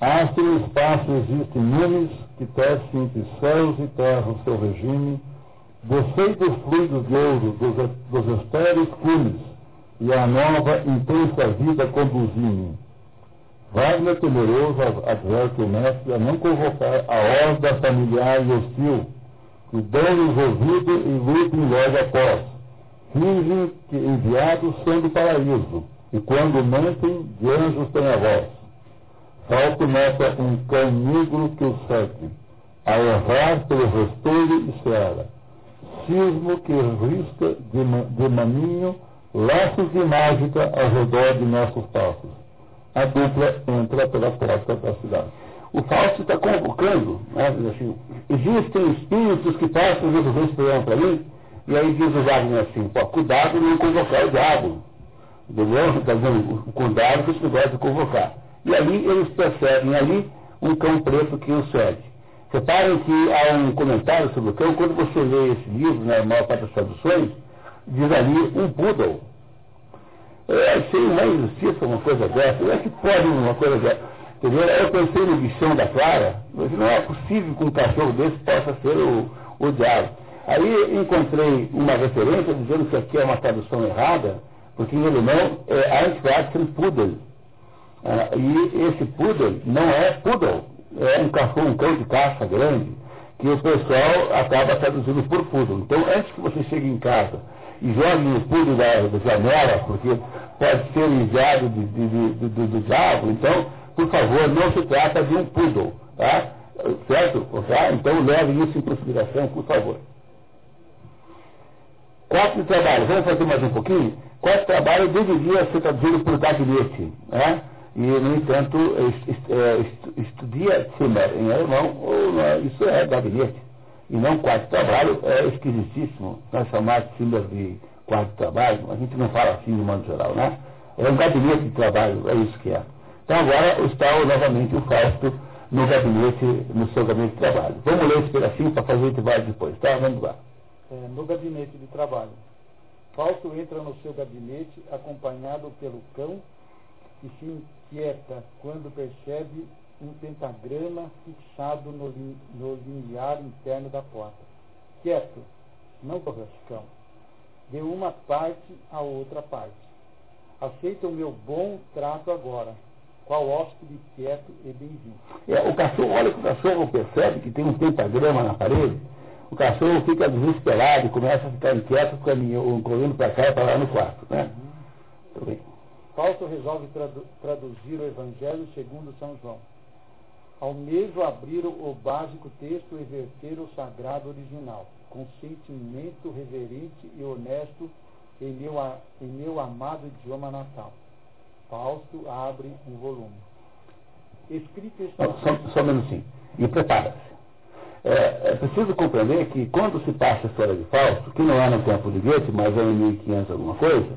B: Se no espaço existem numes que tecem entre céus e terra o seu regime, descei dos fluidos de ouro dos, dos estéreis cumes, e a nova intensa vida conduzim Wagner, temeroso, adverte o mestre a não convocar a horda familiar e hostil, que dão-lhes ouvido e lutem logo após. Fingem que enviados são do paraíso, e quando mentem, de anjos têm a voz. Falta nota um cão negro que o segue, a errar pelo restolho e seara. Cismo que risca de, de maninho laços de mágica ao redor de nossos passos a dupla entra pela porta da cidade. O Fausto está convocando, né, assim, existem espíritos que passam Jesus esperando para mim, e aí diz o Wagner assim, pô, cuidado não convocar o diabo. Entendeu? Está dizendo, cuidado que esse negócio de convocar. E ali eles percebem ali um cão preto que o segue. Reparem que há um comentário sobre o cão, quando você lê esse livro, na né, maior parte das traduções, diz ali um poodle. Eu achei uma injustiça uma coisa dessa. Como é que pode uma coisa dessa? Entendeu? Eu pensei no bichão da Clara, mas não é possível que um cachorro desse possa ser o, o diabo. Aí encontrei uma referência dizendo que aqui é uma tradução errada, porque em alemão é Einschwarzen Pudel. Ah, e esse Pudel não é Pudel, é um cachorro, um cão de caça grande, que o pessoal acaba traduzindo por Pudel. Então, antes que você chegue em casa e jogue o pulo da, janela, porque pode ser enviado de, de, de, do, do diabo, então, por favor, não se trata de um poodle, tá? Certo? Tá? Então leve isso em consideração, por favor. Quarto trabalho, vamos fazer mais um pouquinho? Quarto trabalho deveria ser traduzido por gabinete, né? E, no entanto, é, estudia Zimmer em alemão, ou, isso é gabinete e não quarto de trabalho, é esquisitíssimo nós chamar símbolos de quarto de trabalho, a gente não fala assim de modo geral, né? É um gabinete de trabalho, é isso que é. Então agora está novamente o Fausto no gabinete, no seu gabinete de trabalho. Vamos ler esse pedacinho para fazer o intervalo depois, tá? Vamos lá.
F: É, no gabinete de trabalho. Fausto entra no seu gabinete acompanhado pelo cão e se inquieta quando percebe um pentagrama fixado no, no limiar interno da porta. Quieto, não corras, cão. De uma parte a outra parte. Aceita o meu bom trato agora. Qual hóspede quieto e bem-vindo.
A: É, o cachorro, olha que o cachorro percebe que tem um pentagrama na parede. O cachorro fica desesperado e começa a ficar inquieto, correndo para cá e para lá no quarto. Né?
F: Uhum. Fausto resolve tradu traduzir o Evangelho segundo São João ao mesmo abrir o básico texto e verter o sagrado original, com sentimento reverente e honesto em meu, em meu amado idioma natal. Fausto abre um volume.
A: Escrito este... Só, só um minutinho. E prepara-se. É, é, preciso compreender que quando se passa a história de Fausto, que não é no tempo de Goethe, mas é em 1500 alguma coisa,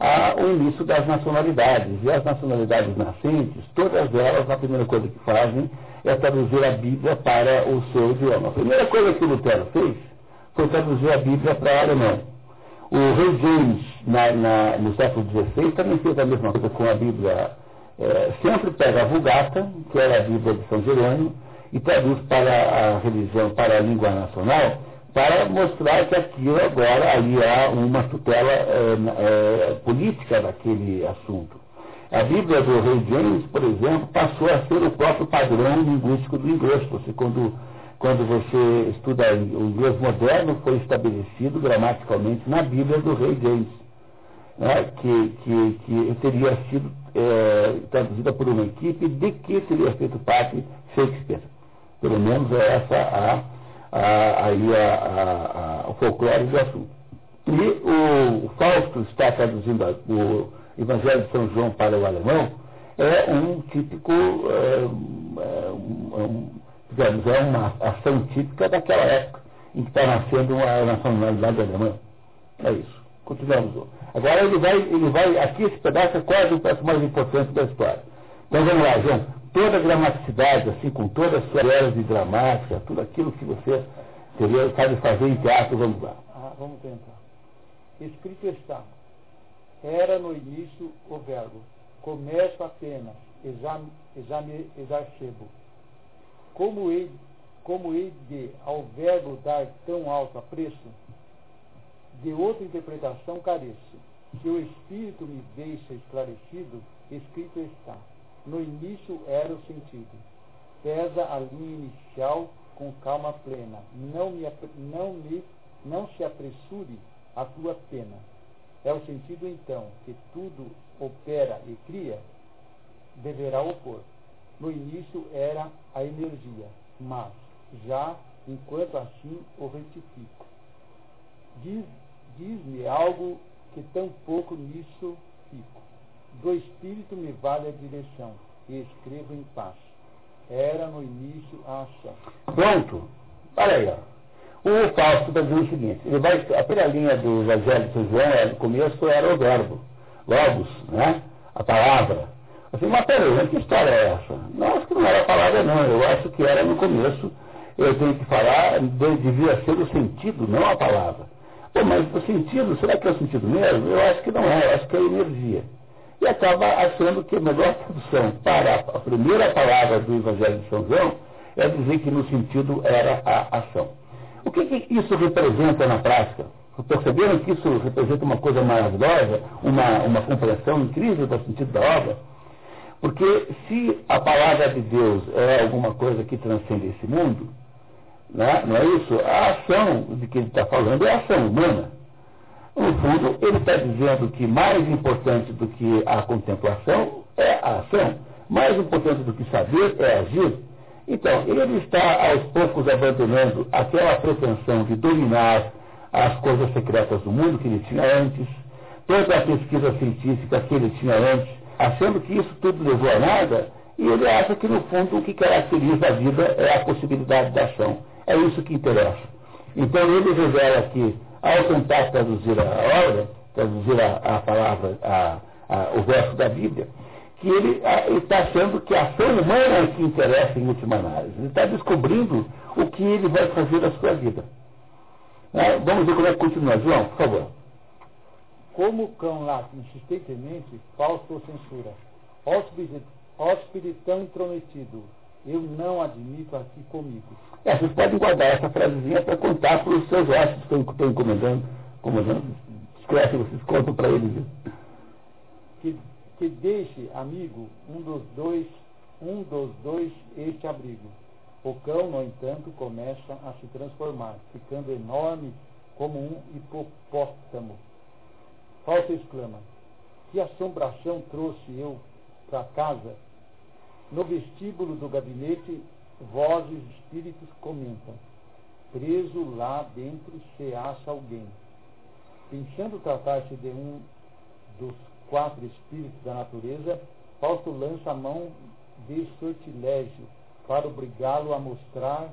A: há o início das nacionalidades. E as nacionalidades nascentes, todas elas, a primeira coisa que fazem é traduzir a Bíblia para o seu idioma. A primeira coisa que Lutero fez foi traduzir a Bíblia para alemão. O rei James, na, na, no século XVI, também fez a mesma coisa com a Bíblia. É, sempre pega a Vulgata, que era a Bíblia de São Jerônimo, e traduz para a religião, para a língua nacional, para mostrar que aquilo agora aí há uma tutela é, é, política daquele assunto. A Bíblia do Rei James, por exemplo, passou a ser o próprio padrão linguístico do inglês. Você, quando, quando você estuda o inglês moderno, foi estabelecido gramaticalmente na Bíblia do Rei James, né, que, que, que teria sido é, traduzida por uma equipe de que teria feito parte Shakespeare. Pelo menos é essa a a, aí a, a, o folclore do assunto. E o, o Fausto está traduzindo o Evangelho de São João para o alemão, é um típico, é, é, um, digamos, é uma ação típica daquela época em que está nascendo a nacionalidade alemã. É isso. Continuamos. Agora ele vai, ele vai, aqui esse pedaço é quase o pedaço mais importante da história. Então vamos lá, João. Toda a gramaticidade, assim, com toda a sua de gramática, tudo aquilo que você teria, sabe fazer em teatro, vamos lá.
F: Ah, vamos tentar. Escrito está. Era no início o verbo. Começo apenas. Exame, exame, exarchebo. Como hei, como hei de ao verbo dar tão alto apreço? De outra interpretação careço. Se o Espírito me deixa esclarecido, escrito está. No início era o sentido. Pesa a linha inicial com calma plena. Não, me, não, me, não se apressure a tua pena. É o sentido, então, que tudo opera e cria, deverá opor. No início era a energia, mas já, enquanto assim, o retifico. Diz, diz-me algo que tão pouco nisso fico. Do Espírito me vale a direção, e escrevo em paz. Era no início a ação.
A: Pronto. Olha aí, ó. O Fausto está dizendo o seguinte, ele vai, a primeira linha do Evangelho de São João, é, no começo era o verbo, logos, né? a palavra. Assim, mas peraí, que história é essa? Não, acho que não era a palavra não, eu acho que era no começo, eu tenho que falar, devia ser o sentido, não a palavra. Pô, mas o sentido, será que é o sentido mesmo? Eu acho que não é, eu acho que é energia. E acaba achando que a melhor tradução para a primeira palavra do Evangelho de São João é dizer que no sentido era a ação. O que, que isso representa na prática? Perceberam que isso representa uma coisa maravilhosa, uma, uma compreensão incrível do sentido da obra? Porque se a palavra de Deus é alguma coisa que transcende esse mundo, né, não é isso? A ação de que ele está falando é a ação humana. Fundo, ele está dizendo que mais importante do que a contemplação é a ação, mais importante do que saber é agir. Então, ele está aos poucos abandonando aquela pretensão de dominar as coisas secretas do mundo que ele tinha antes, toda a pesquisa científica que ele tinha antes, achando que isso tudo levou a nada, e ele acha que, no fundo, o que caracteriza a vida é a possibilidade da ação. É isso que interessa. Então, ele revela que, ao tentar traduzir a obra, traduzir a, a palavra, a, a, o verso da Bíblia, que ele está achando que a ação humana é que interessa em última análise. Ele está descobrindo o que ele vai fazer da sua vida. É, vamos ver como é que continua. João, por favor.
F: Como o cão late insistentemente, Fausto censura. Hóspede tão intrometido, eu não admito aqui comigo.
A: É, vocês podem guardar essa frasezinha para contar para os seus hóspedes que estão incomodando. incomodando. Escreve, vocês contam para eles.
F: Que que deixe, amigo, um dos dois, um dos dois este abrigo. O cão, no entanto, começa a se transformar, ficando enorme como um hipopótamo. Falta exclama: Que assombração trouxe eu para casa? No vestíbulo do gabinete, vozes espíritos comentam. Preso lá dentro se acha alguém. Pensando tratar-se de um dos quatro espíritos da natureza, Fausto lança a mão de sortilégio para obrigá-lo a mostrar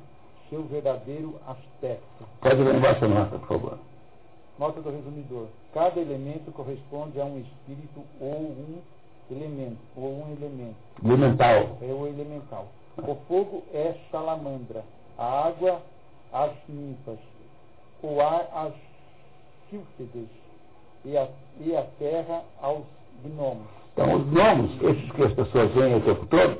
F: seu verdadeiro aspecto.
A: Pode ler embaixo nota, por favor.
F: Nota do resumidor. Cada elemento corresponde a um espírito ou um elemento, ou um elemento.
A: Elemental.
F: É o elemental. O fogo é salamandra, a água as ninfas, o ar as sílfides, e a, e a terra aos gnomos.
A: Então, os gnomos, esses que as pessoas veem o tempo todo,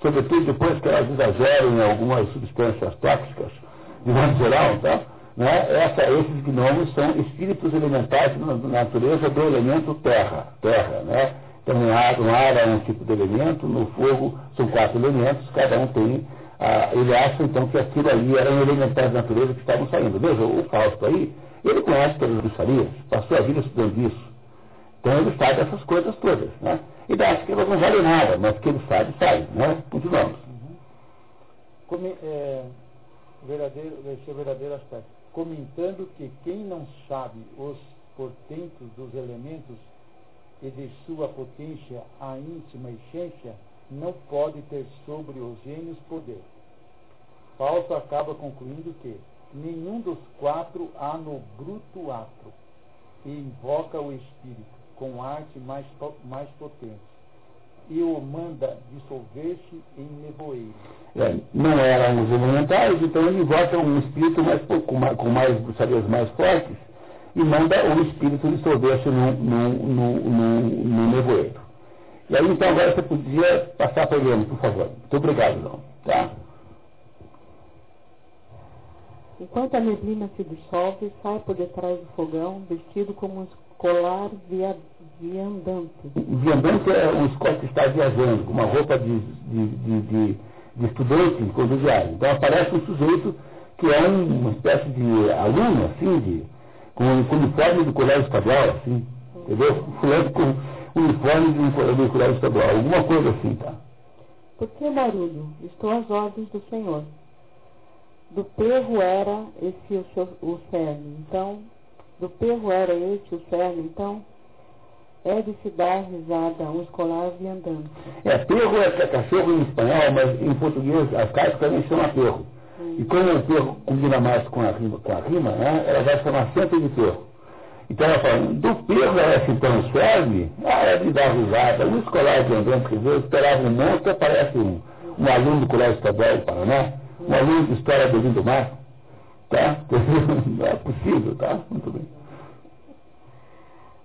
A: sobretudo depois que elas exageram em algumas substâncias tóxicas, de modo geral, tá? né? Essa, esses gnomos são espíritos elementares na natureza do elemento terra, terra, né? Então, no ar, no ar é um tipo de elemento, no fogo são quatro elementos, cada um tem. Ah, ele acha então que aquilo ali eram elementares da natureza que estavam saindo. Veja, o Fausto aí, ele conhece todas as bruxarias, passou a vida estudando isso. Então ele sabe essas coisas todas. Né? E acha que elas não valem nada, mas que ele sabe, sabe. Né? Continuamos. Uhum.
F: É, verdadeiro, seu verdadeiro aspecto. Comentando que quem não sabe os portentos dos elementos e de sua potência a íntima essência, não pode ter sobre os gênios poder. Fausto acaba concluindo que nenhum dos quatro há no bruto ato, e invoca o espírito com arte mais, mais potente, e o manda dissolver-se em nevoeiro.
A: É, não eram os elementais, então ele invoca um espírito mais, com, mais, com mais bruxarias mais fortes e manda o espírito dissolver-se no, no, nevoeiro. E aí então agora você podia passar para ele, por favor. Muito obrigado, João. Tá?
G: Enquanto a neblina se dissolve, sai por detrás do fogão, vestido como um escolar via, viandante.
A: Viandante é um escolar que está viajando, com uma roupa de, de, de, de, de estudante quando viaja. Então aparece um sujeito que é um, uma espécie de aluno, assim, de, com o uniforme do colégio estadual, assim, entendeu? Fulano com o uniforme um do colégio estadual, alguma coisa assim, tá?
G: Por que barulho? Estou às ordens do Senhor. Do perro era esse o, seu, o cerne, então, do perro era esse o cerne, então, é de se dar risada um escolar viandante.
A: É, perro é cachorro em espanhol, mas em português as caras também chamam perro. E como o perro combina mais com a rima, com a rima né, ela vai chamar sempre de perro. Então ela fala, do era esse então serve, ah, é de dar risada. Um escolar quer dizer, eu esperava um monstro, aparece um, um aluno do Colégio Estadual do Paraná, um aluno de História do Lindo Mar. Tá? <laughs> Não é possível, tá? Muito bem.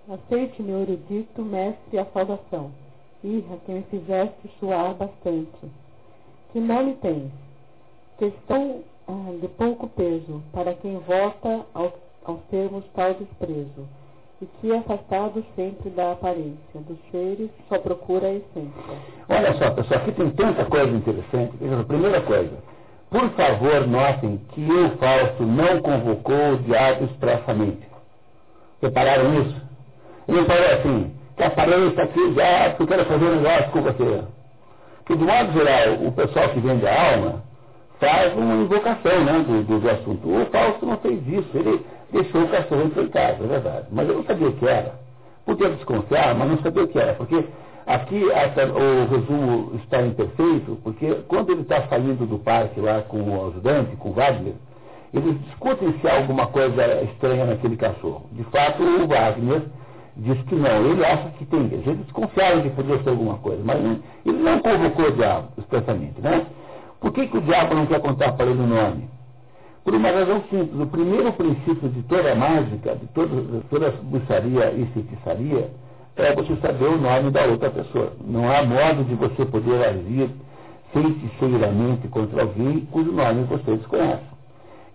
G: Aceite, meu erudito mestre, a saudação. Irra, que me fizeste suar bastante. Que nome tens? Questão ah, de pouco peso, para quem vota aos, aos termos tal desprezo, e que afastado sempre da aparência, dos seres, só procura a essência.
A: Olha só, pessoal, aqui tem tanta coisa interessante. Primeira coisa, por favor, notem que o Fausto não convocou o diabo expressamente. Repararam isso? Ele falou assim, que apareça aqui já, porque eu quero fazer um negócio com você. Que, de modo geral, o pessoal que vende a alma faz uma invocação né, do, do, assunto. O Fausto não fez isso, ele deixou o cachorro casa, é verdade. Mas eu não sabia o que era. Podia desconfiar, mas não sabia o que era, porque Aqui essa, o resumo está imperfeito, porque quando ele está saindo do parque lá com o ajudante, com o Wagner, eles discutem se há alguma coisa estranha naquele cachorro. De fato, o Wagner diz que não. Ele acha que tem. Eles desconfiaram que podia ser alguma coisa, mas ele não convocou o diabo expressamente. Né? Por que, que o diabo não quer contar para ele o nome? Por uma razão simples. O primeiro princípio de toda mágica, de toda, de toda e feitiçaria, é você saber o nome da outra pessoa. Não há modo de você poder agir feiticeiramente contra alguém cujo nome você desconhece.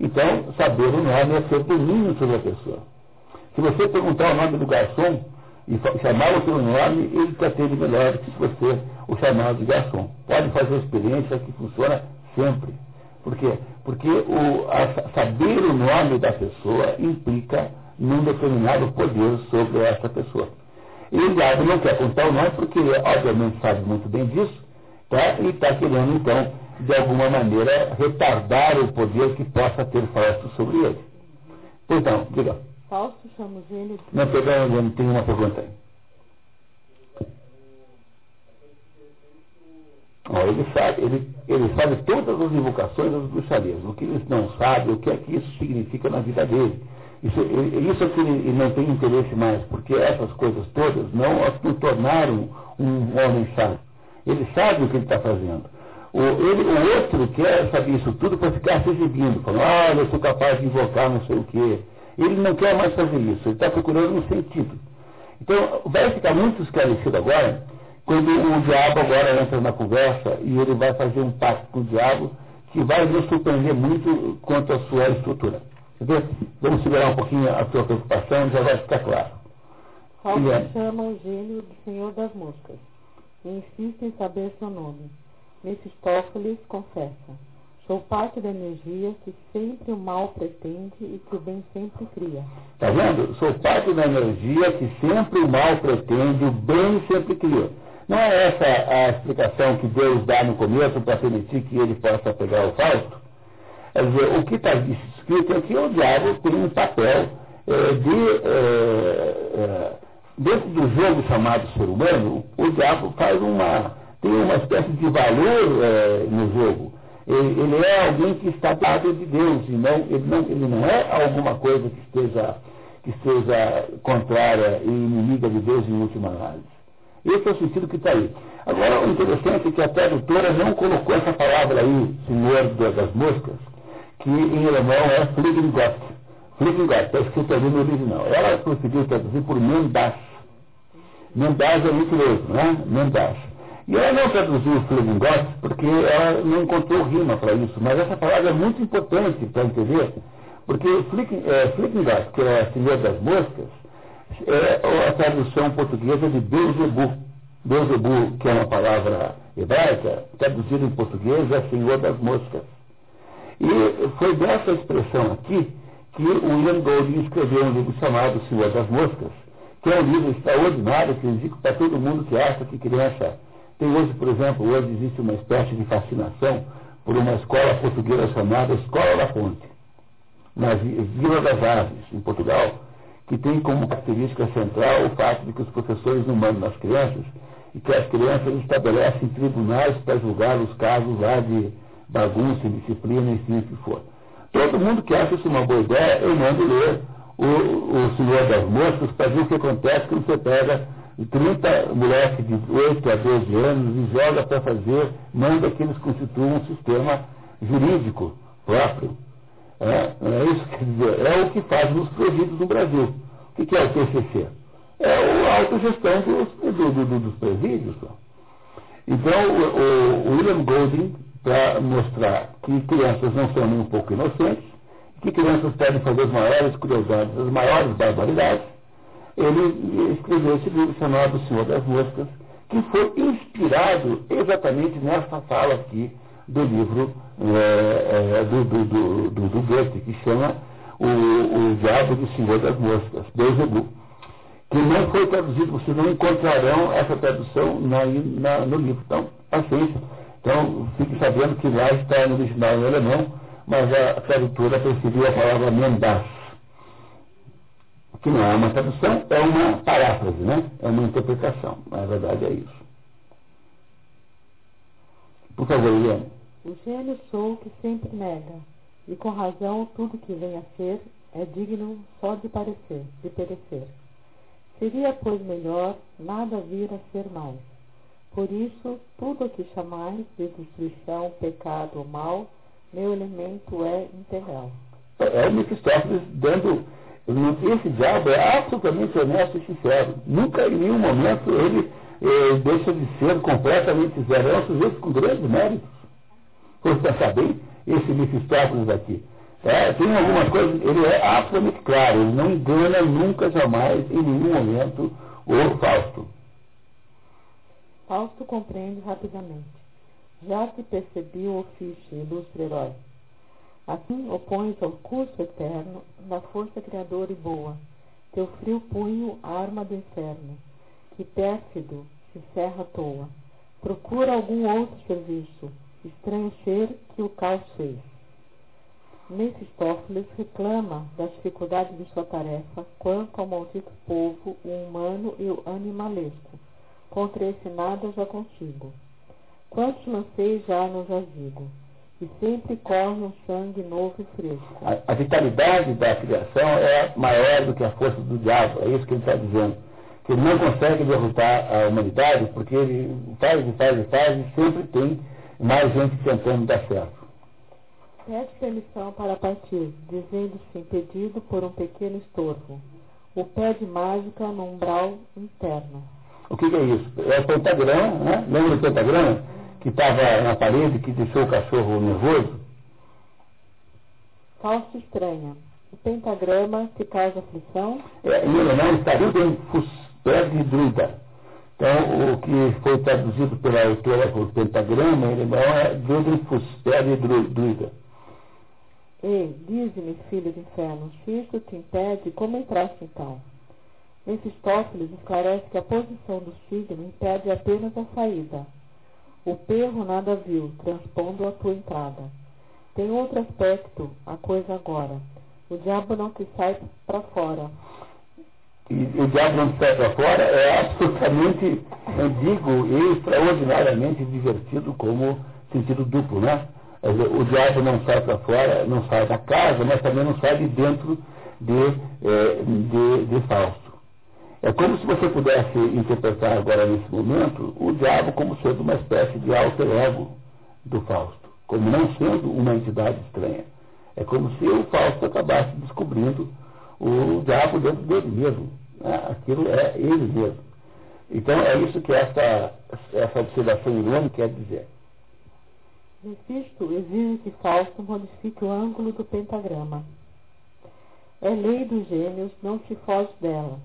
A: Então, saber o nome é ter domínio sobre a pessoa. Se você perguntar o nome do garçom e chamar o seu nome, ele te atende melhor que você o chamar de garçom. Pode fazer a experiência que funciona sempre. Por quê? Porque o, a, saber o nome da pessoa implica num determinado poder sobre essa pessoa. E o diabo não quer contar o nome porque ele, obviamente, sabe muito bem disso, tá? e está querendo, então, de alguma maneira, retardar o poder que possa ter Fausto sobre ele. Então, diga.
G: Fausto chamamos ele.
A: Não, perdão, tem uma pergunta aí. Ele, sabe, ele, ele sabe todas as invocações das bruxarias. O que ele não sabe, o que é que isso significa na vida dele. Isso, isso é que ele, não tem interesse mais, porque essas coisas todas não o tornaram um homem sábio. Ele sabe o que ele está fazendo. O, ele, o outro quer saber isso tudo para ficar se exibindo, falando, ah, eu sou capaz de invocar não sei o quê. Ele não quer mais fazer isso, ele está procurando um sentido. Então, vai ficar muito esclarecido agora, quando o diabo agora entra na conversa e ele vai fazer um pacto com o diabo que vai nos surpreender muito quanto à sua estrutura. Vamos segurar um pouquinho a sua preocupação, já vai ficar claro.
G: Paulo é. chama o gênio de Senhor das Moscas e insiste em saber seu nome. Mefistófeles confessa: Sou parte da energia que sempre o mal pretende e que o bem sempre cria.
A: Está vendo? Sou parte da energia que sempre o mal pretende, o bem sempre cria. Não é essa a explicação que Deus dá no começo para permitir que ele possa pegar o Fausto? Quer dizer, o que está escrito é o diabo tem um papel é, de é, é, dentro do jogo chamado ser humano, o diabo faz uma, tem uma espécie de valor é, no jogo. Ele, ele, é alguém que está do lado de Deus, e não, ele, não, ele não é alguma coisa que esteja, que esteja contrária e inimiga de Deus em última análise. Esse é o sentido que está aí. Agora, o interessante é que a tradutora não colocou essa palavra aí, senhor das moscas, que em alemão é Fliegengott. Fliegengott, está escrito ali no original. Ela conseguiu traduzir por Mendas. Mendas é mentiroso, né? Mendas. E ela não traduziu Fliegengott porque ela não encontrou rima para isso, mas essa palavra é muito importante para entender, porque Fliegengott, que é senhor das moscas, é a tradução portuguesa de Beuzebu. Beuzebu, que é uma palavra hebraica, traduzida em português é Senhor das Moscas. E foi dessa expressão aqui que William Golding escreveu um livro chamado Senhor das Moscas, que é um livro extraordinário que eu indico para todo mundo que acha que criança tem hoje, por exemplo, hoje existe uma espécie de fascinação por uma escola portuguesa chamada Escola da Ponte, na Vila das Aves, em Portugal, que tem como característica central o fato de que os professores não mandam nas crianças e que as crianças estabelecem tribunais para julgar os casos lá de bagunça, indisciplina, enfim, o que for. Todo mundo que acha isso uma boa ideia, eu mando ler o, o Senhor das Moscas para ver o que acontece quando você pega 30 moleques de 8 a 12 anos e joga para fazer, manda que eles constituam um sistema jurídico próprio. É, é isso que dizer, é o que faz os presídios no Brasil. O que é o PCC? É a autogestão dos, do, do, dos presídios. Então, o, o William Golding, para mostrar que crianças não são nem um pouco inocentes, que crianças podem fazer as maiores crueldades, as maiores barbaridades, ele escreveu esse livro chamado O Senhor das Moscas, que foi inspirado exatamente nessa fala aqui do livro é, é, do, do, do, do, do Goethe, que chama o, o Diabo do Senhor das Moscas, Beuzebu, que não foi traduzido, vocês não encontrarão essa tradução na, na, no livro. Então, paciência. Então, fique sabendo que lá está no original em alemão, mas a tradutora preferiu a palavra mendas, que não é uma tradução, é uma paráfrase, né? É uma interpretação. Na verdade é isso. Por favor, Eliane.
G: O gênio sou que sempre nega, e com razão tudo que vem a ser é digno só de parecer, de perecer. Seria, pois, melhor nada vir a ser mais. Por isso, tudo o que chamais de destruição, pecado ou mal, meu elemento é integral.
A: É o Mephistófeles dando. Esse diabo é absolutamente honesto e sincero. Nunca em nenhum momento ele eh, deixa de ser completamente zero. É um sujeito com grandes méritos. Por pensar bem, esse Mephistófeles aqui. É, tem alguma coisa, ele é absolutamente claro, ele não engana nunca, jamais, em nenhum momento, o Fausto.
G: Fausto compreende rapidamente. Já te percebi o ofício, ilustre herói. Assim opões ao curso eterno da força criadora e boa, teu frio punho, arma do inferno, que pérfido se cerra à toa. Procura algum outro serviço, estranho ser que o caos fez. Mefistófeles reclama das dificuldades de sua tarefa quanto ao maldito povo, o humano e o animalesco. Contra esse nada já contigo. Quantos lancei já no jazigo, e sempre corre um sangue novo e fresco.
A: A, a vitalidade da criação é maior do que a força do diabo, é isso que ele está dizendo. Que ele não consegue derrotar a humanidade porque ele faz e faz e faz e sempre tem mais gente tentando dar certo.
G: Pede permissão para partir, dizendo-se impedido por um pequeno estorvo. O pé de mágica no umbral interno.
A: O que, que é isso? É o pentagrama, né? Lembra do pentagrama? Que estava na parede, que deixou o cachorro nervoso?
G: Falso estranha. O pentagrama que causa aflição?
A: É, em alemão estaria em Fusped druida. Então, o que foi traduzido pela autora por pentagrama em alemão é Duden Fusped druida.
G: E, diz-me, filho do inferno, se isto te impede, como entraste então? Mefistófeles esclarece que a posição do signo impede apenas a saída. O perro nada viu, transpondo a tua entrada. Tem outro aspecto, a coisa agora. O diabo não te sai para fora.
A: E o diabo não sai para fora é absolutamente, eu digo, extraordinariamente divertido como sentido duplo, né? o diabo não sai para fora, não sai da casa, mas também não sai de dentro de, é, de, de Fausto. É como se você pudesse interpretar agora nesse momento o diabo como sendo uma espécie de alter ego do Fausto, como não sendo uma entidade estranha. É como se o Fausto acabasse descobrindo o diabo dentro dele mesmo. Né? Aquilo é ele mesmo. Então é isso que essa, essa observação irônica quer dizer.
G: Mephisto exige que Fausto modifique o ângulo do pentagrama. É lei dos gêmeos, não se foge dela.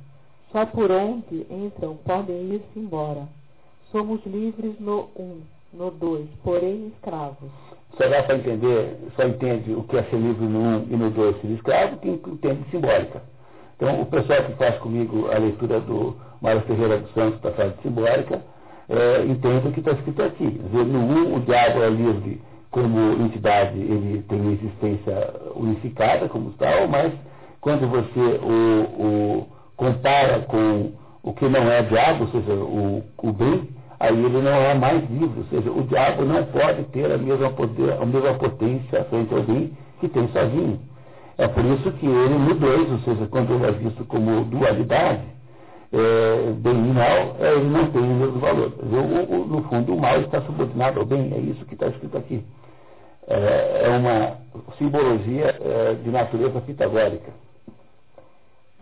G: Só por onde entram podem ir-se embora. Somos livres no um, no dois, porém escravos.
A: Só dá para entender, só entende o que é ser livre no um e no dois ser escravo, quem entende simbólica. Então, o pessoal que faz comigo a leitura do Mário Ferreira dos Santos da frase simbólica, é, entenda o que está escrito aqui. Dizer, no um, o diabo é livre como entidade, ele tem uma existência unificada como tal, mas quando você o, o compara com o que não é diabo, ou seja, o, o bem, aí ele não é mais livre, ou seja, o diabo não pode ter a mesma, poder, a mesma potência frente ao bem que tem sozinho. É por isso que ele no dois, ou seja, quando ele é visto como dualidade, é, bem e mal, é, ele não tem o mesmo valor. O, o, no fundo, o mal está subordinado ao bem, é isso que está escrito aqui. É, é uma simbologia é, de natureza pitagórica.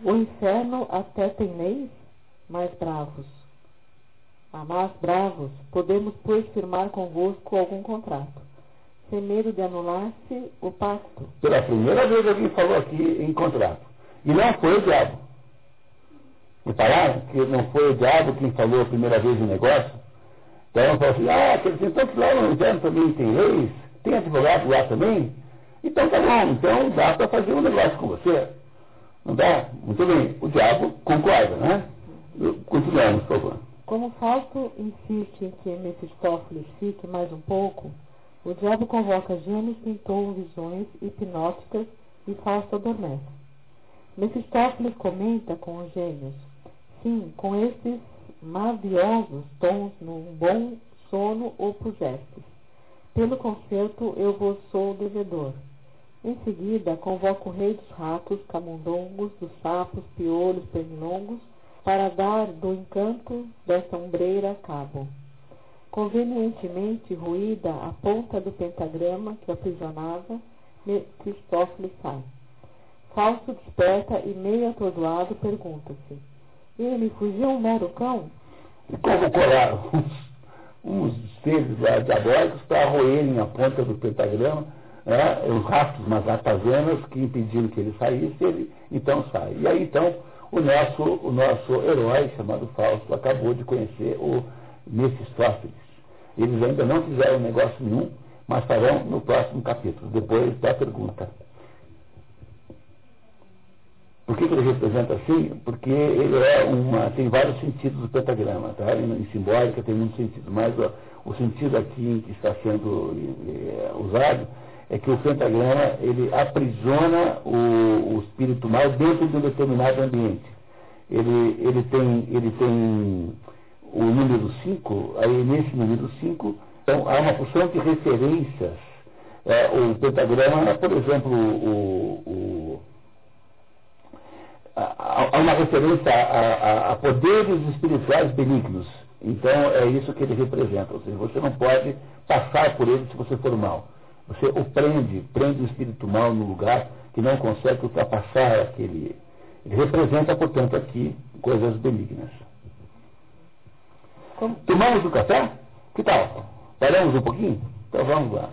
G: O inferno até tem leis mais bravos. A mais bravos, podemos, pois, firmar convosco algum contrato, sem medo de anular-se o pacto.
A: Pela primeira vez alguém falou aqui em contrato. E não foi o diabo. Repararam que não foi o diabo quem falou a primeira vez o negócio? Então falou assim, ah, dizer, então que lá no inferno também tem leis, tem advogado lá também? Então tá bom, então dá para fazer um negócio com você. Não dá? Muito bem. O diabo concorda, né? Continuamos, por favor.
G: Como Fausto insiste em que Mefistófeles fique mais um pouco, o diabo convoca gêmeos que entoam visões hipnóticas e Fausto adormece. Mefistófeles comenta com os gêmeos Sim, com esses maviosos tons num bom sono ou projetos. Pelo concerto eu vos sou devedor. Em seguida, convoco o rei dos ratos, camundongos, dos sapos, piolhos, pernilongos, para dar do encanto desta ombreira cabo. Convenientemente ruída a ponta do pentagrama que aprisionava, Cristófilo sai. Falso desperta e meio atordoado pergunta-se ele fugiu um mero cão?
A: E convocaram uns, uns seres lá diabólicos para roerem a ponta do pentagrama, né, os rastros, umas ratazanas que impediram que ele saísse, ele então sai. E aí então o nosso, o nosso herói, chamado Fausto, acabou de conhecer o Mefistófeles. Eles ainda não fizeram negócio nenhum, mas farão no próximo capítulo, depois da pergunta. Por que, que, ele representa assim? Porque ele é uma. tem vários sentidos do pentagrama, tá? Em, simbólica tem muitos sentidos, mas ó, o sentido aqui que está sendo é, usado é que o pentagrama ele aprisiona o, o espírito mal dentro de um determinado ambiente. Ele, ele, tem, ele tem o número 5, aí nesse número 5, então há uma porção de referências. É, o pentagrama por exemplo, o, o há uma referência a, a, a, poderes espirituais benignos. Então é isso que ele representa. Ou seja, você não pode passar por ele se você for mal. Você o prende, prende o espírito mal no lugar que não consegue ultrapassar aquele. Ele representa, portanto, aqui coisas benignas. Como? Tomamos o café? Que tal? Paramos um pouquinho? Então vamos lá.